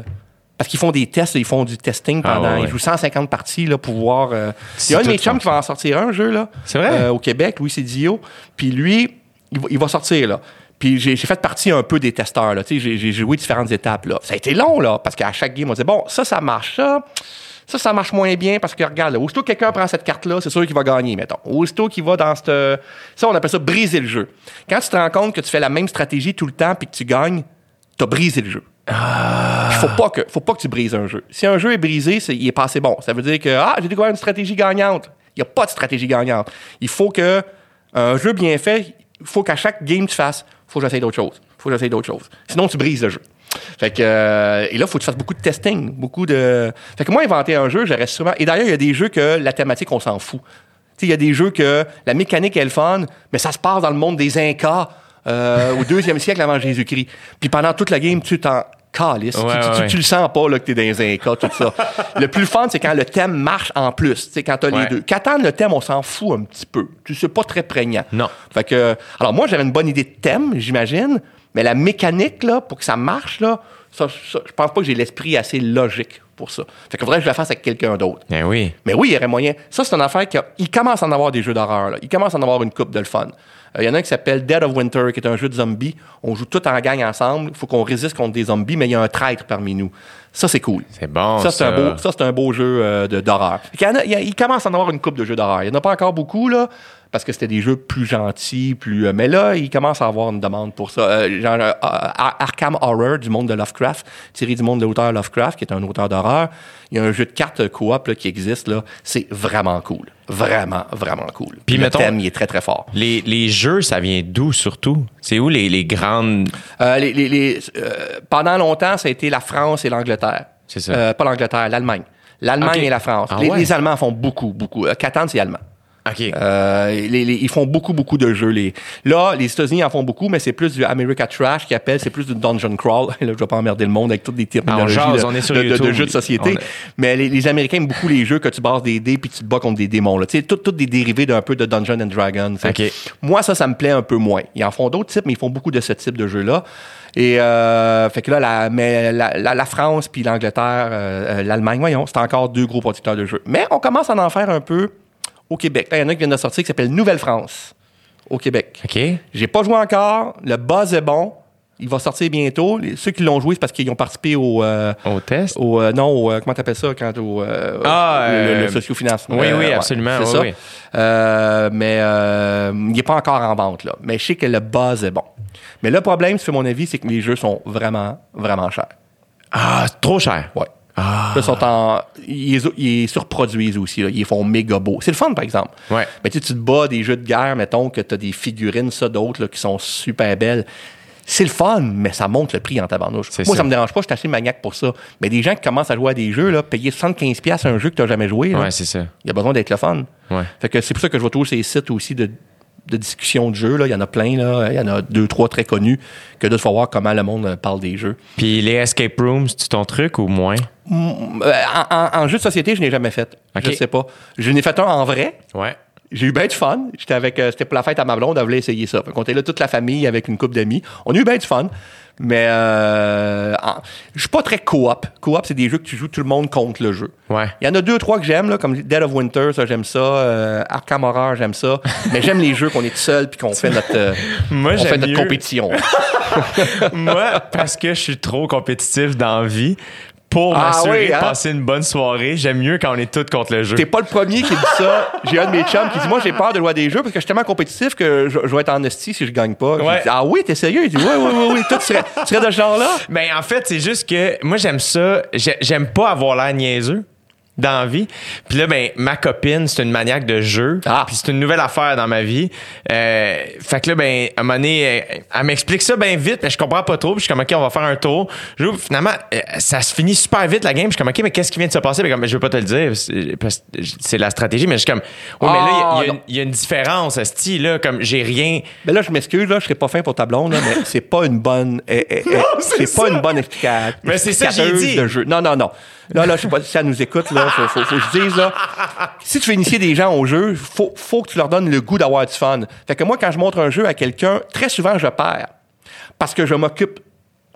parce qu'ils font des tests, ils font du testing Ah, pendant. ouais. Ils jouent 150 parties là, pour voir. euh, Il y a un de mes chums qui va en sortir un jeu là, C'est vrai? euh, au Québec, Louis Cédillo. Puis lui, il va, il va sortir là. Puis j'ai fait partie un peu des testeurs là. Tu sais, j'ai- j'ai joué différentes étapes là. Ça a été long là, parce qu'à chaque game on disait bon ça ça marche ça. Ça, ça marche moins bien parce que regarde, là, aussitôt que quelqu'un prend cette carte-là, c'est sûr qu'il va gagner, mettons. Aussitôt qu'il va dans cette. Ça, on appelle ça briser le jeu. Quand tu te rends compte que tu fais la même stratégie tout le temps puis que tu gagnes, t'as brisé le jeu. Il faut pas que faut pas que tu brises un jeu. Si un jeu est brisé, c'est, il est passé bon. Ça veut dire que ah, j'ai découvert une stratégie gagnante. Il n'y a pas de stratégie gagnante. Il faut que un jeu bien fait, il faut qu'à chaque game tu fasses, faut que j'essaye d'autres choses. Faut que j'essaye d'autres choses. Sinon tu brises le jeu. Fait que euh, et là faut que tu fasses beaucoup de testing, beaucoup de Fait que moi inventer un jeu, j'aurais sûrement et d'ailleurs il y a des jeux que la thématique on s'en fout. Il y a des jeux que la mécanique est le fun, mais ça se passe dans le monde des Incas euh, au deuxième [laughs] siècle avant Jésus-Christ. Puis pendant toute la game, tu t'en Ouais, tu, tu- ouais, tu- ouais. tu le sens pas là, que t'es dans les Incas, tout ça. [laughs] le plus fun, c'est quand le thème marche en plus. Tu quand t'as Ouais. les deux. Qu'attendre le thème, on s'en fout un petit peu. Tu sais pas très prégnant. Non. Fait que, alors moi, j'avais une bonne idée de thème, j'imagine, mais la mécanique, là, pour que ça marche, là, ça, ça, je pense pas que j'ai l'esprit assez logique pour ça. Fait que faudrait que je la fasse avec quelqu'un d'autre. Ben oui. Mais oui, il y aurait moyen. Ça, c'est une affaire qui. a- Il commence à en avoir des jeux d'horreur. là. Il commence à en avoir une coupe de le fun. Euh, Il y en a un qui s'appelle Dead of Winter, qui est un jeu de zombies. On joue tout en gang ensemble. Il faut qu'on résiste contre des zombies, mais il y a un traître parmi nous. Ça, c'est cool. C'est bon, Ça, c'est un beau, ça, c'est un beau jeu euh, de- d'horreur. Fait qu'il y en a- Il, y a- il commence à en avoir une coupe de jeux d'horreur. Il n'y en a pas encore beaucoup, là, parce que c'était des jeux plus gentils, plus. euh, mais là, il commence à avoir une demande pour ça. Euh, genre euh, Ar- Arkham Horror du monde de Lovecraft, tiré du monde de l'auteur Lovecraft, qui est un auteur d'horreur. Il y a un jeu de cartes coop là, qui existe, là. C'est vraiment cool. Vraiment, vraiment cool. Puis le thème, il est très, très fort. Les, les jeux, ça vient d'où surtout? C'est où les, les grandes? Euh, les- les- les, euh, pendant longtemps, ça a été la France et l'Angleterre. C'est ça. Euh, pas l'Angleterre, l'Allemagne. L'Allemagne et la France. Ah les, ouais? les Allemands font beaucoup, beaucoup. Catan, c'est allemand. OK. Euh, les- les- ils font beaucoup, beaucoup de jeux. Les, là, les États-Unis en font beaucoup, mais c'est plus du America Trash qui appelle, c'est plus du Dungeon Crawl. [laughs] Là, je vais pas emmerder le monde avec toutes les terminologies Ah, on jase, de, on est sur de- de- de YouTube. jeux de société. Est- Mais les, les Américains aiment beaucoup les jeux que tu bases des dés puis tu te bats contre des démons. là. Tu sais, tout, tout des dérivés d'un peu de Dungeon and Dragons. tu sais. OK. Moi, ça, ça me plaît un peu moins. Ils en font d'autres types, mais ils font beaucoup de ce type de jeux-là. Et euh, fait que là, la, mais la, la- la France puis l'Angleterre, euh, euh, l'Allemagne, voyons, c'est encore deux gros producteurs de jeux. Mais on commence à en faire un peu au Québec. Là, Il y en a qui viennent de sortir qui s'appelle Nouvelle-France au Québec. OK. J'ai pas joué encore. Le buzz est bon. Il va sortir bientôt. Les- ceux qui l'ont joué, c'est parce qu'ils ont participé au. euh, Au test? au euh, non, au, euh, comment t'appelles ça quand au. euh, Ah, le, le- sociofinancement. oui, oui, ouais, absolument, c'est oui, ça. oui. Mais il n'est pas encore en vente, là. Mais je sais que le buzz est bon. Mais le problème, c'est mon avis, c'est que les jeux sont vraiment, vraiment chers. Ah, trop cher. Ouais. Là, ils sont en. Ils, ils surproduisent aussi, là. Ils font méga beaux. C'est le fun, par exemple. Ouais. Mais tu sais, tu te bats des jeux de guerre, mettons, que tu as des figurines, ça, d'autres, là, qui sont super belles. C'est le fun, mais ça monte le prix en tabarnouche. Moi, ça. ça. me dérange pas, je suis assez maniaque pour ça. Mais des gens qui commencent à jouer à des jeux, là, payer 75$ un jeu que tu n'as jamais joué, là, Ouais, c'est ça. il y a besoin d'être le fun. Ouais. Fait que c'est pour ça que je vais trouver ces sites aussi de, de discussion de jeux. Là. Il y en a plein, là. Il y en a deux, trois très connus que de fois voir comment le monde euh, parle des jeux. Puis les escape rooms, c'est ton truc ou moins? Euh, en, en jeu de société, je n'ai jamais fait. Ok. Je sais pas. Je n'ai fait un en vrai. Ouais. J'ai eu bien du fun. J'étais avec, euh, c'était pour la fête à ma blonde, elle voulait essayer ça. Fait qu'on était là toute la famille avec une coupe d'amis. On a eu bien du fun. Mais euh, je suis pas très coop. Coop, c'est des jeux que tu joues tout le monde contre le jeu. Ouais. Il y en a deux, trois que j'aime, là, comme Dead of Winter, ça j'aime ça. Euh, Arkham Horror, j'aime ça. [laughs] Mais j'aime les jeux qu'on est tout seul puis qu'on fait notre, euh, [laughs] Moi, on fait j'aime notre mieux- compétition. [laughs] Moi, parce que je suis trop compétitif dans la vie, pour Ah m'assurer oui, hein? de passer une bonne soirée. J'aime mieux quand on est tous contre le jeu. T'es pas le premier qui dit ça. J'ai un de mes chums qui dit Moi, j'ai peur de jouer à des jeux parce que je suis tellement compétitif que je, je vais être en esti si je gagne pas. J'ai Ouais. dit, ah oui, t'es sérieux? Il dit Oui, oui, oui, oui. Toi, tu serais, tu serais de ce genre-là [laughs] Ben, en fait, c'est juste que moi, j'aime ça. J'ai- J'aime pas avoir l'air niaiseux dans la vie. Puis là, ben, ma copine, c'est une maniaque de jeu. Ah. Puis c'est une nouvelle affaire dans ma vie. Euh, fait que là, ben, à un moment donné, elle, elle m'explique ça bien vite, mais je comprends pas trop. Puis je suis comme, OK, on va faire un tour. Je finalement, euh, ça se finit super vite, la game. Je suis comme, OK, mais qu'est-ce qui vient de se passer? Ben, comme, je veux pas te le dire. c'est- parce que C'est la stratégie, mais je suis comme, ouais, mais là, il y a- Ah, y, a une- différence, style, là. Comme, j'ai rien. Mais là, je m'excuse, là, je serais pas fin pour ta blonde, là, mais c'est pas une bonne. eh, eh, eh, [laughs] c'est pas une bonne explica- Mais c'est ça que j'ai dit. de jeu. Non, non, non. Là, là, je sais pas si ça nous écoute, là. Faut, faut, faut que je dise, là. Si tu veux initier des gens au jeu, faut, faut que tu leur donnes le goût d'avoir du fun. Fait que moi, quand je montre un jeu à quelqu'un, très souvent, je perds. Parce que je m'occupe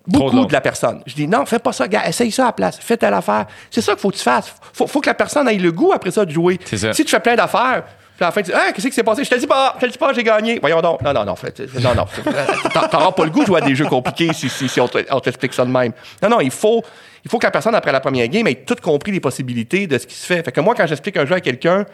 beaucoup de la personne. Je dis, non, fais pas ça, gars, essaye ça à la place, fais telle affaire. C'est ça qu'il faut que tu fasses. Faut, faut que la personne ait le goût après ça de jouer. Si tu fais plein d'affaires, à la fin, tu dis, ah, qu'est-ce qui s'est passé? Je te dis pas, je te dis pas, j'ai gagné. Voyons donc. Non, non, non, fait, non, non. [laughs] T'en- T'auras pas le goût de jouer à des jeux compliqués si, on t'explique ça de même. Non, non, il faut, il faut que la personne, après la première game, ait tout compris les possibilités de ce qui se fait. Fait que moi, quand j'explique un jeu à quelqu'un,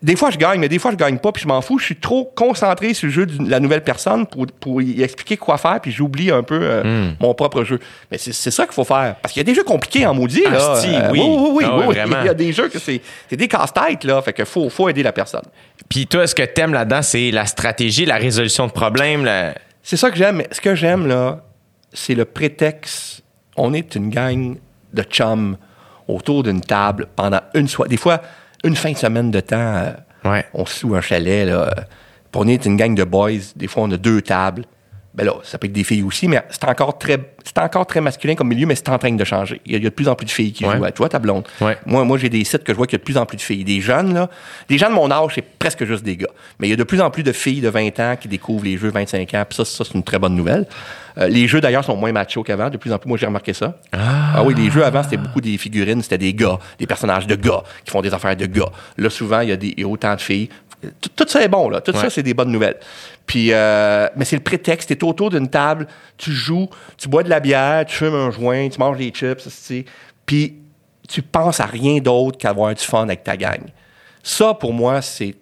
des fois, je gagne, mais des fois, je gagne pas, puis je m'en fous. Je suis trop concentré sur le jeu de la nouvelle personne pour, pour y expliquer quoi faire, puis j'oublie un peu euh, mon propre jeu. Mais c'est ça qu'il faut faire. Parce qu'il y a des jeux compliqués en maudit, là. Asti, Euh, oui. oui, oui, oui, Ah oui, oui. Il y a des jeux que c'est des casse-têtes, là. Fait que faut, faut aider la personne. Puis toi, ce que t'aimes là-dedans, c'est la stratégie, la résolution de problèmes. la- C'est ça que j'aime. Ce que j'aime, là, c'est le prétexte. On est une gang de chums autour d'une table pendant une soirée. Des fois, une fin de semaine de temps. euh, Ouais. on se loue un chalet, là. euh, on est une gang de boys. Des fois, on a deux tables. Ben là, ça peut être des filles aussi, mais c'est encore très, c'est encore très masculin comme milieu, mais c'est en train de changer. Il y a, il y a de plus en plus de filles qui Ouais. jouent. à- Tu vois, ta blonde? Ouais. Moi, moi j'ai des sites que je vois qu'il y a de plus en plus de filles. Des jeunes, là. Des gens de mon âge, c'est presque juste des gars. Mais il y a de plus en plus de filles de 20 ans qui découvrent les jeux 25 ans. Puis ça, ça c'est une très bonne nouvelle. Euh, les jeux, d'ailleurs, sont moins machos qu'avant. De plus en plus, moi, j'ai remarqué ça. Ah. oui, les jeux avant, c'était beaucoup des figurines, c'était des gars, des personnages de gars qui font des affaires de gars. Là, souvent, il y a, des, il y a autant de filles. Tout, tout ça est bon, là. Tout Ouais. ça, c'est des bonnes nouvelles. Puis, euh, mais c'est le prétexte. T'es autour d'une table, tu joues, tu bois de la bière, tu fumes un joint, tu manges des chips, tu sais. Puis, tu penses à rien d'autre qu'avoir du fun avec ta gang. Ça, pour moi, c'est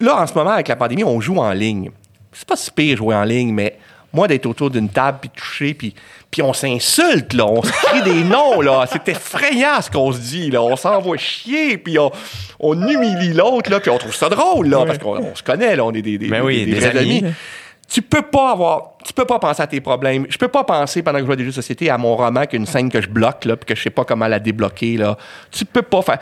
Là, en ce moment, avec la pandémie, on joue en ligne. C'est pas si pire jouer en ligne, mais moi, d'être autour d'une table, puis toucher, puis, puis on s'insulte, là. On se crie des [laughs] noms, là. C'est effrayant, ce qu'on se dit, là. On s'envoie chier, puis on, on humilie l'autre, là, puis on trouve ça drôle, là, parce qu'on on se connaît, là. On est des, des, Ben oui, des vrais amis. Tu peux pas avoir, tu peux pas penser à tes problèmes. Je peux pas penser pendant que je à des jeux de société à mon roman qu'une scène que je bloque là, puis que je sais pas comment la débloquer là. Tu peux pas faire.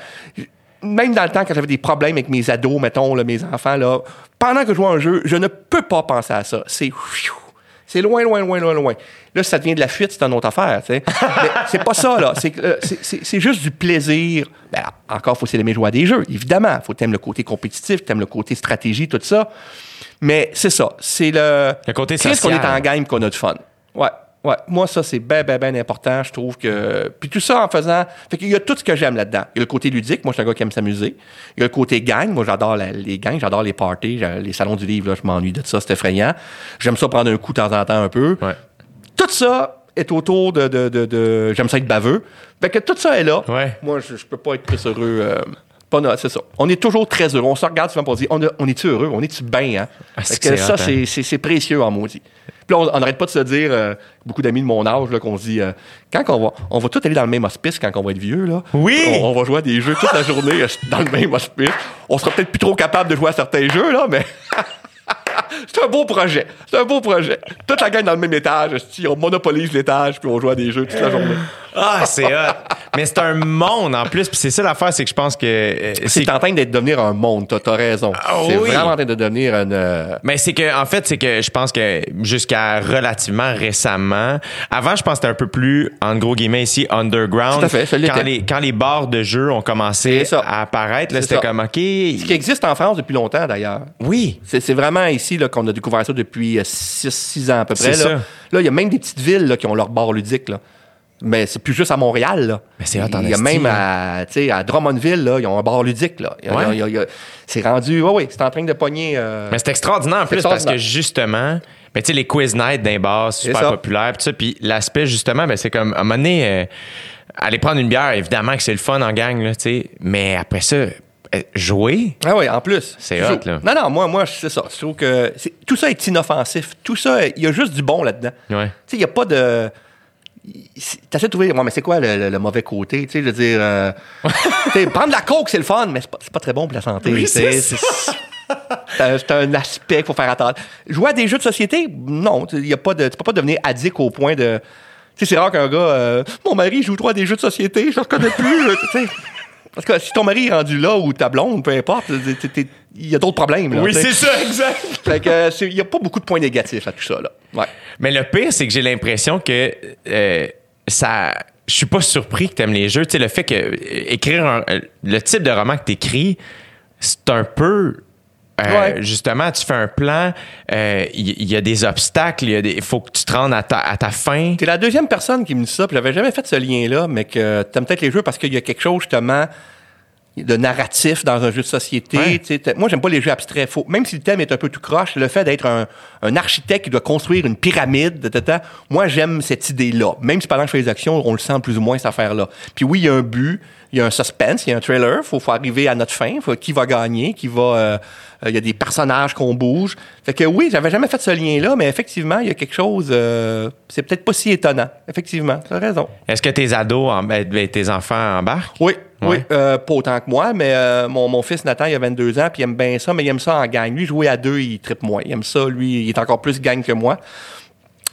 Même dans le temps quand j'avais des problèmes avec mes ados, mettons là, mes enfants là, pendant que je joue à un jeu, je ne peux pas penser à ça. C'est c'est loin, loin, loin, loin, loin. Là, si ça devient de la fuite, c'est une autre affaire. tu sais. [laughs] Mais c'est pas ça, là. C'est que, euh, c'est- juste du plaisir. Ben, encore, faut s'aimer jouer à des jeux, évidemment. faut t'aimer le côté compétitif, t'aimes le côté stratégie, tout ça. Mais c'est ça. C'est le. Le côté Qu'est-ce qu'on social. est en game qu'on a du fun. Ouais. Ouais, moi, ça, c'est bien, bien, bien important. Je trouve que. Puis tout ça en faisant. Fait qu'il y a tout ce que j'aime là-dedans. Il y a le côté ludique. Moi, je suis un gars qui aime s'amuser. Il y a le côté gang. Moi, j'adore la- les gangs. J'adore les parties. Les salons du livre, là, je m'ennuie de ça. C'est effrayant. J'aime ça prendre un coup de temps en temps un peu. Ouais. Tout ça est autour de. de, de, de- j'aime ça être baveux. Fait que tout ça est là. Ouais. Moi, je, je peux pas être plus heureux. euh, c'est ça. On est toujours très heureux. On se regarde souvent pour dire on, a- on est-tu heureux? On est-tu bien? Hein? Ah, c'est Fait que ça, hein? c'est précieux en maudit. Puis là, on n'arrête pas de se dire, euh, beaucoup d'amis de mon âge, là, qu'on se dit, euh, quand on va, on va tous aller dans le même hospice quand on va être vieux, là. Oui! On, on va jouer à des jeux toute la journée euh, [laughs] dans le même hospice. On sera peut-être plus trop capable de jouer à certains jeux, là, mais. [laughs] c'est un beau projet. C'est un beau projet. Toute la gang dans le même étage. On monopolise l'étage, puis on joue à des jeux toute la journée. Ah, c'est hot. Mais c'est un monde en plus. Puis c'est ça l'affaire, c'est que je pense que. euh, C'est en train d'être devenir un monde, t'as, t'as raison. Ah c'est oui. vraiment en train de devenir une. euh, Mais c'est que, en fait, c'est que je pense que jusqu'à relativement récemment, avant, je pense que c'était un peu plus, en gros guillemets ici, underground. Tout à fait, ça quand les, quand les bars de jeux ont commencé à apparaître, là, c'était comme, OK. Ce qui existe en France depuis longtemps, d'ailleurs. Oui. C'est, vraiment ici là, qu'on a découvert ça depuis 6 ans à peu près. C'est Là. ça. là, il y a même des petites villes là, qui ont leur bar ludique. Là. Mais c'est plus juste à Montréal, là. Mais c'est hot en Il y a même là. à, tu sais, à Drummondville, là, ils ont un bar ludique, là. Ouais. c'est rendu, oui, oui, c'est en train de pogner. euh, Mais c'est extraordinaire en C'est plus parce que justement, ben, tu sais, les quiz night d'un bar, c'est C'est super populaire. Puis ça, puis l'aspect justement, ben, c'est comme à un moment donné, euh, aller prendre une bière, évidemment que c'est le fun en gang, là, tu sais. Mais après ça, euh, jouer, Ah oui, en plus. C'est hot, là. Non, non, moi, moi c'est ça. Je trouve que c'est- tout ça est inoffensif. Tout ça, il y a juste du bon là-dedans. Ouais. Tu sais, il n'y a pas de. T'essaies de trouver, ouais, mais c'est quoi le, le- le mauvais côté? Tu sais, je veux dire, euh, [laughs] prendre la coke, c'est le fun, mais c'est pas, pas très bon pour la santé. Oui, [laughs] c'est un, aspect qu'il faut faire attention. Jouer à des jeux de société, non. Tu y a pas de, tu peux pas devenir addict au point de. Tu sais, c'est rare qu'un gars. euh, Mon mari joue trop à des jeux de société, je le reconnais plus. Parce que si ton mari est rendu là ou ta blonde, peu importe, t'es- il y a d'autres problèmes. là, tu sais. ça, exact. [laughs] Fait que euh, c'est- il n'y a pas beaucoup de points négatifs à tout ça. Là. Ouais. Mais le pire, c'est que j'ai l'impression que euh, ça. Je suis pas surpris que tu aimes les jeux. Tu sais, le fait que euh, écrire un- euh, le type de roman que tu écris, c'est un peu. Ouais. Justement, tu fais un plan, il y, a des obstacles, il faut que tu te rendes à ta, à ta fin. T'es la deuxième personne qui me dit ça, puis j'avais jamais fait ce lien-là, mais que t'aimes peut-être les jeux parce qu'il y a quelque chose justement de narratif dans un jeu de société. Ouais. Moi, j'aime pas les jeux abstraits. Faut, même si le thème est un peu tout croche, le fait d'être un, un architecte qui doit construire une pyramide, de, de, de, moi, j'aime cette idée-là. Même si pendant que je fais les actions, on le sent plus ou moins, cette affaire-là. Puis oui, il y a un but, il y a un suspense, il y a un trailer, faut, faut arriver à notre fin, faut, qui va gagner, qui va... euh, euh, il y a des personnages qu'on bouge. Fait que oui, j'avais jamais fait ce lien-là, mais effectivement, il y a quelque chose... euh, c'est peut-être pas si étonnant. Effectivement, tu as raison. Est-ce que tes ados, en- ben, ben, tes enfants embarquent? Oui, oui. Euh, pas autant que moi, mais mon, mon fils Nathan, il a 22 ans, puis il aime bien ça, mais il aime ça en gang. Lui, jouer à deux, il tripe moins. Il aime ça, lui, il est encore plus gang que moi.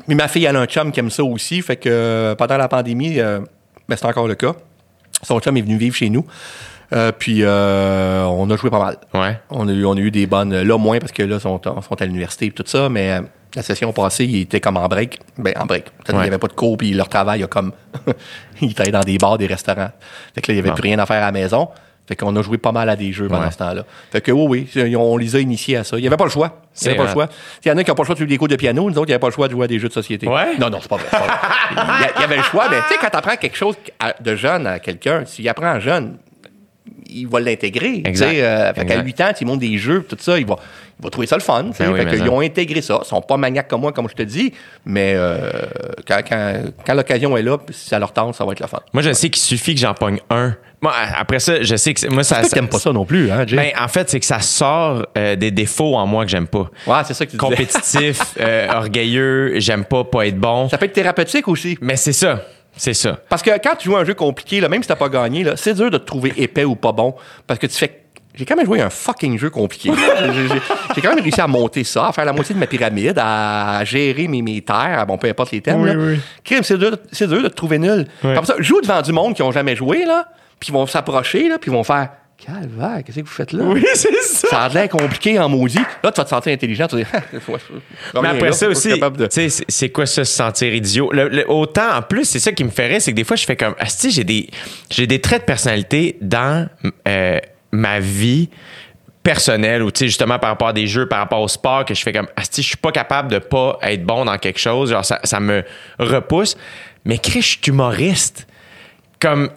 Mais ma fille, elle a un chum qui aime ça aussi, fait que pendant la pandémie, ben, c'est encore le cas. Son chum est venu vivre chez nous, euh, puis euh, on a joué pas mal. Ouais. On a eu, on a eu des bonnes, là moins parce que là, ils sont, sont à l'université et tout ça, mais euh, la session passée, ils étaient comme en break. Ben, en break. Ouais. n'y avait pas de cours, puis leur travail a comme. [laughs] ils travaillaient dans des bars, des restaurants. Fait que là, il n'y avait Bon. plus rien à faire à la maison. Fait qu'on a joué pas mal à des jeux pendant Ouais. ce temps-là. Fait que oui, oui, on les a initiés à ça. Il n'y avait pas le choix. Il n'y avait pas le choix. Il y en a qui n'ont pas le choix de suivre des cours de piano, nous autres, il n'y avait pas le choix de jouer à des jeux de société. Ouais? Non, non, c'est pas vrai. il, y il avait le choix, mais tu sais, quand tu apprends quelque chose de jeune à quelqu'un, s'il apprend jeune, il va l'intégrer. Euh, fait qu'à Exact. 8 ans, tu lui montres des jeux, tout ça, il va, il va trouver ça le fun. Ben oui, fait mais ça. ont intégré ça. Ils sont pas maniaques comme moi, comme je te dis, mais euh, quand, quand, quand l'occasion est là, si ça leur tente, ça va être le fun. Moi, je sais qu'il suffit que j'en pogne un. Moi, après ça, je sais que moi, ça. Ça- t'aimes pas ça non plus, hein, Jay? Ben, en fait, c'est que ça sort euh, des défauts en moi que j'aime pas. ouais, c'est ça que tu. Compétitif, euh, orgueilleux, j'aime pas pas être bon. Ça peut être thérapeutique aussi. Mais c'est ça. C'est ça. Parce que quand tu joues à un jeu compliqué, là, même si t'as pas gagné, là, c'est dur de te trouver épais ou pas bon. Parce que tu fais. J'ai quand même joué à un fucking jeu compliqué. [laughs] J'ai- j'ai j'ai quand même réussi à monter ça, à faire la moitié de ma pyramide, à gérer mes, mes terres, bon, peu importe les thèmes. Oui, là. oui. Crime, c'est dur, c'est dur de te trouver nul. Comme ça, joue devant du monde qui ont jamais joué, là, puis ils vont s'approcher, là, puis ils vont faire Calvaire, qu'est-ce que vous faites là? [laughs] c'est ça. Ça a l'air compliqué en maudit. Là, tu vas te sentir intelligent. Tu vas dire, [laughs] je- Mais après là, ça aussi, de- tu sais, c'est- quoi ça, se sentir idiot? Le- le- autant, en plus, c'est ça qui me ferait, c'est que des fois, je fais comme, Asti, j'ai des, j'ai des traits de personnalité dans euh, ma vie personnelle ou, tu sais, justement, par rapport à des jeux, par rapport au sport, que je fais comme, Asti, je suis pas capable de pas être bon dans quelque chose. Genre, ça, ça me repousse. Mais Chris, je suis humoriste. Comme,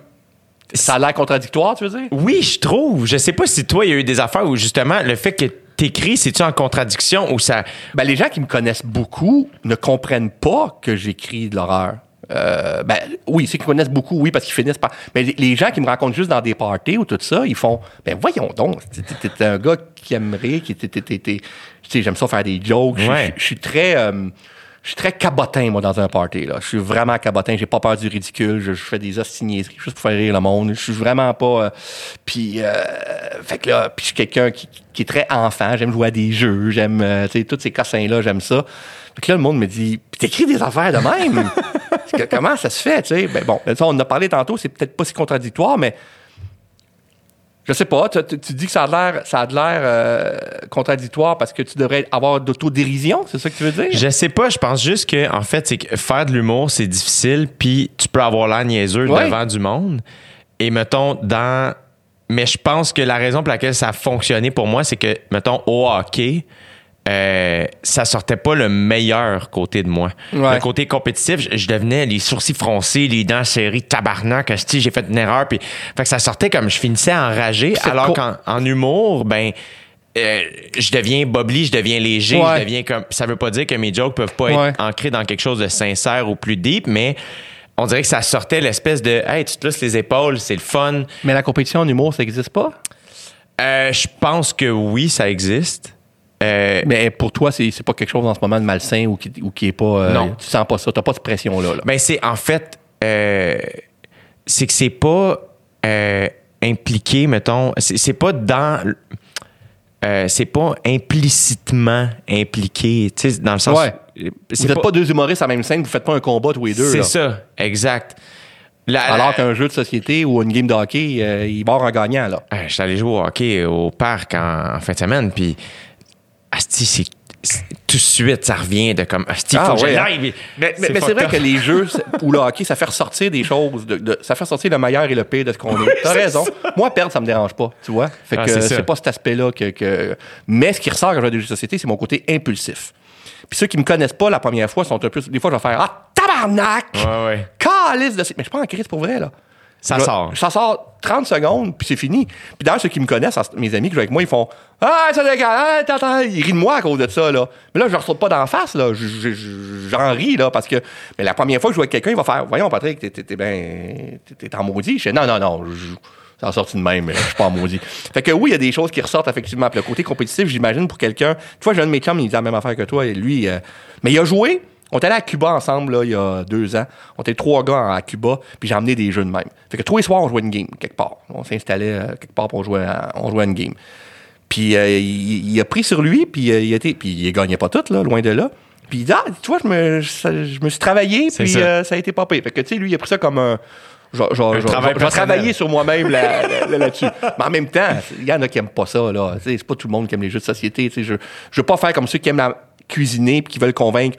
Ça a l'air contradictoire, tu veux dire? oui, je trouve. Je sais pas si toi, il y a eu des affaires où, justement, le fait que t'écris, c'est-tu en contradiction ou ça. Ben, les gens qui me connaissent beaucoup ne comprennent pas que j'écris de l'horreur. Euh, ben, oui, ceux qui me connaissent beaucoup, oui, parce qu'ils finissent par. Mais les- gens qui me rencontrent juste dans des parties ou tout ça, ils font. Ben, voyons donc, t'es- un gars qui aimerait, qui t'es- t'es- t'es- t'es- Tu sais, j'aime ça faire des jokes. Ouais. Je suis très. euh, je suis très cabotin, moi, dans un party. Là. Je suis vraiment cabotin. J'ai pas peur du ridicule. Je, je fais des ostiniaiseries juste pour faire rire le monde. Je suis vraiment pas... euh, puis, euh, fait que là, puis je suis quelqu'un qui, qui est très enfant. J'aime jouer à des jeux. J'aime, euh, tu sais, tous ces cossins-là, j'aime ça. Fait que là, le monde me dit, t'écris des affaires de même. [laughs] Que, comment ça se fait, tu sais? Ben bon, on en a parlé tantôt. C'est peut-être pas si contradictoire, mais... Je sais pas, tu, dis que ça a l'air, ça a de l'air euh, contradictoire parce que tu devrais avoir d'autodérision, c'est ça que tu veux dire? Je sais pas, je pense juste que en fait, c'est que faire de l'humour, c'est difficile, puis tu peux avoir l'air niaiseux Ouais. devant du monde. Et mettons, dans. Mais je pense que la raison pour laquelle ça a fonctionné pour moi, c'est que, mettons, au hockey, euh, ça sortait pas le meilleur côté de moi. Ouais. Le côté compétitif, je, je devenais les sourcils froncés, les dents serrées, tabarnak, asti, j'ai fait une erreur. Puis, fait que ça sortait comme je finissais enragé. Alors qu'en en humour, ben, euh, je deviens bobli, je deviens léger, Ouais. je deviens comme. Ça veut pas dire que mes jokes peuvent pas être Ouais. ancrés dans quelque chose de sincère ou plus deep, mais on dirait que ça sortait l'espèce de Hey, tu te laisses les épaules, c'est le fun. Mais la compétition en humour, ça n'existe pas? Euh, je pense que oui, ça existe. Euh, Mais pour toi, c'est c'est pas quelque chose en ce moment de malsain ou qui, ou qui est pas. euh, Non. Tu sens pas ça, t'as pas cette pression-là. là. Ben, c'est en fait, euh, c'est que c'est pas impliqué, mettons, c'est c'est pas dans. c'est pas implicitement impliqué, tu sais, dans le sens. Ouais. c'est Vous n'êtes pas... deux humoristes à la même scène, vous faites pas un combat tous les deux. C'est là. ça, exact. La- Alors qu'un jeu de société ou une game de hockey, il part en gagnant. là. Je suis allé jouer au hockey au parc en, en fin de semaine, puis Asti, c'est tout de suite, ça revient de comme Asti, Ah, faut que ouais, hein? Mais, mais- mais c'est vrai que les jeux [laughs] ou le hockey, ça fait ressortir des choses. De, de- ça fait ressortir le meilleur et le pire de ce qu'on est. [laughs] T'as raison. Moi, perdre, ça me dérange pas, tu vois. Fait Ah, que c'est pas cet aspect-là que, que- Mais ce qui ressort quand je joue à des jeux de société, c'est mon côté impulsif. Puis ceux qui me connaissent pas la première fois sont un peu. Des fois, je vais faire Ah, tabarnak! Ouais, ouais. Calice de. Mais je suis pas en crise pour vrai, là. Ça Je- sort. Ça sort 30 secondes, puis c'est fini. Puis d'ailleurs, ceux qui me connaissent, mes amis qui jouent avec moi, ils font Ah, ça décale, ah, t'entends. Ils rient de moi à cause de ça, là. Mais là, je leur saute pas d'en face, là. Je- je- je- J'en ris, là, parce que. Mais la première fois que je joue avec quelqu'un, il va faire Voyons, Patrick, t'es- t'es ben. t'es- en maudit. Je fais Non, non, non. je- Ça sorti de même, mais je suis pas en maudit. Fait que oui, il y a des choses qui ressortent effectivement. Puis le côté compétitif, j'imagine, pour quelqu'un. Tu vois, j'ai un de mes chums, il dit la même affaire que toi, et lui. euh, Mais il a joué. On est allé à Cuba ensemble, là, il y a deux ans. On était trois gars à Cuba, puis j'ai emmené des jeux de même. Fait que tous les soirs, on jouait une game, quelque part. On s'installait euh, quelque part pour on jouait, à- on jouait une game. Puis euh, il, il a pris sur lui, puis euh, il été, puis il gagnait pas tout, là, loin de là. Puis il dit, ah, tu vois, je me, je me suis travaillé, puis ça. ça a été pas pire. Fait que, tu sais, lui, il a pris ça comme un... Je vais personnel. travailler sur moi-même là- là- là-dessus. Mais en même temps, il y en a qui aiment pas ça. Là. C'est pas tout le monde qui aime les jeux de société. Je, je veux pas faire comme ceux qui aiment la cuisiner et qui veulent convaincre.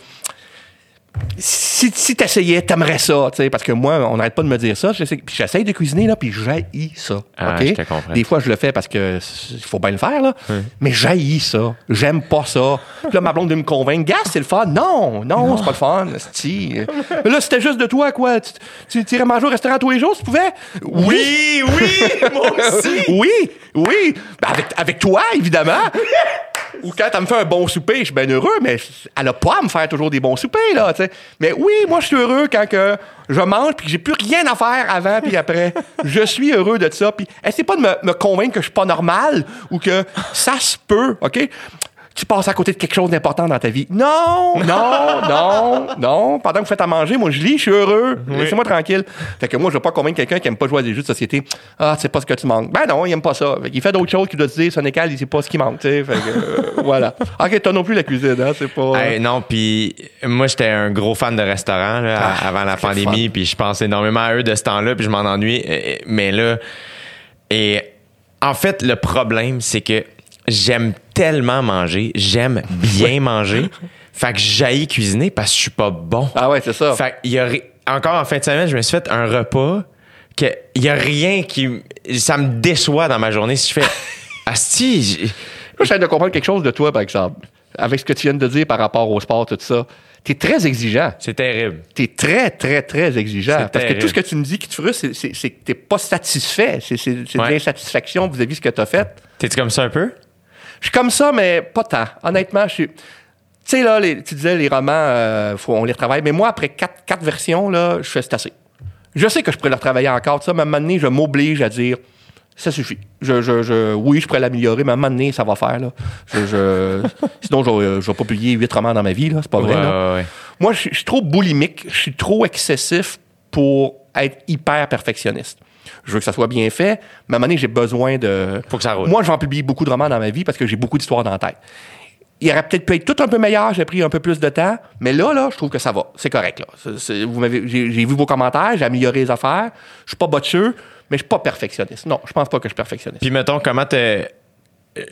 Si, si t'essayais, t'aimerais ça, tu sais, parce que moi, on n'arrête pas de me dire ça. Puis j'essaye de cuisiner, là, puis j'haïs ça. Ah, je te comprends. Des fois, je le fais parce que il faut bien le faire, là. Mais j'haïs ça. J'aime pas ça. Puis là, ma blonde de me convaincre, gars, c'est le fun. Non, non, c'est pas le fun. Mais là, c'était juste de toi, quoi. Tu, tu, tu irais manger au restaurant tous les jours, si tu pouvais? Oui, oui, moi aussi. Oui, oui. Ben, avec, avec toi, évidemment. Ou quand elle me fait un bon souper, je suis bien heureux, mais elle a pas à me faire toujours des bons soupers, là, tu sais. Mais oui, moi, je suis heureux quand je mange puis que j'ai plus rien à faire avant puis après. Je suis heureux de ça. Puis essayez pas de me, me convaincre que je suis pas normal ou que ça se peut, OK? Tu passes à côté de quelque chose d'important dans ta vie. Non, non, [laughs] non, non. Pendant que vous faites à manger, moi, je lis, je suis heureux. Laissez-moi tranquille. Fait que moi, je vais pas convaincre quelqu'un qui aime pas jouer à des jeux de société. Ah, tu sais pas ce que tu manques. Ben non, il aime pas ça. Fait qu'il fait d'autres choses qu'il doit se dire, Sonical, il sait pas ce qui manque, tu sais. Fait que, euh, [laughs] voilà. OK, toi non plus la cuisine, hein, c'est pas... Hey, non, puis moi, j'étais un gros fan de restaurant là, Ah, avant la c'est pandémie, puis je pense énormément à eux de ce temps-là, puis je m'en ennuie. Mais là, et en fait, le problème, c'est que j'aime tellement manger, j'aime bien manger, fait que j'haïs cuisiner parce que je suis pas bon. Ah ouais, c'est ça. Fait y a encore en fin de semaine, je me suis fait un repas que il y a rien qui ça me déçoit dans ma journée si je fais [laughs] asti Moi, j'essaie de comprendre quelque chose de toi, par exemple. Avec ce que tu viens de dire par rapport au sport, tout ça. T'es très exigeant. c'est terrible. T'es très, très, très exigeant. Parce que tout ce que tu me dis qui te frustre, c'est- que t'es pas satisfait. C'est c'est- c'est Ouais. de l'insatisfaction vis-à-vis de ce que t'as fait. T'es-tu comme ça un peu? Je suis comme ça, mais pas tant. Honnêtement, je suis. Tu sais, là, les- tu disais, les romans, euh, faut, on les retravaille. Mais moi, après quatre, quatre versions, là, je fais c'est assez. Je sais que je pourrais le retravailler encore, tout ça, mais à un moment donné, je m'oblige à dire ça suffit. Je, je, je- oui, je pourrais l'améliorer, mais à un moment donné, ça va faire. Là. Je, je- [laughs] sinon, je ne vais pas publier huit romans dans ma vie. C'est pas vrai. Ouais, là. ouais, ouais. Moi, je suis trop boulimique, je suis trop excessif pour être hyper perfectionniste. Je veux que ça soit bien fait, mais à un moment donné, j'ai besoin de. Faut que ça roule. Moi, je vais en publier beaucoup de romans dans ma vie parce que j'ai beaucoup d'histoires dans la tête. Il aurait peut-être pu être tout un peu meilleur, j'ai pris un peu plus de temps, mais là, là, je trouve que ça va. C'est correct, là. C'est- c'est- vous m'avez- j'ai, j'ai vu vos commentaires, j'ai amélioré les affaires. Je suis pas botcheux, mais je suis pas perfectionniste. Non, je pense pas que je suis perfectionniste. Puis mettons, comment te-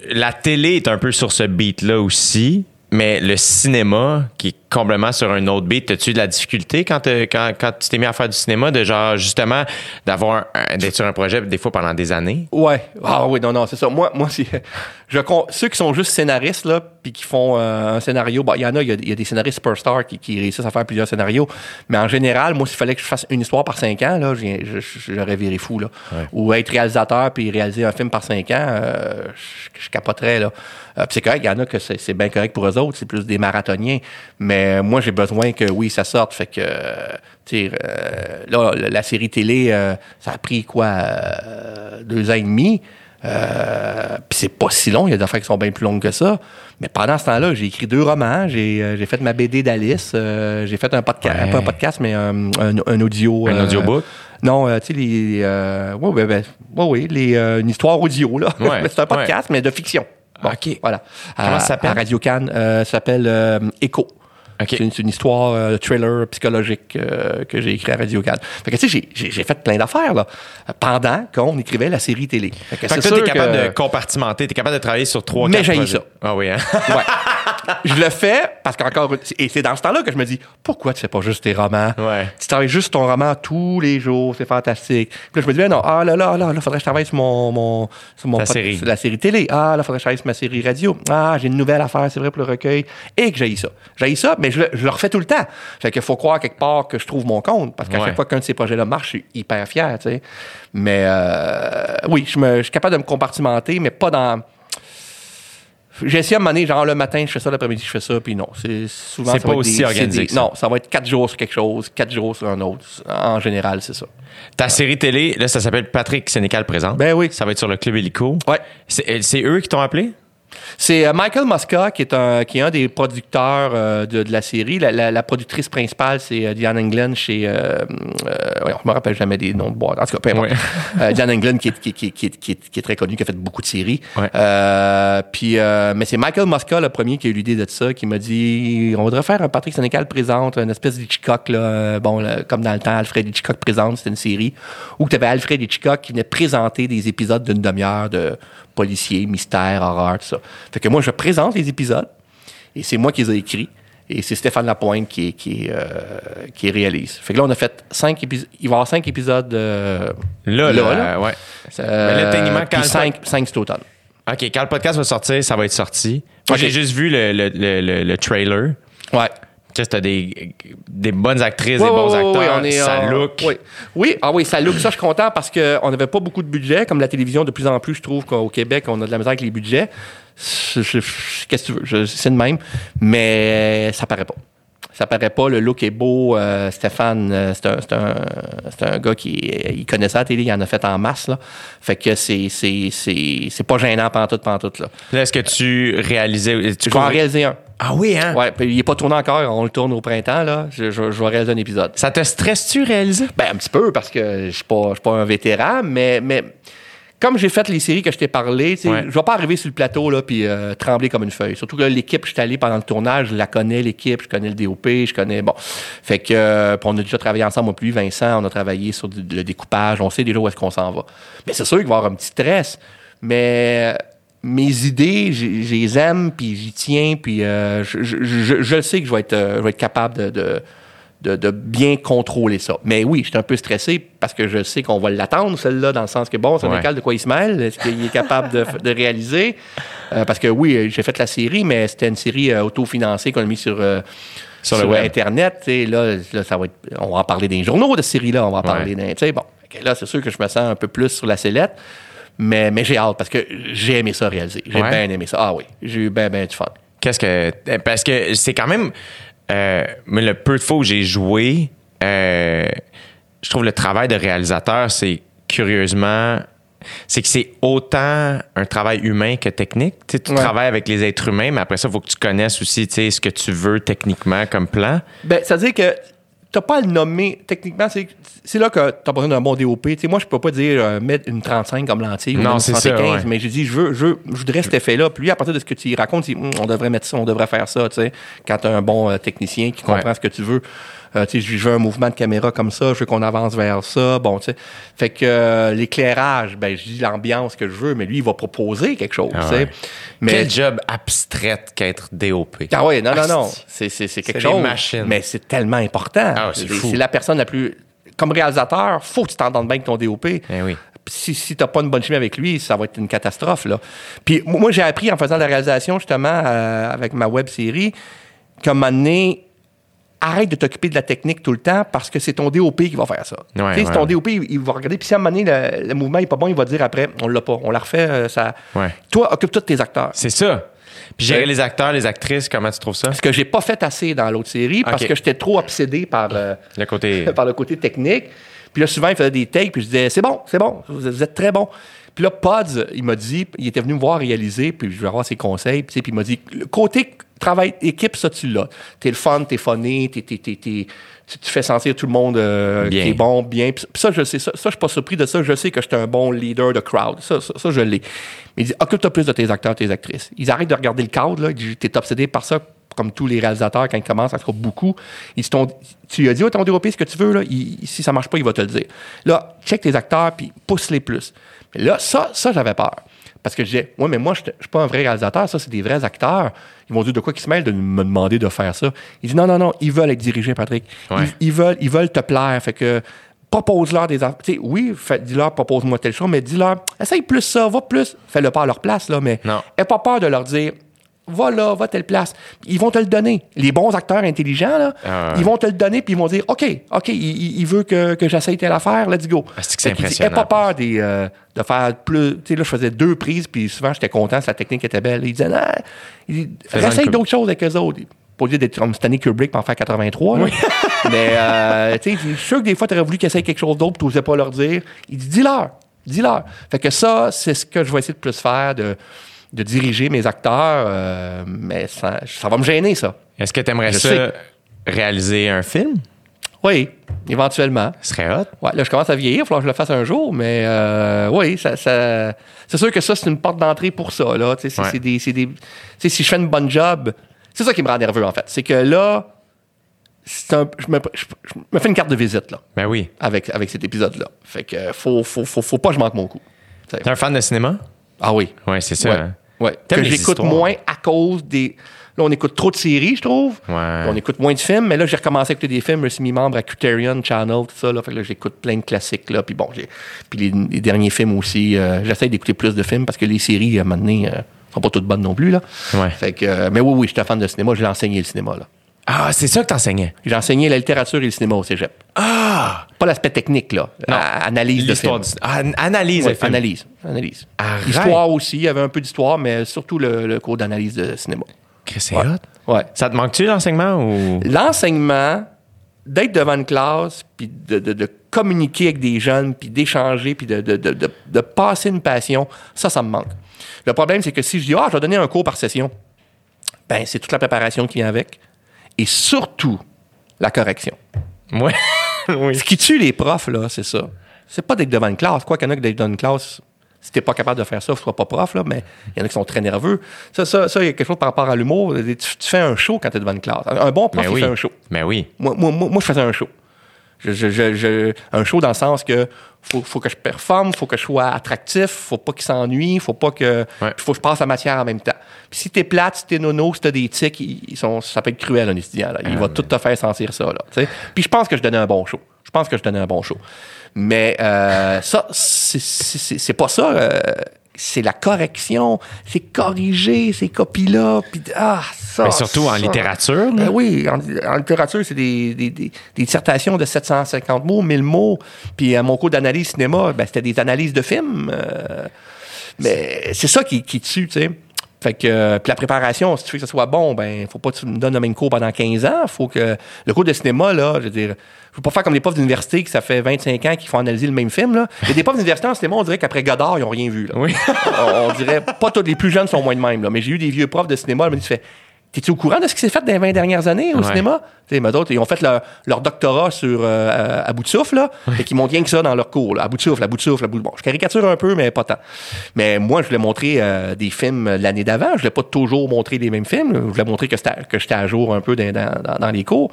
La télé est un peu sur ce beat-là aussi, mais le cinéma, qui est complètement sur un autre beat, as-tu de la difficulté quand, te- quand, quand tu t'es mis à faire du cinéma, de genre, justement, d'avoir d'être sur un projet des fois pendant des années? Ouais. Ah oui, non, non, c'est ça. Moi, moi si, je ceux qui sont juste scénaristes, là, puis qui font euh, un scénario, bon, il y en a, il y a, il y a des scénaristes superstars qui, qui réussissent à faire plusieurs scénarios. Mais en général, moi, s'il fallait que je fasse une histoire par cinq ans, là, j'aurais viré fou, là. Ou être réalisateur puis réaliser un film par cinq ans, euh, je, je capoterais, là. Euh, c'est correct, il y en a que c'est bien correct pour eux autres, c'est plus des marathoniens. Mais moi, j'ai besoin que, oui, ça sorte. Fait que, euh, tu sais, euh, là, la- la série télé, euh, ça a pris quoi, euh, deux ans et demi? Euh, puis c'est pas si long, il y a des affaires qui sont bien plus longues que ça. Mais pendant ce temps-là, j'ai écrit deux romans, j'ai euh, j'ai fait ma BD d'Alice, euh, j'ai fait un podcast, Ouais. pas un podcast, mais un, un- un audio. Un euh, audiobook? Non, euh, tu sais, les. Euh, ouais, ouais, ben, ouais, ouais, les, euh, une histoire audio, là. Ouais, [laughs] c'est un podcast, mais de fiction. OK. Voilà. Comment À- ça s'appelle? À Radio Cannes, euh, ça s'appelle euh, C'est une, histoire euh, thriller psychologique euh, que j'ai écrit à Radio Cannes. Fait que tu sais, j'ai- j'ai j'ai fait plein d'affaires là pendant qu'on écrivait la série télé. Fait que que t'es capable que- de compartimenter, t'es capable de travailler sur trois, Mais projets. ça. Ah oui, hein? [laughs] Ouais. je le fais parce qu'encore et c'est dans ce temps-là que je me dis pourquoi tu fais pas juste tes romans? Ouais. tu travailles juste ton roman tous les jours c'est fantastique puis là je me dis ben non ah là là là là faudrait que je travaille sur mon, mon sur mon pod- série. sur la série télé ah là faudrait que je travaille sur ma série radio ah j'ai une nouvelle affaire c'est vrai pour le recueil et que j'haïs ça j'haïs ça mais je, le- je le refais tout le temps fait qu'il faut croire quelque part que je trouve mon compte parce qu'à Ouais. chaque fois qu'un de ces projets-là marche je suis hyper fier tu sais mais euh, oui je, me, je suis capable de me compartimenter mais pas dans j'ai essayé à un moment donné, genre le matin, je fais ça, l'après-midi, je fais ça, puis non. C'est souvent C'est pas aussi des- organisé des-. Non, ça va être quatre jours sur quelque chose, quatre jours sur un autre. En général, c'est ça. Ta série télé, là, ça s'appelle Patrick Sénécal présente. Ben oui. Ça va être sur le Club Hélico. Ouais. C'est eux qui t'ont appelé? C'est euh, Michael Mosca qui est un, qui est un des producteurs euh, de, de la série. La, la- la productrice principale, c'est euh, Diane England chez. Euh, euh, je me rappelle jamais des noms de boîtes. En tout cas, Diane England qui est, qui, qui- qui- qui- qui est très connue, qui a fait beaucoup de séries. Puis, mais c'est Michael Mosca, le premier, qui a eu l'idée de ça, qui m'a dit on voudrait faire un Patrick Sénécal présente, une espèce d'Hitchcock, là, bon, là, comme dans le temps, Alfred Hitchcock présente, c'était une série où tu avais Alfred Hitchcock qui venait présenter des épisodes d'une demi-heure de policiers, mystère, horreur, tout ça. Fait que moi, je présente les épisodes et c'est moi qui les ai écrits. Et c'est Stéphane Lapointe qui, qui, euh, qui réalise. Fait que là, on a fait cinq épisodes. Il va y avoir cinq épisodes. euh, Là, là, Là, ouais. euh, Mais là, techniquement, quand puis le- cinq, cinq cet automne. OK, quand le podcast va sortir, ça va être sorti. Moi, j'ai juste vu le, le- le trailer. Ouais. Tu sais, t'as des, des bonnes actrices, Ouais, des bons acteurs, on est, ça look. Oui. oui, ah oui, ça look. Ça, je suis content parce qu'on n'avait pas beaucoup de budget. Comme la télévision, de plus en plus, je trouve qu'au Québec, on a de la misère avec les budgets. Qu'est-ce que tu veux? C'est de même. Mais ça paraît pas. Ça paraît pas. Le look est beau. Euh, Stéphane, euh, c'est un, c'est un, c'est un gars qui il connaît ça à la télé. Il en a fait en masse. Là. Fait que c'est, c'est, c'est, c'est pas gênant pantoute, pantoute. Là. Là, est-ce que tu réalisais. Tu Je vais en réaliser un. Ah oui, hein? Ouais, puis il est pas tourné encore. On le tourne au printemps. Là. Je, je- je vais réaliser un épisode. Ça te stresse-tu réaliser? Ben, un petit peu, parce que je suis pas, pas un vétéran, mais, mais comme j'ai fait les séries que je t'ai parlé, Ouais. je vais pas arriver sur le plateau là, puis euh, trembler comme une feuille. Surtout que l'équipe, je suis allé pendant le tournage, je la connais, l'équipe, je connais le DOP, je connais. Bon. Fait que, euh, puis on a déjà travaillé ensemble, moi, plus Vincent, on a travaillé sur du- le découpage, on sait déjà où est-ce qu'on s'en va. Mais c'est sûr qu'il va y avoir un petit stress, mais mes idées, je les aime, puis j'y tiens, puis euh, je, je, je- je le sais que je vais être, euh, je vais être capable de, de, de- de bien contrôler ça. Mais oui, je suis un peu stressé parce que je sais qu'on va l'attendre, celle-là, dans le sens que, bon, c'est un Ouais. de quoi il se mêle, est-ce qu'il est capable de, de réaliser? Euh, parce que oui, j'ai fait la série, mais c'était une série euh, autofinancée qu'on a mis sur... euh, Sur le web. Internet, sais, là, là, ça va être, on va en parler des journaux de cette série-là, on va en parler d'un, tu sais, bon, là, c'est sûr que je me sens un peu plus sur la sellette, mais, mais j'ai hâte parce que j'ai aimé ça réaliser. J'ai Ouais. bien aimé ça. Ah oui, j'ai eu bien, bien du fun. Qu'est-ce que. Parce que c'est quand même. Euh, mais le peu de fois où j'ai joué, euh, je trouve le travail de réalisateur, c'est curieusement. C'est que c'est autant un travail humain que technique. Tu, sais, tu Ouais. travailles avec les êtres humains, mais après ça, il faut que tu connaisses aussi ce que tu veux techniquement comme plan. Ben, c'est-à-dire que t'as pas à le nommer. Techniquement, c'est, c'est là que t'as besoin d'un bon DOP. Tu sais, moi, je peux pas dire euh, mettre une 35 comme lentille ou Non, une c'est ça, 75, ouais. mais j'ai dit, je veux, je, veux- je voudrais cet effet-là. Puis lui, à partir de ce que tu y racontes, il dit, Hum, on devrait mettre ça, on devrait faire ça, tu sais. Quand t'as un bon euh, technicien qui comprend Ouais. ce que tu veux. Euh, tu sais, je veux un mouvement de caméra comme ça, je veux qu'on avance vers ça. Bon, tu sais. Fait que euh, l'éclairage, ben, je dis l'ambiance que je veux, mais lui, il va proposer quelque chose, Ah tu sais. ouais. Mais Quel job abstrait qu'être DOP. ah oui, non, non, Ah, non. c'est- C'est, quelque chose. machines. Mais c'est tellement important. Ah, c'est la personne la plus. Comme réalisateur, faut que tu t'entendes bien avec ton DOP. Eh oui. si, si t'as pas une bonne chimie avec lui, ça va être une catastrophe, là. Puis moi, moi, j'ai appris en faisant la réalisation, justement, euh, avec ma web série, qu'à un moment donné, arrête de t'occuper de la technique tout le temps parce que c'est ton DOP qui va faire ça. Ouais, Tu sais, ouais, c'est ton. DOP, il, il va regarder. Puis si à un moment donné, le, le mouvement n'est pas bon, il va dire après, on l'a pas, on la refait. euh, ça... Ouais. Toi, occupe-toi de tes acteurs. C'est ça. Puis gérer Ouais. les acteurs, les actrices, comment tu trouves ça? Ce que j'ai pas fait assez dans l'autre série parce que j'étais trop obsédé par, euh, [laughs] Le côté. [laughs] par le côté technique. Puis là, souvent, il faisait des takes, puis je disais, c'est bon, c'est bon, vous vous êtes très bon. Puis là, Pods, il m'a dit, il était venu me voir réaliser, puis je vais avoir ses conseils, puis puis il m'a dit, le côté travail équipe, ça, tu l'as. T'es le fun, t'es funny, t'es, t'es, t'es- tu, fais sentir tout le monde euh, qui est bon, bien. Puis ça, je sais, ça, ça, je suis pas surpris de ça. Je sais que j'étais un bon leader de crowd. Ça, ça, ça, je l'ai. Mais il dit, occupe-toi plus de tes acteurs, tes actrices. Ils arrêtent de regarder le cadre, là. T'es obsédé par ça, comme tous les réalisateurs, quand ils commencent, en tout cas beaucoup. Ils se t'ont- tu lui as dit, ouais, ton DOP, ce que tu veux, là. Il- si ça marche pas, il va te le dire. Là, check tes acteurs, puis pousse-les plus. Mais là, ça, ça, j'avais peur. Parce que je disais, ouais, mais moi, je ne suis pas un vrai réalisateur, ça, c'est des vrais acteurs. Ils vont dire de quoi qu'ils se mêlent de me demander de faire ça? Il dit, non, non, non, ils veulent être dirigés, Patrick. Ouais. Ils, ils veulent, ils veulent te plaire. Fait que propose-leur des affaires. Tu sais, oui, dis-leur, propose-moi telle chose, mais dis-leur, essaye plus ça, va plus. Fais-le pas à leur place, là, mais Non. aie pas peur de leur dire, va là, va telle place. Ils vont te le donner. Les bons acteurs intelligents, là, Ah ils vont te le donner, puis ils vont dire, OK, OK, il, veut que, que j'essaye telle affaire, let's go. Ah, c'est dit, pas peur des, euh, de faire plus. Tu sais, là, je faisais deux prises, puis souvent, j'étais content si la technique était belle. Il disait, non, essaye d'autres choses avec eux autres. Pas obligé d'être comme Stanley Kubrick pour en faire 83. là. [laughs] Mais, euh, tu sais, je suis sûr que des fois, tu aurais voulu qu'ils essayent quelque chose d'autre, tu n'osais pas leur dire. Il dit, dis-leur, dis-leur. Fait que ça, c'est ce que je vais essayer de plus faire, de, de diriger mes acteurs, euh, mais ça, ça va me gêner, ça. Est-ce que tu aimerais Je ça sais. réaliser un film? Oui, éventuellement. Ce serait hot. Ouais, là, je commence à vieillir, il va falloir que je le fasse un jour, mais euh, oui, ça, ça- c'est sûr que ça, c'est une porte d'entrée pour ça. Là. C'est, Ouais. des, c'est des- si je fais une bonne job, c'est ça qui me rend nerveux, en fait. C'est que là, un- je, me, je- je me fais une carte de visite là, Ben oui. avec, avec cet épisode-là. Fait que faut, faut, faut, faut pas que je manque mon coup. T'es un fan de cinéma? Ah oui. Ouais, c'est ça. Ouais. hein? Ouais. Que j'écoute moins à cause des. Là, on écoute trop de séries, je trouve. Ouais. On écoute moins de films, mais là, j'ai recommencé à écouter des films. Je suis mis membre à Criterion Channel, tout ça. Là, fait que là, j'écoute plein de classiques. Là, puis bon, j'ai, puis les, les derniers films aussi. euh, j'essaie d'écouter plus de films parce que les séries, à un moment donné, euh, sont pas toutes bonnes non plus. Là. Ouais. Fait que, euh, mais oui, oui, je suis un fan de cinéma. J'ai enseigné le cinéma. Là. Ah, c'est ça que t'enseignais? J'ai enseigné la littérature et le cinéma au cégep. Ah! Pas l'aspect technique, là. Non. À- analyse de film. L'histoire du- Ah, analyse Ouais, film. analyse. Analyse. Arrête. Histoire aussi. Il y avait un peu d'histoire, mais surtout le, le cours d'analyse de cinéma. Chris, C'est Ouais. hot. Ouais. Ça te manque-tu l'enseignement ou? L'enseignement, d'être devant une classe, puis de, de- de communiquer avec des jeunes, puis d'échanger, puis de passer une passion, ça, ça me manque. Le problème, c'est que si je dis, ah, je vais donner un cours par session, ben, c'est toute la préparation qui vient avec, et surtout la correction. Ouais. [laughs] oui. Ce qui tue les profs, là, c'est ça. C'est pas d'être devant une classe. Quoi qu'il y en a que d'être devant une classe, si t'es pas capable de faire ça, tu seras pas prof, là, mais il y en a qui sont très nerveux. Ça, ça, ça, il y a quelque chose par rapport à l'humour. Tu, tu fais un show quand t'es devant une classe. Un bon prof, Mais il oui. fait un show. Mais oui. Moi, moi, moi, moi, je faisais un show. Je, je- je- je- un show dans le sens que faut, faut que je performe, faut que je sois attractif, faut pas qu'il s'ennuie, faut pas que. Ouais. Faut que je passe la matière en même temps. Puis si t'es plate, si t'es nono, si t'as des tics, ils, sont, ça peut être cruel, un étudiant. Là. Il va tout te faire sentir ça. Là. Puis je pense que je donnais un bon show. Je pense que je donnais un bon show. Mais euh, ça, c'est pas ça. euh, c'est la correction, c'est corriger ces copies-là. Puis ah, ça. Mais surtout en littérature. Ben oui, en, en littérature, c'est des, des, des- des dissertations de 750 mots, 1000 mots. Puis à mon cours d'analyse cinéma, ben, c'était des analyses de films. euh, mais c'est ça qui, qui tue, tu sais. Fait que, euh, puis la préparation, si tu veux que ça soit bon, ben, faut pas que tu me donnes le même cours pendant 15 ans. Faut que, le cours de cinéma, là, je veux dire, veux pas faire comme les profs d'université qui ça fait 25 ans qu'ils font analyser le même film, là. Il y a des profs d'université en cinéma, on dirait qu'après Godard, ils ont rien vu, là. Oui. [laughs] on, on dirait, pas tous les plus jeunes sont moins de même, là, mais j'ai eu des vieux profs de cinéma, ils me disent, fait, T'es-tu au courant de ce qui s'est fait dans les 20 dernières années au Ouais. cinéma? Tu sais, mais d'autres, ils ont fait leur, leur doctorat sur euh, à, à bout de souffle, là, et qu'ils montent rien que ça dans leur cours, là, à bout de souffle, à bout de souffle, à bout de... Bon, je caricature un peu, mais pas tant. Mais moi, je voulais montrer euh, des films l'année d'avant. Je voulais pas toujours montrer les mêmes films. Je voulais montrer que, que j'étais à jour un peu dans, dans, dans- dans les cours.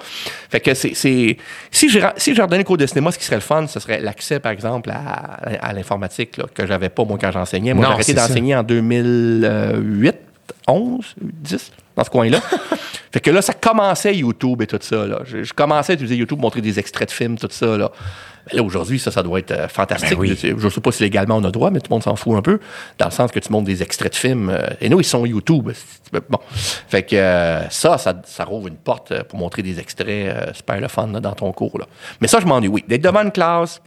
Fait que c'est... c'est- Si j'ai si redonné le cours de cinéma, ce qui serait le fun, ce serait l'accès, par exemple, à, à l'informatique, là, que j'avais pas, moi, quand j'enseignais. Moi, j'ai arrêté d'enseigner en 2008, 11, 10. Dans ce coin-là. [laughs] fait que là, ça commençait YouTube et tout ça. Là. Je, je commençais à utiliser YouTube, montrer des extraits de films, tout ça. Là, Mais là aujourd'hui, ça, ça doit être euh, fantastique. Ben oui. Je je sais pas si légalement on a droit, mais tout le monde s'en fout un peu, dans le sens que tu montres des extraits de films. euh, et nous, ils sont YouTube. Bon. Fait que euh, ça, ça, ça rouvre une porte pour montrer des extraits super le fun là, dans ton cours. Là. Mais ça, je m'ennuie, oui. D'être devant une classe,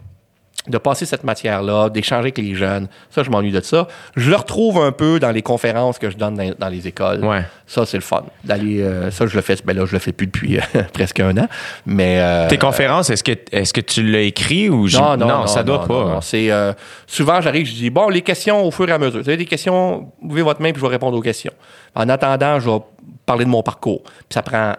de passer cette matière-là, d'échanger avec les jeunes. Ça, je m'ennuie de ça. Je le retrouve un peu dans les conférences que je donne dans, dans les écoles. Ouais. Ça, c'est le fun. D'aller, euh, ça, je le fais. Ben là, je le fais plus depuis euh, [laughs] presque un an. Mais euh, Tes conférences, est-ce que, est-ce que tu l'as écrit ou j'ai- non, non, non, ça doit non, pas. non, non. C'est souvent j'arrive, je dis bon, les questions au fur et à mesure. Vous avez des questions, ouvrez votre main puis je vais répondre aux questions. En attendant, je vais parler de mon parcours. Puis ça prend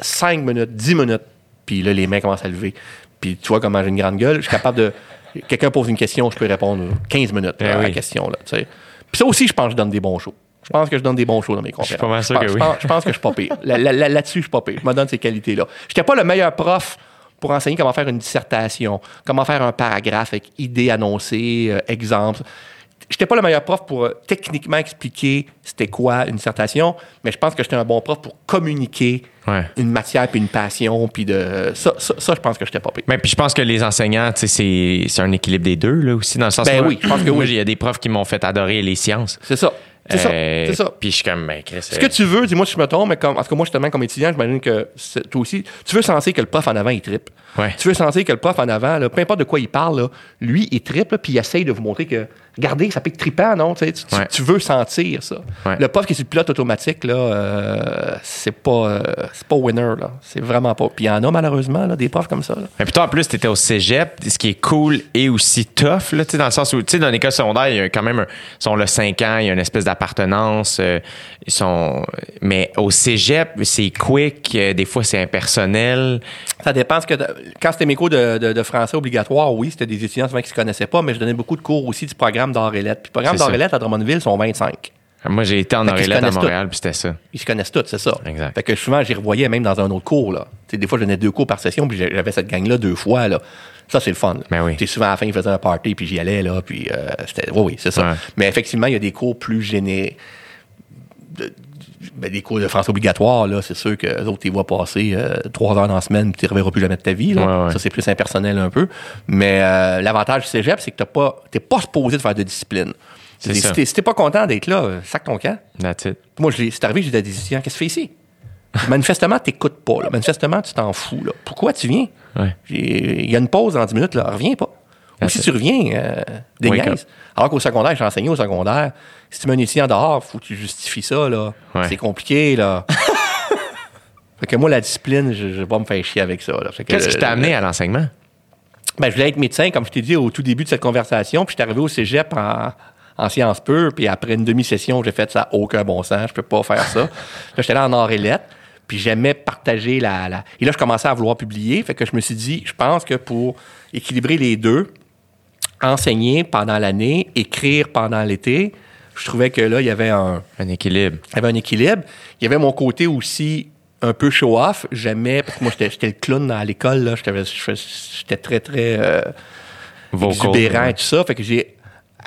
5 minutes, 10 minutes, puis là les mains commencent à lever. Puis tu vois comment j'ai une grande gueule, je suis capable de quelqu'un pose une question, je peux répondre 15 minutes Eh à la oui. question, question là. Puis ça aussi je pense que je donne des bons shows. Je pense que je donne des bons shows dans mes conférences. pas mal sûr je pense, que je oui. pense- je pense que je suis pas pire. Là- là- là- Là-dessus, je suis pas pire. Je me donne ces qualités-là. Je n'étais pas le meilleur prof pour enseigner comment faire une dissertation, comment faire un paragraphe avec idées annoncées, euh, exemples. Je n'étais pas le meilleur prof pour euh, techniquement expliquer c'était quoi une dissertation, mais je pense que j'étais un bon prof pour communiquer Ouais. une matière puis une passion puis de ça, ça, ça, je pense que j'étais pas pire. Mais puis je pense que les enseignants, c'est, c'est un équilibre des deux, là, aussi, dans le sens Ben où- oui, je pense que oui. Il y a des profs qui m'ont fait adorer les sciences. C'est ça. C'est ça. Euh, C'est ça. Puis je suis comme, ben, Chris, Ce que tu veux, dis-moi si je me trompe, mais comme, tout cas, moi, justement, comme étudiant, j'imagine que toi aussi, tu veux sentir que le prof en avant, il trippe. Ouais. Tu veux sentir que le prof en avant, là, peu importe de quoi il parle, là, lui, il trippe, là, puis il essaye de vous montrer que, regardez, ça peut être trippant, non? Tu, sais, tu- tu- Ouais. tu veux sentir ça. Ouais. Le prof qui est sur le pilote automatique, là, euh, c'est pas, euh, c'est pas winner, là. C'est vraiment pas. Puis il y en a, malheureusement, là, des profs comme ça. là. Mais puis toi, en plus, tu étais au cégep, ce qui est cool et aussi tough, là, dans le sens où, tu sais, dans l'école secondaire, il y a quand même, sont là 5 ans, il y a une espèce d'appartenance, euh, ils sont, mais au cégep, c'est quick, des fois, c'est impersonnel. Ça dépend. Ce que quand c'était mes cours de, de- de français obligatoires, oui, c'était des étudiants souvent qui se connaissaient pas, mais je donnais beaucoup de cours aussi du programme et lettres. Puis le programme lettres à Drummondville sont 25. Moi, j'ai été en Orélette à Montréal, puis c'était ça. Ils se connaissent tous, c'est ça. Exact. Fait que souvent, j'y revoyais même dans un autre cours. Là. Des fois, je donnais deux cours par session, puis j'avais cette gang-là deux fois. Là. Ça, c'est le fun. là. Ben oui. Souvent, à la fin, ils faisaient un party, puis j'y allais. Là, puis euh, c'était... Oui, oui, c'est ça. Ouais. Mais effectivement, il y a des cours plus gênés. Ben, des cours de français obligatoires, là, c'est sûr que les autres, tu les vois passer euh, trois heures dans la semaine, tu ne reverras plus jamais de ta vie. Là. Ouais, ouais. Ça, c'est plus impersonnel un peu. Mais euh, l'avantage du cégep, c'est que tu n'es pas supposé de faire de discipline. C'est Si t'es si t'es pas content d'être là, euh, sac ton camp. That's it. Moi, je c'est arrivé, j'ai dit à des étudiants, qu'est-ce que tu fais ici? [laughs] Manifestement, tu n'écoutes pas. Là. Manifestement, tu t'en fous. Là. Pourquoi tu viens? Ouais. Il y a une pause dans 10 minutes, là. reviens pas. Ou si tu reviens, euh, des Wake niaises. Alors qu'au secondaire, j'ai enseigné au secondaire. Si tu mets un étudiant dehors, faut que tu justifies ça. Là. Ouais. C'est compliqué. là. [laughs] fait que moi, la discipline, je ne vais pas me faire chier avec ça. Qu'est-ce qui t'a amené à l'enseignement? ben, je voulais être médecin, comme je t'ai dit au tout début de cette conversation. Puis je suis arrivé au cégep en, en sciences pures. Puis après une demi-session, j'ai fait ça aucun bon sens. Je peux pas faire ça. [laughs] là, j'étais là en art et lettres. Puis j'aimais partager la, la- Et là, je commençais à vouloir publier. Fait que je me suis dit, je pense que pour équilibrer les deux, enseigner pendant l'année, écrire pendant l'été, je trouvais que là, il y avait un, Un équilibre. il y avait un équilibre. Il y avait mon côté aussi un peu show-off. J'aimais, parce que moi, j'étais j'étais le clown à l'école, là. J'étais j'étais très, très euh, Vocal. exubérant et tout ça. Fait que j'ai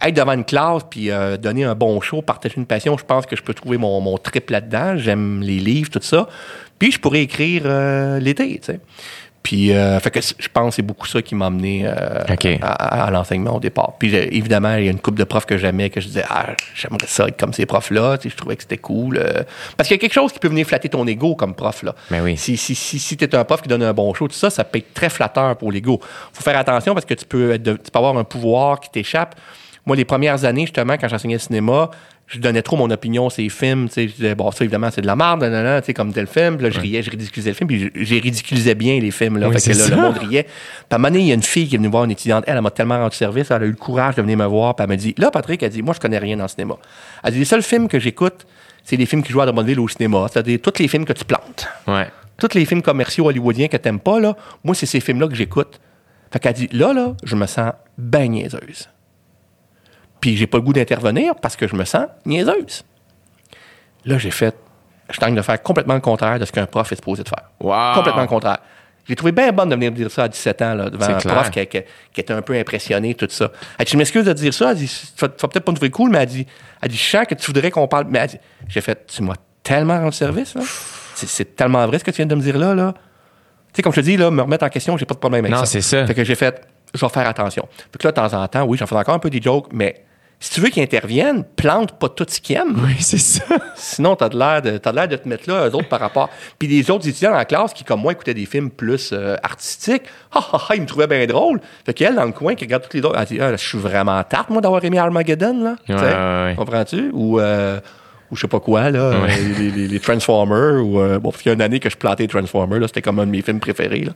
être devant une classe puis euh, donner un bon show, partager une passion, je pense que je peux trouver mon, mon trip là-dedans. J'aime les livres, tout ça. Puis je pourrais écrire euh, l'été, tu sais. Puis, euh, fait que je pense que c'est beaucoup ça qui m'a amené euh, à, à l'enseignement au départ. Puis, j'ai- évidemment, il y a une couple de profs que j'aimais, que je disais, ah, j'aimerais ça être comme ces profs-là. Tu sais, je trouvais que c'était cool. euh. parce qu'il y a quelque chose qui peut venir flatter ton ego comme prof, là. Ben oui. Si, si, si, si tu es un prof qui donne un bon show, tout ça, ça peut être très flatteur pour l'ego. faut faire attention parce que tu peux, être de- tu peux avoir un pouvoir qui t'échappe. Moi, les premières années, justement, quand j'enseignais le cinéma, je donnais trop mon opinion sur les films. tu sais, Je disais, bon, ça, évidemment, c'est de la merde, nanana, tu sais, comme tel film. Puis là, je riais, je ridiculisais le film, puis je- j'ai ridiculisé bien les films. Là, Oui, fait que là, le monde riait. Puis à un moment donné, il y a une fille qui est venue voir une étudiante. Elle, elle m'a tellement rendu service. Elle a eu le courage de venir me voir. Puis elle m'a dit, là, Patrick, elle dit, moi, je connais rien dans le cinéma. Elle dit, les seuls films que j'écoute, c'est les films qui jouent à Drummondville au cinéma. C'est-à-dire tous les films que tu plantes Ouais. tous les films commerciaux hollywoodiens que t'aimes pas, là, moi, c'est ces films-là que j'écoute. Fait qu'elle dit, là, là, je me sens ben niaiseuse. Puis j'ai pas le goût d'intervenir parce que je me sens niaiseuse. Là, j'ai fait, je tente de faire complètement le contraire de ce qu'un prof est supposé de faire. Wow. Complètement le contraire. J'ai trouvé bien bonne de venir dire ça à 17 ans, là, devant un clair. prof qui, qui- qui était un peu impressionné, tout ça. Elle dit, je m'excuse de dire ça. Elle dit, tu vas, peut-être pas me trouver cool, mais elle dit, elle dit, je sens que tu voudrais qu'on parle. Mais elle dit, j'ai fait, tu m'as tellement rendu service, là. C'est- tellement vrai ce que tu viens de me dire là, là. Tu sais, comme je te dis, là, me remettre en question, j'ai pas de problème avec Non, ça. c'est ça. Fait que j'ai fait, je vais faire attention. Fait que là, de temps en temps, oui, j'en fais encore un peu des jokes, mais si tu veux qu'ils interviennent, plante pas tout ce qu'ils aiment. Oui, c'est ça. Sinon, t'as de l'air de, t'as de l'air de te mettre là, eux autres, par rapport. Puis les autres étudiants en classe qui, comme moi, écoutaient des films plus euh, artistiques, ah, ah, ah, ils me trouvaient bien drôle. Fait qu'elle, dans le coin, qui regarde toutes les autres, elle dit, ah, je suis vraiment tarte, moi, d'avoir aimé Armageddon, là. Ouais. Comprends-tu? Ou, euh, ou je sais pas quoi, là, Ouais. euh, les, les- les Transformers, ou, euh, bon, qu'il y a une année que je plantais Transformers, là, c'était comme un de mes films préférés, là.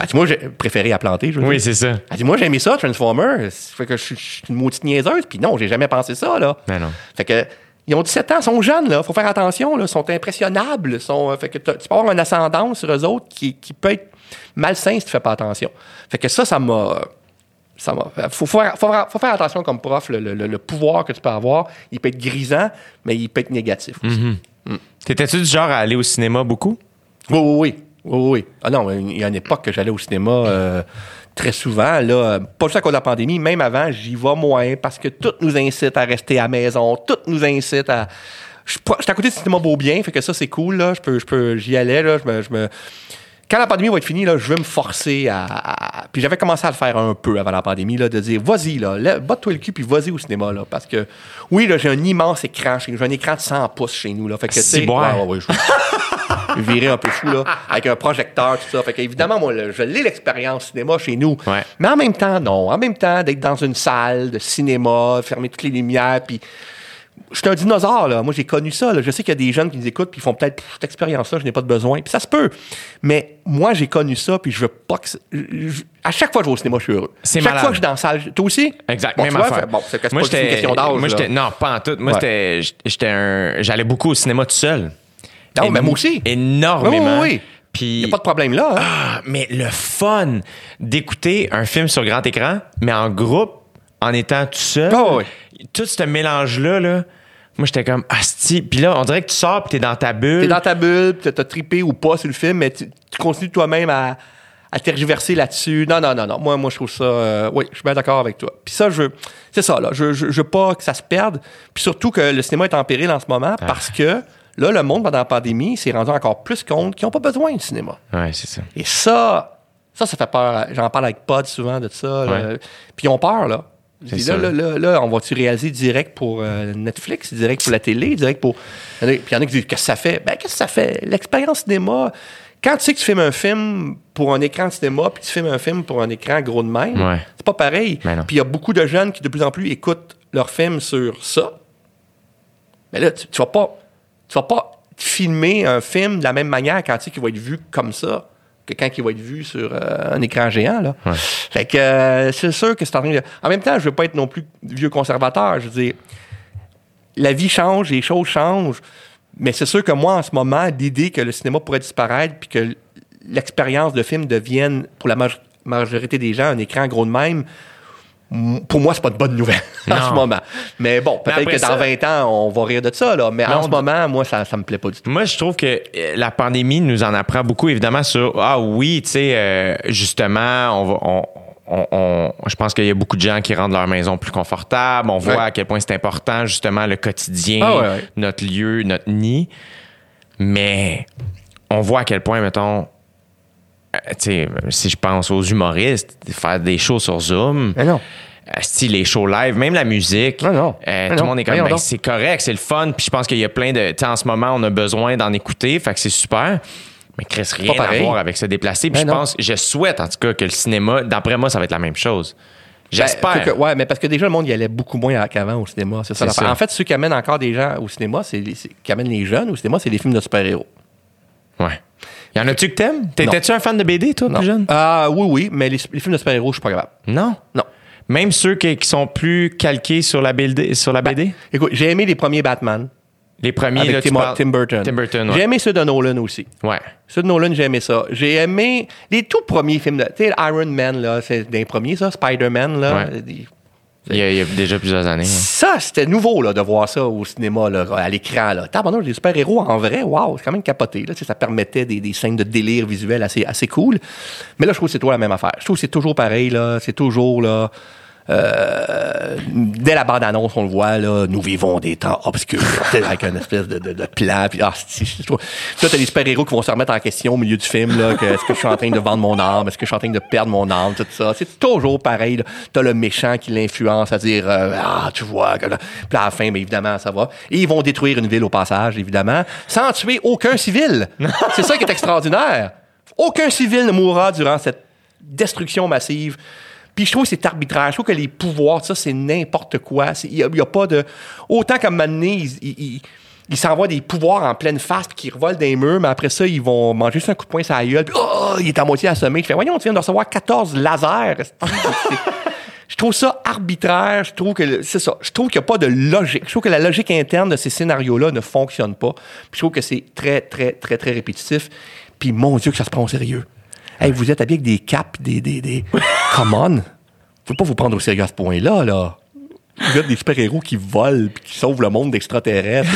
elle dit, moi, j'ai préféré à planter, je veux Oui, c'est ça. Elle dit, moi, j'ai aimé ça, Transformers. Fait que je suis- une maudite niaiseuse, puis non, j'ai jamais pensé ça, là. Ben non. Fait que, ils ont 17 ans, ils sont jeunes, là. Faut faire attention, là. Ils sont impressionnables. ils Sont, euh, fait que tu peux avoir un ascendant sur eux autres qui, qui peut être malsain si tu fais pas attention. Fait que ça, ça m'a. Ça m'a. Faut, faut faire, faut faire- faut faire attention comme prof. Le, le- le- le pouvoir que tu peux avoir, il peut être grisant, mais il peut être négatif aussi. T'étais-tu du genre à aller au cinéma beaucoup? Oui, oui, oui. Oui, oui. Ah non, il y a une époque que j'allais au cinéma euh, très souvent. Là, pas juste à cause de la pandémie, même avant, j'y vais moins parce que tout nous incite à rester à la maison, tout nous incite à. Je suis pas- j'étais à côté du cinéma Beaubien, fait que ça, c'est cool. Là. Je peux, je peux, j'y allais. Là, je me, je me- Quand la pandémie va être finie, là, je vais me forcer à, à- Puis j'avais commencé à le faire un peu avant la pandémie, là, de dire vas-y, là, lève- batte-toi le cul, puis vas-y au cinéma. Là, parce que, oui, là, j'ai un immense écran. chez- J'ai un écran de 100 pouces chez nous. Là, fait que, sais, Ciboire. ouais, ouais, ouais, je- virer un peu fou, là, avec un projecteur, tout ça. Fait qu'évidemment, moi, le- je l'ai l'expérience cinéma chez nous. Ouais. Mais en même temps, non. En même temps, d'être dans une salle de cinéma, fermer toutes les lumières, puis. Je suis un dinosaure, là. Moi, j'ai connu ça. là. Je sais qu'il y a des jeunes qui nous écoutent, puis ils font peut-être cette expérience-là, je n'ai pas de besoin. Puis ça se peut. Mais moi, j'ai connu ça, puis je veux pas que. je- À chaque fois que je vais au cinéma, je suis heureux. C'est Chaque malade. fois que je suis dans la salle, toi aussi? Exact, Bon, même vois, affaire. Bon, c'est moi, pas une question d'âge. moi, là. j'étais, non, pas en tout. Moi, Ouais. j'étais, un, j'allais beaucoup au cinéma tout seul. Non, Et- mais moi aussi. Énormément. Oui, oui, oui. Puis, Il n'y a pas de problème là. hein? Ah, mais le fun d'écouter un film sur grand écran, mais en groupe, en étant tout seul. Ah oui. Tout ce mélange-là, là, moi, j'étais comme, asti. Puis là, on dirait que tu sors puis t'es dans ta bulle. T'es dans ta bulle, puis t'as trippé ou pas sur le film, mais tu, tu continues toi-même à, à tergiverser là-dessus. Non, non, non, non. Moi, moi je trouve ça. euh, oui, je suis bien d'accord avec toi. Puis ça, je. C'est ça, là. Je, je, je veux pas que ça se perde. Puis surtout que le cinéma est en péril en ce moment Ah. parce que là, le monde, pendant la pandémie, s'est rendu encore plus compte qu'ils n'ont pas besoin de cinéma. Ouais, c'est ça. Et ça, ça, ça fait peur. J'en parle avec Pod souvent de ça. Ouais. Puis ils ont peur, là. Là, là, là, là, on va-tu réaliser direct pour euh, Netflix, direct pour la télé, direct pour. Puis il y en a qui disent Qu'est-ce que ça fait? Ben, qu'est-ce que ça fait? L'expérience cinéma. Quand tu sais que tu filmes un film pour un écran de cinéma, puis tu filmes un film pour un écran gros de même, Ouais. c'est pas pareil. Ben. Puis il y a beaucoup de jeunes qui de plus en plus écoutent leurs films sur ça. Mais là, tu, tu vas pas, tu vas pas filmer un film de la même manière quand tu sais qu'il va être vu comme ça que quand il va être vu sur euh, un écran géant. Là. Ouais. Fait que euh, c'est sûr que c'est en train de... En même temps, je veux pas être non plus vieux conservateur. Je veux dire, la vie change, les choses changent. Mais c'est sûr que moi, en ce moment, l'idée que le cinéma pourrait disparaître puis que l'expérience de film devienne, pour la maj- majorité des gens, un écran gros de même, pour moi, c'est pas une bonne nouvelle [laughs] en ce moment. Mais bon, peut-être que dans ça- 20 ans, on va rire de ça, là. Mais en ce moment, moi, ça, ça me plaît pas du tout. Moi, je trouve que euh, la pandémie nous en apprend beaucoup, évidemment, sur Ah oui, tu sais, euh, justement, on va. On, on- on- je pense qu'il y a beaucoup de gens qui rendent leur maison plus confortable. On voit Ouais. à quel point c'est important, justement, le quotidien, Ah ouais, ouais. notre lieu, notre nid. Mais on voit à quel point, mettons, euh, si je pense aux humoristes, faire des shows sur Zoom, Mais non. euh, style les shows live, même la musique. Non. euh, Mais tout le monde est comme, ben, c'est correct, c'est le fun. Puis je pense qu'il y a plein de. En ce moment, on a besoin d'en écouter, fait que c'est super. Mais Chris, rien à voir avec se déplacer. Puis je non. pense, je souhaite en tout cas que le cinéma, d'après moi, ça va être la même chose. J'espère. Ben, que- ouais, mais parce que déjà, le monde y allait beaucoup moins qu'avant au cinéma. C'est ça, C'est l'affaire. ça. En fait, ceux qui amènent encore des gens au cinéma, c'est- qui amènent les jeunes au cinéma, c'est les films de super-héros. Ouais. Y en a-tu que t'aimes? T'étais-tu un fan de BD, toi, plus jeune? Ah oui, oui, mais les, les films de super-héros, je suis pas capable. Non? Non. Même ceux qui, qui sont plus calqués sur la BD? Sur la BD? Écoute, j'ai aimé les premiers Batman Les premiers, avec là, Tim, parles- Tim Burton. Tim Burton, J'ai aimé ceux de Nolan aussi. Ouais. Ceux de Nolan, j'ai aimé ça. J'ai aimé les tout premiers films de. Tu sais, Iron Man, là, c'est d'un premier, ça. Spider-Man, là. Ouais. Des- Il y, a, déjà plusieurs années. Ça, c'était nouveau là, de voir ça au cinéma, là, à l'écran. Tabarnak, des super-héros en vrai, waouh, c'est quand même capoté. Là. Ça permettait des, des scènes de délire visuel assez, assez cool. Mais là, je trouve que c'est toujours la même affaire. Je trouve que c'est toujours pareil. là. C'est toujours là. Euh, dès la bande-annonce, on le voit, là, nous vivons des temps obscurs, [laughs] avec une espèce de, de, de plan. Puis, ah, je trouve- Puis là, t'as des super-héros qui vont se remettre en question au milieu du film, là, que est-ce que je suis en train de vendre mon âme, est-ce que je suis en train de perdre mon âme, tout ça. C'est toujours pareil. là. T'as le méchant qui l'influence à dire, euh, ah, tu vois, que là. Puis à la fin, mais évidemment, ça va. Et ils vont détruire une ville au passage, évidemment, sans tuer aucun civil. [laughs] c'est ça qui est extraordinaire. Aucun civil ne mourra durant cette destruction massive. Puis je trouve que c'est arbitraire. Je trouve que les pouvoirs, ça, c'est n'importe quoi. Il n'y a, pas de... Autant qu'à un moment donné, ils, ils- ils- ils s'envoient des pouvoirs en pleine face puis qu'ils revolent des murs, mais après ça, ils vont manger juste un coup de poing sur la gueule. Puis, oh, il est à moitié assommé. Je fais, voyons, tu viens de recevoir 14 lasers. [laughs] Je trouve ça arbitraire. Je trouve que c'est ça. Je trouve qu'il n'y a pas de logique. Je trouve que la logique interne de ces scénarios-là ne fonctionne pas. Puis je trouve que c'est très, très, très, très répétitif. Puis mon Dieu, que ça se prend au sérieux. Hey, vous êtes habillé avec des capes, des. des, des... [laughs] Come on! Faut pas vous prendre au sérieux à ce point-là, là. Vous êtes des super-héros qui volent puis qui sauvent le monde d'extraterrestres.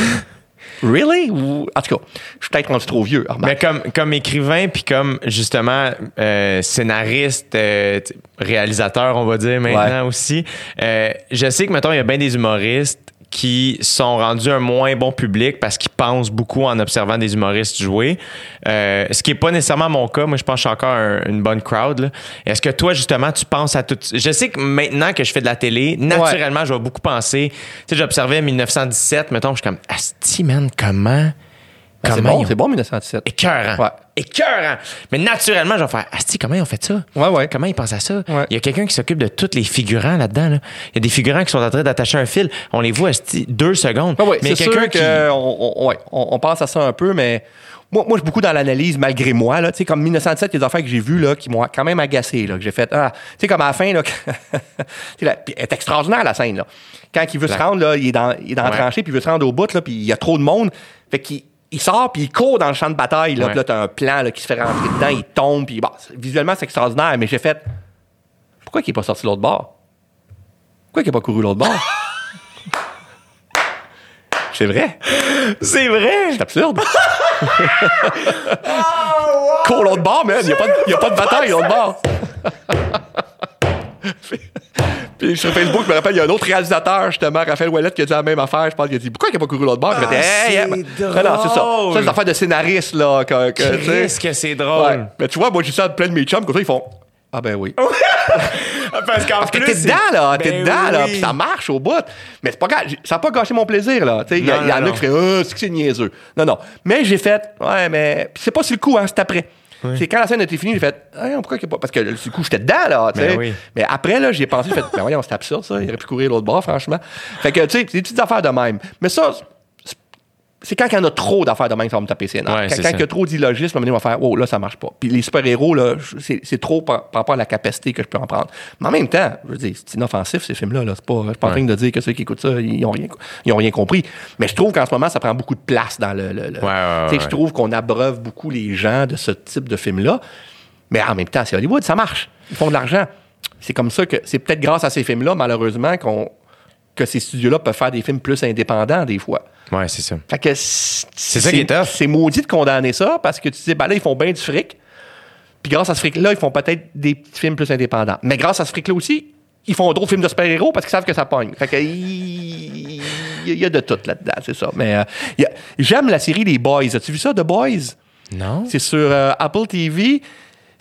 Really? Ou... En tout cas, je suis peut-être rendu trop vieux. remarque. Mais comme, comme écrivain, puis comme justement euh, scénariste, euh, réalisateur, on va dire maintenant Ouais. aussi, euh, je sais que, mettons, il y a bien des humoristes qui sont rendus un moins bon public parce qu'ils pensent beaucoup en observant des humoristes jouer. Euh, ce qui n'est pas nécessairement mon cas. Moi, je pense que je suis encore un- une bonne crowd. Est-ce que toi, justement, tu penses à tout... Je sais que maintenant que je fais de la télé, naturellement, je vais beaucoup penser... Tu sais, j'observais 1917, mettons, je suis comme... Asti, man, comment... Ben, c'est bon, ont- c'est bon, 1917. écœurant. Ouais. Écœurant. Mais naturellement, je vais faire Asti, comment ils ont fait ça? Ouais, ouais. Comment ils pensent à ça? Il y a quelqu'un qui s'occupe de tous les figurants là-dedans. là. Il y a des figurants qui sont en train d'attacher un fil. On les voit Asti, deux secondes. Mais quelqu'un sûr qui. que on, on- on pense à ça un peu, mais moi, moi je suis beaucoup dans l'analyse malgré moi. Là, Tu sais, comme 1907, il y a des affaires que j'ai vues là, qui m'ont quand même agacé. Là, que j'ai fait, ah, tu sais, comme à la fin, là, [laughs] elle est extraordinaire la scène. Là. Quand il veut se rendre, là, il est dans, il est dans la tranchée, puis il veut se rendre au bout, là, puis il y a trop de monde. Fait qu'il il sort, puis il court dans le champ de bataille. Là, Ouais. puis là, t'as un plan là, qui se fait rentrer dedans, il tombe, puis bon, visuellement, c'est extraordinaire, mais j'ai fait, pourquoi il n'est pas sorti de l'autre bord? Pourquoi il n'a pas couru l'autre bord? c'est vrai. C'est vrai! C'est absurde. [laughs] Cours l'autre bord, man. Il n'y a, pas de- y a pas de bataille l'autre bord. [laughs] Puis sur Facebook, je me rappelle, il y a un autre réalisateur, justement, Raphaël Ouellette, qui a dit la même affaire. Je pense qu'il a dit Pourquoi il n'a pas couru l'autre bord? Ah, hey, c'est ben- Non, c'est ça. drôle. Ça, c'est une affaire de scénariste, là. Que, que, tu sais. Qu'est-ce que c'est drôle! Ouais. Mais tu vois, moi, j'ai ça à plein de mes chums, comme ça, ils font Ah, ben oui. Parce qu'en Parce que t'es dedans, là. T'es Ben dedans, là. Puis ça marche au bout. Mais c'est pas Ça n'a pas gâché mon plaisir, là. Il y, en a qui feraient, ah, c'est que c'est niaiseux. Non, non. Mais j'ai fait, ouais, mais. Puis c'est pas sur le coup, hein, c'est après. C'est quand la scène était finie, j'ai fait, ah, pourquoi qu'il pas. Parce que sur le coup, j'étais dedans, là. Ben oui. Mais après, là, j'ai pensé, j'ai fait, ben voyons, c'est absurde, ça. Il aurait pu courir l'autre bord, franchement. Fait que, tu sais, c'est des petites affaires de même. Mais ça, c'est- quand il y en a trop d'affaires de même, ça va me taper ses nerfs. Ouais, quand il y a trop d'illogisme, on va faire, oh, là, ça marche pas. Puis les super-héros, là, c'est trop par, par rapport à la capacité que je peux en prendre. Mais en même temps, je veux dire, c'est inoffensif, ces films-là. Là. C'est pas, je suis pas en Ouais. train de dire que ceux qui écoutent ça, ils ont rien, ils ont rien compris. Mais je trouve qu'en ce moment, ça prend beaucoup de place dans le. le- le- ouais. Je trouve qu'on abreuve beaucoup les gens de ce type de film-là. Mais en même temps, c'est Hollywood, ça marche. Ils font de l'argent. C'est comme ça que c'est peut-être grâce à ces films-là, malheureusement, qu'on que ces studios-là peuvent faire des films plus indépendants des fois. Ouais, c'est ça. Fait que c'est ça qui est tough. C'est maudit de condamner ça parce que tu dis, ben là, ils font bien du fric. Puis grâce à ce fric-là, ils font peut-être des petits films plus indépendants. Mais grâce à ce fric-là aussi, ils font d'autres films de super-héros parce qu'ils savent que ça pogne. Fait que il y a de tout là-dedans, c'est ça. Mais euh, j'aime la série Les Boys. As-tu vu ça, The Boys? Non? C'est sur euh, Apple TV.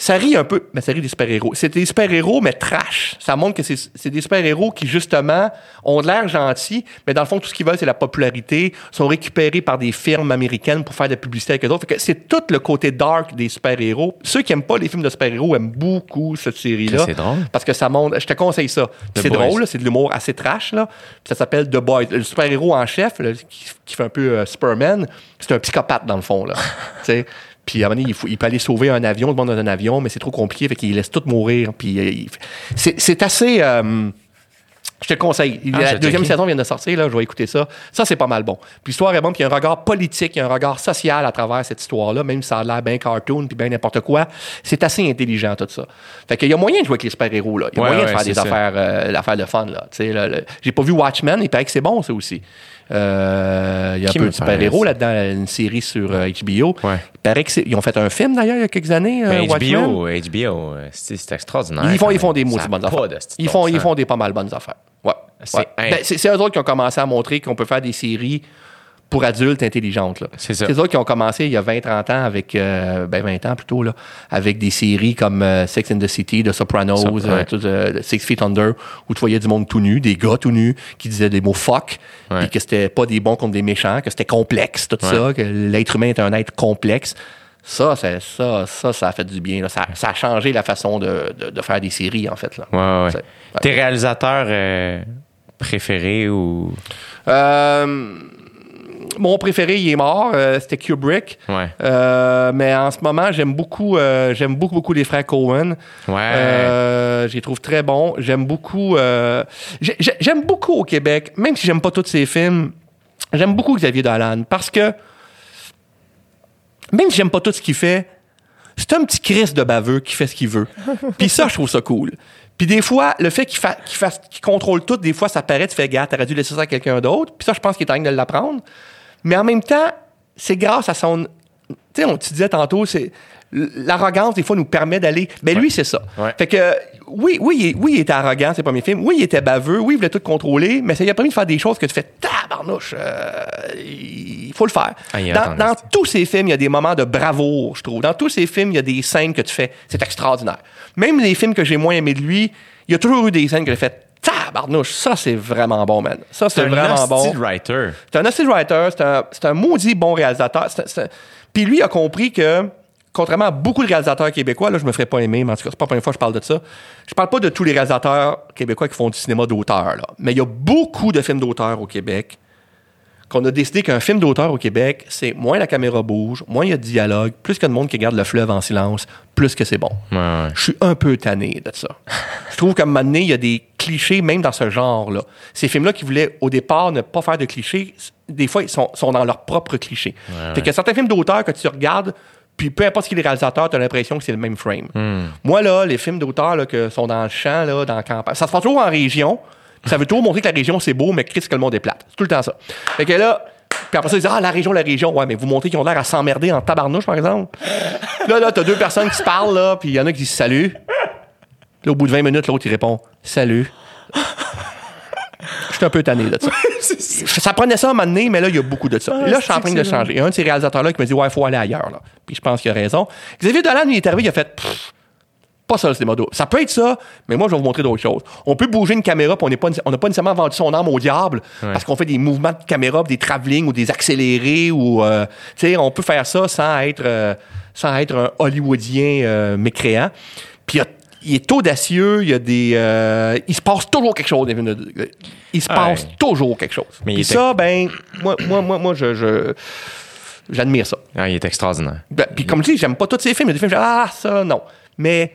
Ça rit un peu, mais ça rit des super-héros. C'est des super-héros, mais trash. Ça montre que c'est des super-héros qui, justement, ont de l'air gentils, mais dans le fond, tout ce qu'ils veulent, c'est la popularité, sont récupérés par des firmes américaines pour faire de la publicité avec eux autres. C'est tout le côté dark des super-héros. Ceux qui aiment pas les films de super-héros aiment beaucoup cette série-là. C'est drôle. Parce que ça montre, je te conseille ça. C'est drôle, c'est de l'humour assez trash, là. Ça s'appelle The Boys. Le super-héros en chef, là, qui, qui fait un peu euh, Superman, c'est un psychopathe, dans le fond, là. [laughs] Puis à un moment donné, il, faut- il peut aller sauver un avion, le monde dans un avion, mais c'est trop compliqué, fait qu'il laisse tout mourir. Puis euh, c'est, assez. euh, je te le conseille. Ah, la deuxième saison vient de sortir, là, je vais écouter ça. Ça, c'est pas mal bon. Puis l'histoire est bonne, puis il y a un regard politique, il y a un regard social à travers cette histoire-là, même si ça a l'air bien cartoon, puis bien n'importe quoi. C'est assez intelligent, tout ça. Fait qu'il y a moyen de jouer avec les super-héros, là. Il y a Ouais, moyen de faire des ça. affaires, euh, l'affaire de fun, là. Tu sais, là, le- J'ai pas vu Watchmen, il paraît que c'est bon, ça aussi. Euh, Il y a Qui un peu de super-héros là-dedans, une série sur euh, HBO. Ouais. Il paraît qu'ils ont fait un film d'ailleurs il y a quelques années. euh, Ben. HBO, HBO, euh, c'est extraordinaire. Ils font, ils font des mots bonnes affaires. de Ils font, ils font des pas mal bonnes affaires. Ouais. C'est Ouais. un- Ben, c'est eux autres qui ont commencé à montrer qu'on peut faire des séries pour adultes intelligentes. là. C'est ça. C'est eux qui ont commencé il y a 20-30 ans avec, euh, ben 20 ans plutôt, là, avec des séries comme euh, Sex and the City, The Sopranos, Ça, euh, ouais. euh, Six Feet Under, où tu voyais du monde tout nu, des gars tout nus qui disaient des mots fuck, Ouais. et que c'était pas des bons contre des méchants, que c'était complexe, tout ça, que l'être humain est un être complexe. Ça, c'est- ça, ça, ça a fait du bien. là. Ça, ça a changé la façon de, de- de faire des séries, en fait. Là. Tes réalisateurs préférés ou? Euh, mon préféré, il est mort. euh, C'était Kubrick. Ouais. Euh, mais en ce moment, j'aime beaucoup, euh, j'aime beaucoup, beaucoup les frères Cohen. Ouais. Euh, je les trouve très bons. J'aime beaucoup. euh, j'ai- j'ai- j'aime beaucoup au Québec, même si j'aime pas tous ses films. J'aime beaucoup Xavier Dolan parce que même si j'aime pas tout ce qu'il fait, c'est un petit Chris de baveux qui fait ce qu'il veut. [laughs] Puis ça, je trouve ça cool. Puis des fois, le fait qu'il fa- qu'il fasse, qu'il contrôle tout, des fois, ça paraît, tu fais gars, t'aurais dû laisser ça à quelqu'un d'autre. Puis ça, je pense qu'il est en train de l'apprendre. Mais en même temps, c'est grâce à son. Tu sais, on te disait tantôt, c'est. L'arrogance, des fois, nous permet d'aller. Ben lui, c'est ça. Ouais. Fait que, oui, oui, il, oui, il était arrogant, ses premiers films. Oui, il était baveux. Oui, il voulait tout contrôler. Mais ça lui a permis de faire des choses que tu fais tabarnouche. euh, il faut le faire. Ah, dans, tous ces films, il y a des moments de bravoure, je trouve. Dans tous ces films, il y a des scènes que tu fais. C'est extraordinaire. Même les films que j'ai moins aimés de lui, il y a toujours eu des scènes que j'ai fait tabarnouche. Ça, c'est vraiment bon, man. Ça, c'est un vraiment bon. hostie de writer. C'est un hostie writer, c'est un, c'est un maudit bon réalisateur. C'est un- c'est un- Puis lui a compris que, contrairement à beaucoup de réalisateurs québécois, là, je me ferais pas aimer, mais en tout cas, c'est pas la première fois que je parle de ça. Je parle pas de tous les réalisateurs québécois qui font du cinéma d'auteur, là. Mais il y a beaucoup de films d'auteur au Québec qu'on a décidé qu'un film d'auteur au Québec, c'est moins la caméra bouge, moins il y a de dialogue, plus qu'il y a de monde qui regarde le fleuve en silence, plus que c'est bon. Ouais, ouais. Je suis un peu tanné de ça. [laughs] je trouve qu'à un moment donné, il y a des clichés, même dans ce genre-là. Ces films-là qui voulaient, au départ, ne pas faire de clichés, des fois, ils sont, sont dans leurs propres clichés. fait que certains films d'auteur que tu regardes, puis peu importe ce qu'il est réalisateur, tu as l'impression que c'est le même frame. Moi, là, les films d'auteur que sont dans le champ, là, dans la campagne, ça se passe toujours en région. Ça veut toujours montrer que la région, c'est beau, mais Chris, que le monde est plate. C'est tout le temps ça. Fait que là, puis après ça, ils disent Ah, la région, la région. Ouais, mais vous montrez qu'ils ont l'air à s'emmerder en tabarnouche, par exemple. là, là, t'as deux personnes qui se parlent, là, puis il y en a qui disent Salut. Là, au bout de 20 minutes, l'autre, il répond Salut. Je suis un peu tanné de ça. ça prenait ça à un moment donné, mais là, il y a beaucoup de ça. là, je suis en train de changer. Il y a un de ces réalisateurs-là qui me dit Ouais, il faut aller ailleurs. Là. Puis je pense qu'il a raison. Xavier Dolan, il est arrivé, il a fait Pff, pas ça, le cinéma d'auteur. Ça peut être ça, mais moi, je vais vous montrer d'autres choses. On peut bouger une caméra, puis on n'est pas, on n'a pas nécessairement vendu son âme au diable, parce qu'on fait des mouvements de caméra, des travelling ou des accélérés, ou, euh, tu sais, on peut faire ça sans être, euh, sans être un Hollywoodien euh, mécréant. Puis il est audacieux, il y a des, il se passe toujours quelque chose. Il se Ouais. passe toujours quelque chose. Mais Puis ça, ben, moi, moi, moi, moi, je, je- j'admire ça. Ah, il est extraordinaire. Ben, puis comme je dis, j'aime pas tous ces films. Il y a des films, je dis, ah, ça, non. Mais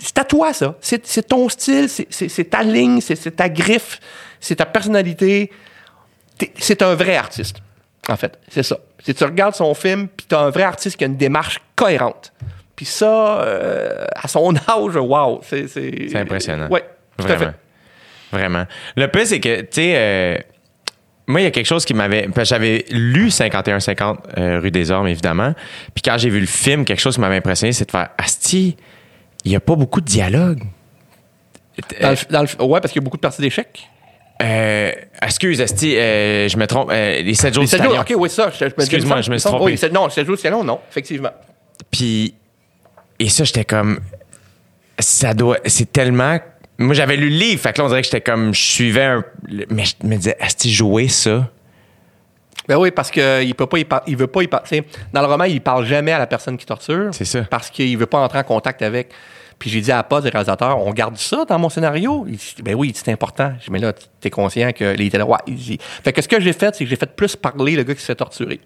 c'est à toi, ça. C'est ton style, c'est- ta ligne, c'est ta griffe, c'est ta personnalité. C'est un vrai artiste, en fait. C'est ça. C'est tu regardes son film, puis t'as un vrai artiste qui a une démarche cohérente. Puis ça, euh, à son [laughs] âge, wow, c'est... C'est impressionnant. Oui, Vraiment. Vraiment. Le pire, c'est que, tu sais, euh, moi, il y a quelque chose qui m'avait. J'avais lu 51-50 euh, rue des Ormes, évidemment. Puis quand j'ai vu le film, quelque chose qui m'avait impressionné, c'est de faire Asti, il n'y a pas beaucoup de dialogue. Dans le, dans le- ouais, parce qu'il y a beaucoup de parties d'échecs. Euh, excuse, Asti, euh, je me trompe. euh, les 7 jours Les sept jours, d'Italien. OK, oui, ça. Excuse-moi, je me suis trompé. Oui, sept- non, 7 jours d'Italien, non, effectivement. Puis, et ça, j'étais comme, ça doit, c'est tellement. Moi, j'avais lu le livre, fait que là, on dirait que j'étais comme, je suivais un. Mais je me disais, est-ce jouer ça? Ben oui, parce qu'il peut pas par- il veut pas y par- tu sais, Dans le roman, il parle jamais à la personne qui torture. C'est ça. Parce qu'il veut pas entrer en contact avec. Puis j'ai dit à Paz, le réalisateur, on garde ça dans mon scénario? Il dit, ben oui, c'est important. Je dis, mais là, t'es conscient que il était là, ouais. Il dit. Fait que ce que j'ai fait, c'est que j'ai fait plus parler le gars qui se fait torturer.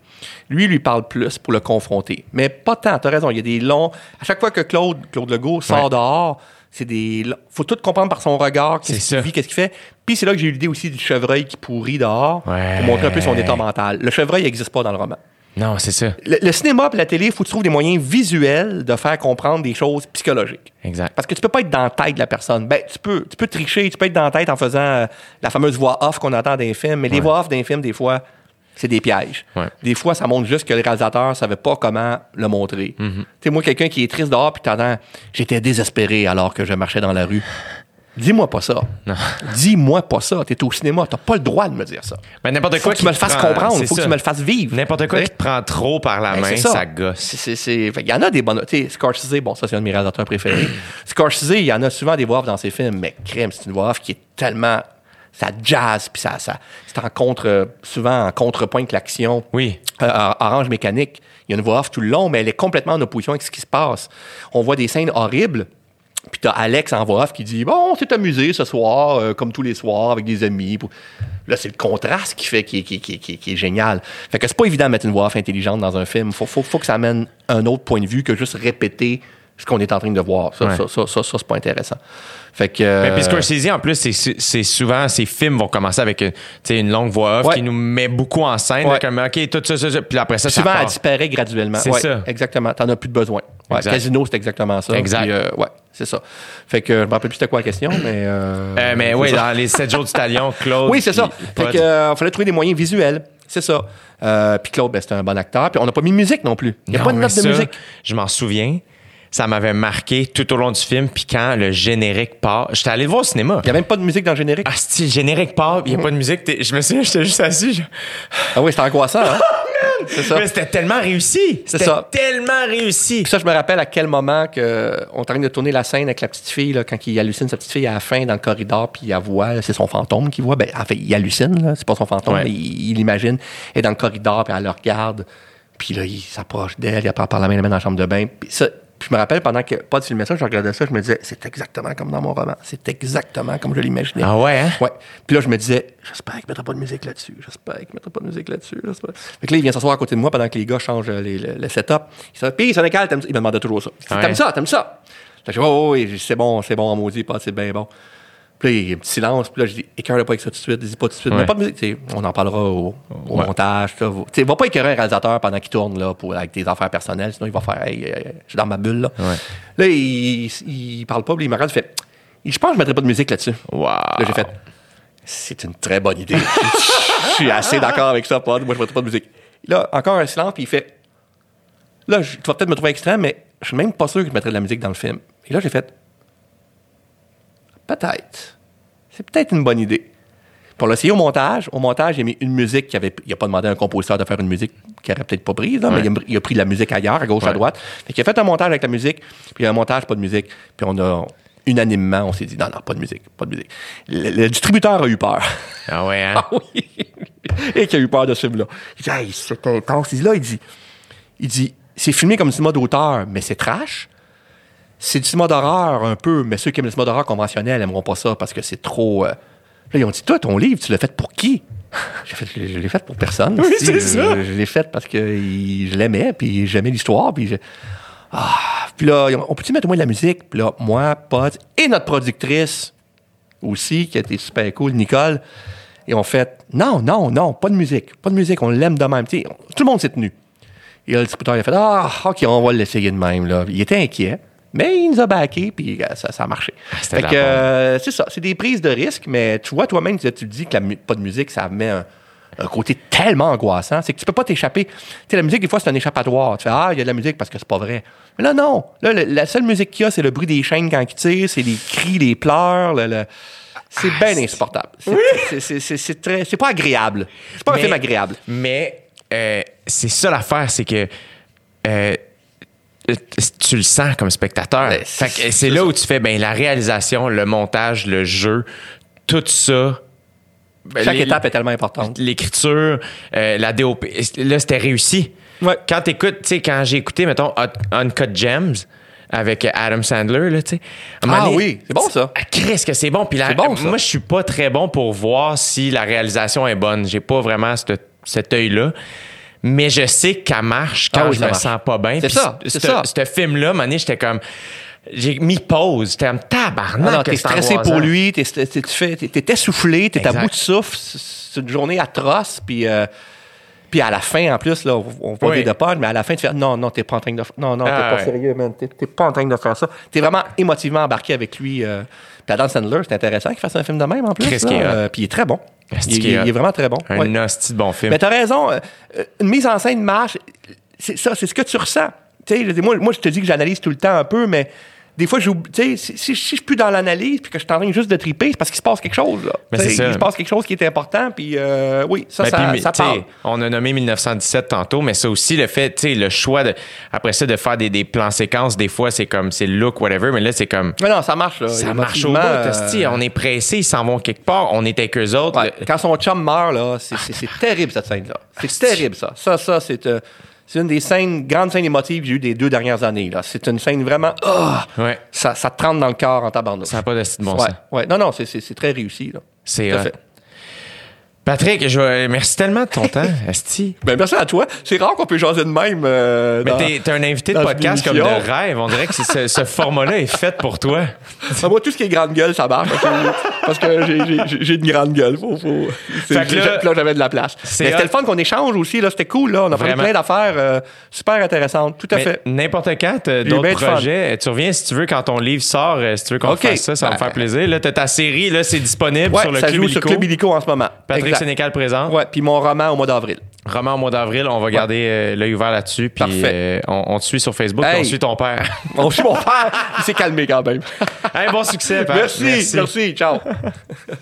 Lui, il lui parle plus pour le confronter. Mais pas tant, t'as raison. Il y a des longs. À chaque fois que Claude, Claude Legault sort Ouais. dehors, c'est des. faut tout comprendre par son regard, qu'est-ce qu'il vit, qu'est-ce qu'il fait. Puis c'est là que j'ai eu l'idée aussi du chevreuil qui pourrit dehors Ouais. pour montrer un peu son état mental. Le chevreuil n'existe pas dans le roman. Non, c'est ça. Le, le cinéma et la télé, il faut que tu trouves des moyens visuels de faire comprendre des choses psychologiques. Exact. Parce que tu peux pas être dans la tête de la personne. Ben, tu peux, tu peux tricher, tu peux être dans la tête en faisant euh, la fameuse voix off qu'on entend dans les films, mais les voix off d'un film, des fois, c'est des pièges. Ouais. Des fois, ça montre juste que le réalisateur ne savait pas comment le montrer. Mm-hmm. Tu sais, moi, quelqu'un qui est triste dehors, puis t'entends, j'étais désespéré alors que je marchais dans la rue. Dis-moi pas ça. [laughs] Dis-moi pas ça. T'es au cinéma, t'as pas le droit de me dire ça. Mais n'importe Faut quoi que tu me le fasses prend- comprendre, faut que ça. tu me le fasses vivre. N'importe quoi Tu qui te prend trop par la Ben, main, c'est ça. gosse. C'est- c'est- c'est- fait, Il y en a des bonnes. Tu sais, Scorsese, bon, ça, c'est un de mes réalisateurs préférés. [clears throat] Scorsese, il y en a souvent des voix off dans ses films, mais crème, c'est une voix off qui est tellement. Ça jazz, puis ça, ça, c'est en contre, souvent en contrepoint avec l'action. Oui. Euh, Orange Mécanique, il y a une voix off tout le long, mais elle est complètement en opposition avec ce qui se passe. On voit des scènes horribles. Puis t'as Alex en voix off qui dit Bon, on s'est amusé ce soir, euh, comme tous les soirs, avec des amis. Là, c'est le contraste qui fait qui est génial. Fait que c'est pas évident de mettre une voix off intelligente dans un film. Faut, faut, faut que ça amène un autre point de vue que juste répéter ce qu'on est en train de voir. Ça, Ouais. ça, ça, ça, ça, c'est pas intéressant. Fait que. euh, Mais puis Scorsese, en plus, c'est- c'est c'est souvent, ses films vont commencer avec euh, une longue voix off Ouais. qui nous met beaucoup en scène. Ouais. là, comme, OK, tout ça, ça, ça. Puis après ça, Souvent, elle disparaît graduellement. C'est ça. Exactement. T'en as plus de besoin. Casino, c'est exactement ça. Exact. Puis, euh, ouais, c'est ça. Fait que je me rappelle plus c'était quoi la question, mais. euh, Euh, mais c'est oui, dans les 7 jours du talion, Claude. Oui, c'est ça. Fait que, euh, fallait trouver des moyens visuels. C'est ça. Euh, puis Claude, ben, c'était un bon acteur. Puis on n'a pas mis de musique non plus. Il n'y a Non, pas de note de musique. Je m'en souviens. Ça m'avait marqué tout au long du film. Puis quand le générique part, j'étais allé le voir au cinéma. Il n'y a même pas de musique dans le générique. Ah, si le générique part, il n'y a pas de musique. Je me souviens, j'étais juste assis. je- Ah oui, c'était angoissant, hein? [laughs] c'est ça. Mais c'était tellement réussi. C'est C'était ça. tellement réussi. Puis ça, je me rappelle à quel moment que on est en train de tourner la scène avec la petite fille, là, quand il hallucine sa petite fille à la fin dans le corridor, puis il voit, c'est son fantôme qu'il voit. Ben, en fait, il hallucine, là, c'est pas son fantôme, Ouais. mais il il l'imagine. Elle est dans le corridor, puis elle le regarde. Puis là, il s'approche d'elle, il prend par la main, la met dans la chambre de bain. Puis ça, puis je me rappelle, pendant que pas de filmer ça, je regardais ça, je me disais, c'est exactement comme dans mon roman. C'est exactement comme je l'imaginais. Ah ouais, hein? Ouais. Puis là, je me disais, j'espère qu'il ne mettra pas de musique là-dessus. J'espère qu'il ne mettra pas de musique là-dessus. Fait que là, il vient s'asseoir à côté de moi pendant que les gars changent les- le, le setup. Il dit, Puis, ça? Il me demandait toujours ça. Ouais. T'aimes ça? T'aimes ça? Là, je dis, oh, oui, c'est bon, c'est bon, maudit, pas, c'est bien bon. Puis là, il y a un petit silence. Puis là, je dis, écœure pas avec ça tout de suite. Dis pas tout de suite. Ouais. Mais pas de musique. On en parlera au, au Ouais. montage. Tu sais, va pas écœurer un réalisateur pendant qu'il tourne là, pour, avec des affaires personnelles. Sinon, il va faire, hey, euh, je suis dans ma bulle. Là, Ouais. là il, il parle pas. Puis il me regarde, il fait, je pense que je mettrais pas de musique là-dessus. Wow. Là, j'ai fait, c'est une très bonne idée. [laughs] Je suis assez d'accord avec ça, Pod. Moi, je ne pas de musique. Là, encore un silence, puis il fait, là, tu vas peut-être me trouver extrême, mais je suis même pas sûr que je mettrais de la musique dans le film. Et là, j'ai fait, peut-être. C'est peut-être une bonne idée. L'a essayé au montage. Au montage, il a mis une musique qui avait. Il n'a pas demandé à un compositeur de faire une musique qu'il n'aurait peut-être pas prise, là, mais il a, il a pris de la musique ailleurs, à gauche, à droite. Fait qu'il a fait un montage avec la musique, puis un montage, pas de musique. Puis on a. Unanimement, on s'est dit non, non, pas de musique, pas de musique. Le, le distributeur a eu peur. Ah ouais, hein? [laughs] Ah oui! Et qui a eu peur de ce film-là. Il dit, hey, c'est intense. Il dit, là, il dit, il dit, c'est filmé comme cinéma d'auteur, mais c'est trash. C'est du cinéma d'horreur un peu, mais ceux qui aiment le cinéma d'horreur conventionnel n'aimeront pas ça parce que c'est trop. euh. Là, ils ont dit, toi, ton livre, tu l'as fait pour qui? [laughs] J'ai fait, je l'ai fait pour personne. Oui, c'est je, ça. Je l'ai fait parce que il- je l'aimais, puis j'aimais l'histoire, puis je- Ah, puis là, ont- on peut-tu mettre au moins de la musique? Puis là, moi, Pod, et notre productrice aussi, qui a été super cool, Nicole, et on fait non, non, non, pas de musique, pas de musique, on l'aime de même. Tu sais, tout le monde s'est tenu. Et là, le distributeur, il a fait Ah, OK, on va l'essayer de même. Là. Il était inquiet, mais il nous a backé, puis euh, ça, ça a marché. fait que, bombe. euh, c'est ça, c'est des prises de risque, mais tu vois, toi-même, tu, tu dis que la, pas de musique, ça met un, un côté tellement angoissant, c'est que tu peux pas t'échapper. Tu sais, la musique, des fois, c'est un échappatoire. Tu fais Ah, il y a de la musique parce que c'est pas vrai. Mais là, non. Là, le- la seule musique qu'il y a, c'est le bruit des chaînes quand ils tirent, c'est les cris, les pleurs, le- le- c'est Ah, bien insupportable. C'est- très. C'est pas agréable. C'est pas un film agréable. Mais euh, c'est ça l'affaire, c'est que euh, tu le sens comme spectateur. Ben, c'est- là où tu fais ben, la réalisation, le montage, le jeu, tout ça. ben, Chaque les- étape est tellement importante. L'écriture, euh, la DOP. Là, c'était réussi. Ouais. Quand t'écoutes, tu sais, quand j'ai écouté, mettons, Uncut Gems avec Adam Sandler, là, tu sais. Ah donné, oui, c'est bon, ça. Ah, Christ, que c'est bon. Puis la- C'est bon, ça. moi, je suis pas très bon pour voir si la réalisation est bonne. J'ai pas vraiment cette- cet œil-là. Mais je sais qu'elle marche quand Ah oui, je me marche. sens pas bien. C'est ça, ce- c'est ce- ça. Ce film-là, donné, j'étais comme. J'ai mis pause. J'étais comme tabarnak. Ah non, t'es stressé pour lui, t'es, t'es- tu fais, t'es, t'es essoufflé, t'es à bout de souffle, c'est une journée atroce, puis, euh, Puis à la fin, en plus, là, on- va Oui. dire de punch, mais à la fin, tu fais non, non, t'es pas en train de Non, non, t'es Ah, pas ouais. sérieux, man. T'es t'es pas en train de faire ça. T'es vraiment émotivement embarqué avec lui. Euh, puis Adam Sandler, c'est intéressant qu'il fasse un film de même en plus. Euh, puis il est très bon. Il, est il- il est hot. vraiment très bon. Un Ouais. hostie de bon film? Mais t'as raison. euh, une mise en scène marche. C'est ça, c'est ce que tu ressens. Moi, moi, je te dis que j'analyse tout le temps un peu, mais des fois, j'oublie- tu sais, si, si- si je suis plus dans l'analyse puis que je suis en train juste de triper, c'est parce qu'il se passe quelque chose. Là. Mais c'est ça. Il se passe quelque chose qui est important, puis euh, oui, ça, Ben, ça, puis, ça parle. on a nommé 1917 tantôt, mais ça aussi, le fait, tu sais, le choix de, après ça, de faire des, des plans séquences, des fois, c'est comme, c'est look, whatever, mais là, c'est comme, Mais non, ça marche. Là. ça marche au bout, euh, on est pressé, ils s'en vont quelque part, on est avec eux autres. ouais, Le- Quand son chum meurt, là, c'est terrible, cette scène-là. C'est terrible, ça. Ça, ça, c'est, euh, c'est une des scènes, grandes scènes émotives que j'ai eues des deux dernières années. Là. C'est une scène vraiment... ah, Ouais. ça, ça te rentre dans le corps en tabarnouche. Ça n'a pas de bon ouais. Non, non, c'est, c'est, c'est très réussi. Là. C'est fait. Patrick, je merci tellement de ton temps, [laughs] Esti. Ben, merci à toi. C'est rare qu'on peut jaser de même. euh, Mais t'es, t'es un invité de podcast comme de rêve. On dirait que ce, ce format-là est fait pour toi. [laughs] Ah, moi, tout ce qui est grande gueule, ça marche. Parce que, parce que j'ai, une grande gueule. Faut, faut, c'est- Fait que là- j'avais de la place. Mais c'était le fun qu'on échange aussi. Là, c'était cool. Là. On a Vraiment. plein d'affaires euh, super intéressantes. Tout à Mais fait. N'importe quand, d'autres fun. projets. Tu reviens si tu veux quand ton livre sort, euh, si tu veux qu'on fasse ça, ça va me Ben, faire plaisir. Là, t'as ta série, là, c'est disponible Ouais, sur le ça Club joue sur Illico. Club Illico en ce moment. Patrick Exact. Sénécal présent. Ouais, puis mon roman au mois d'avril. Roman au mois d'avril, on va garder euh, l'œil ouvert là-dessus. Puis Parfait. euh, on, on te suit sur Facebook, puis Hey. on suit ton père. [laughs] Bon, je suis mon père. Il s'est calmé quand même. hey, bon succès, Pat. merci, merci. Ciao. [laughs]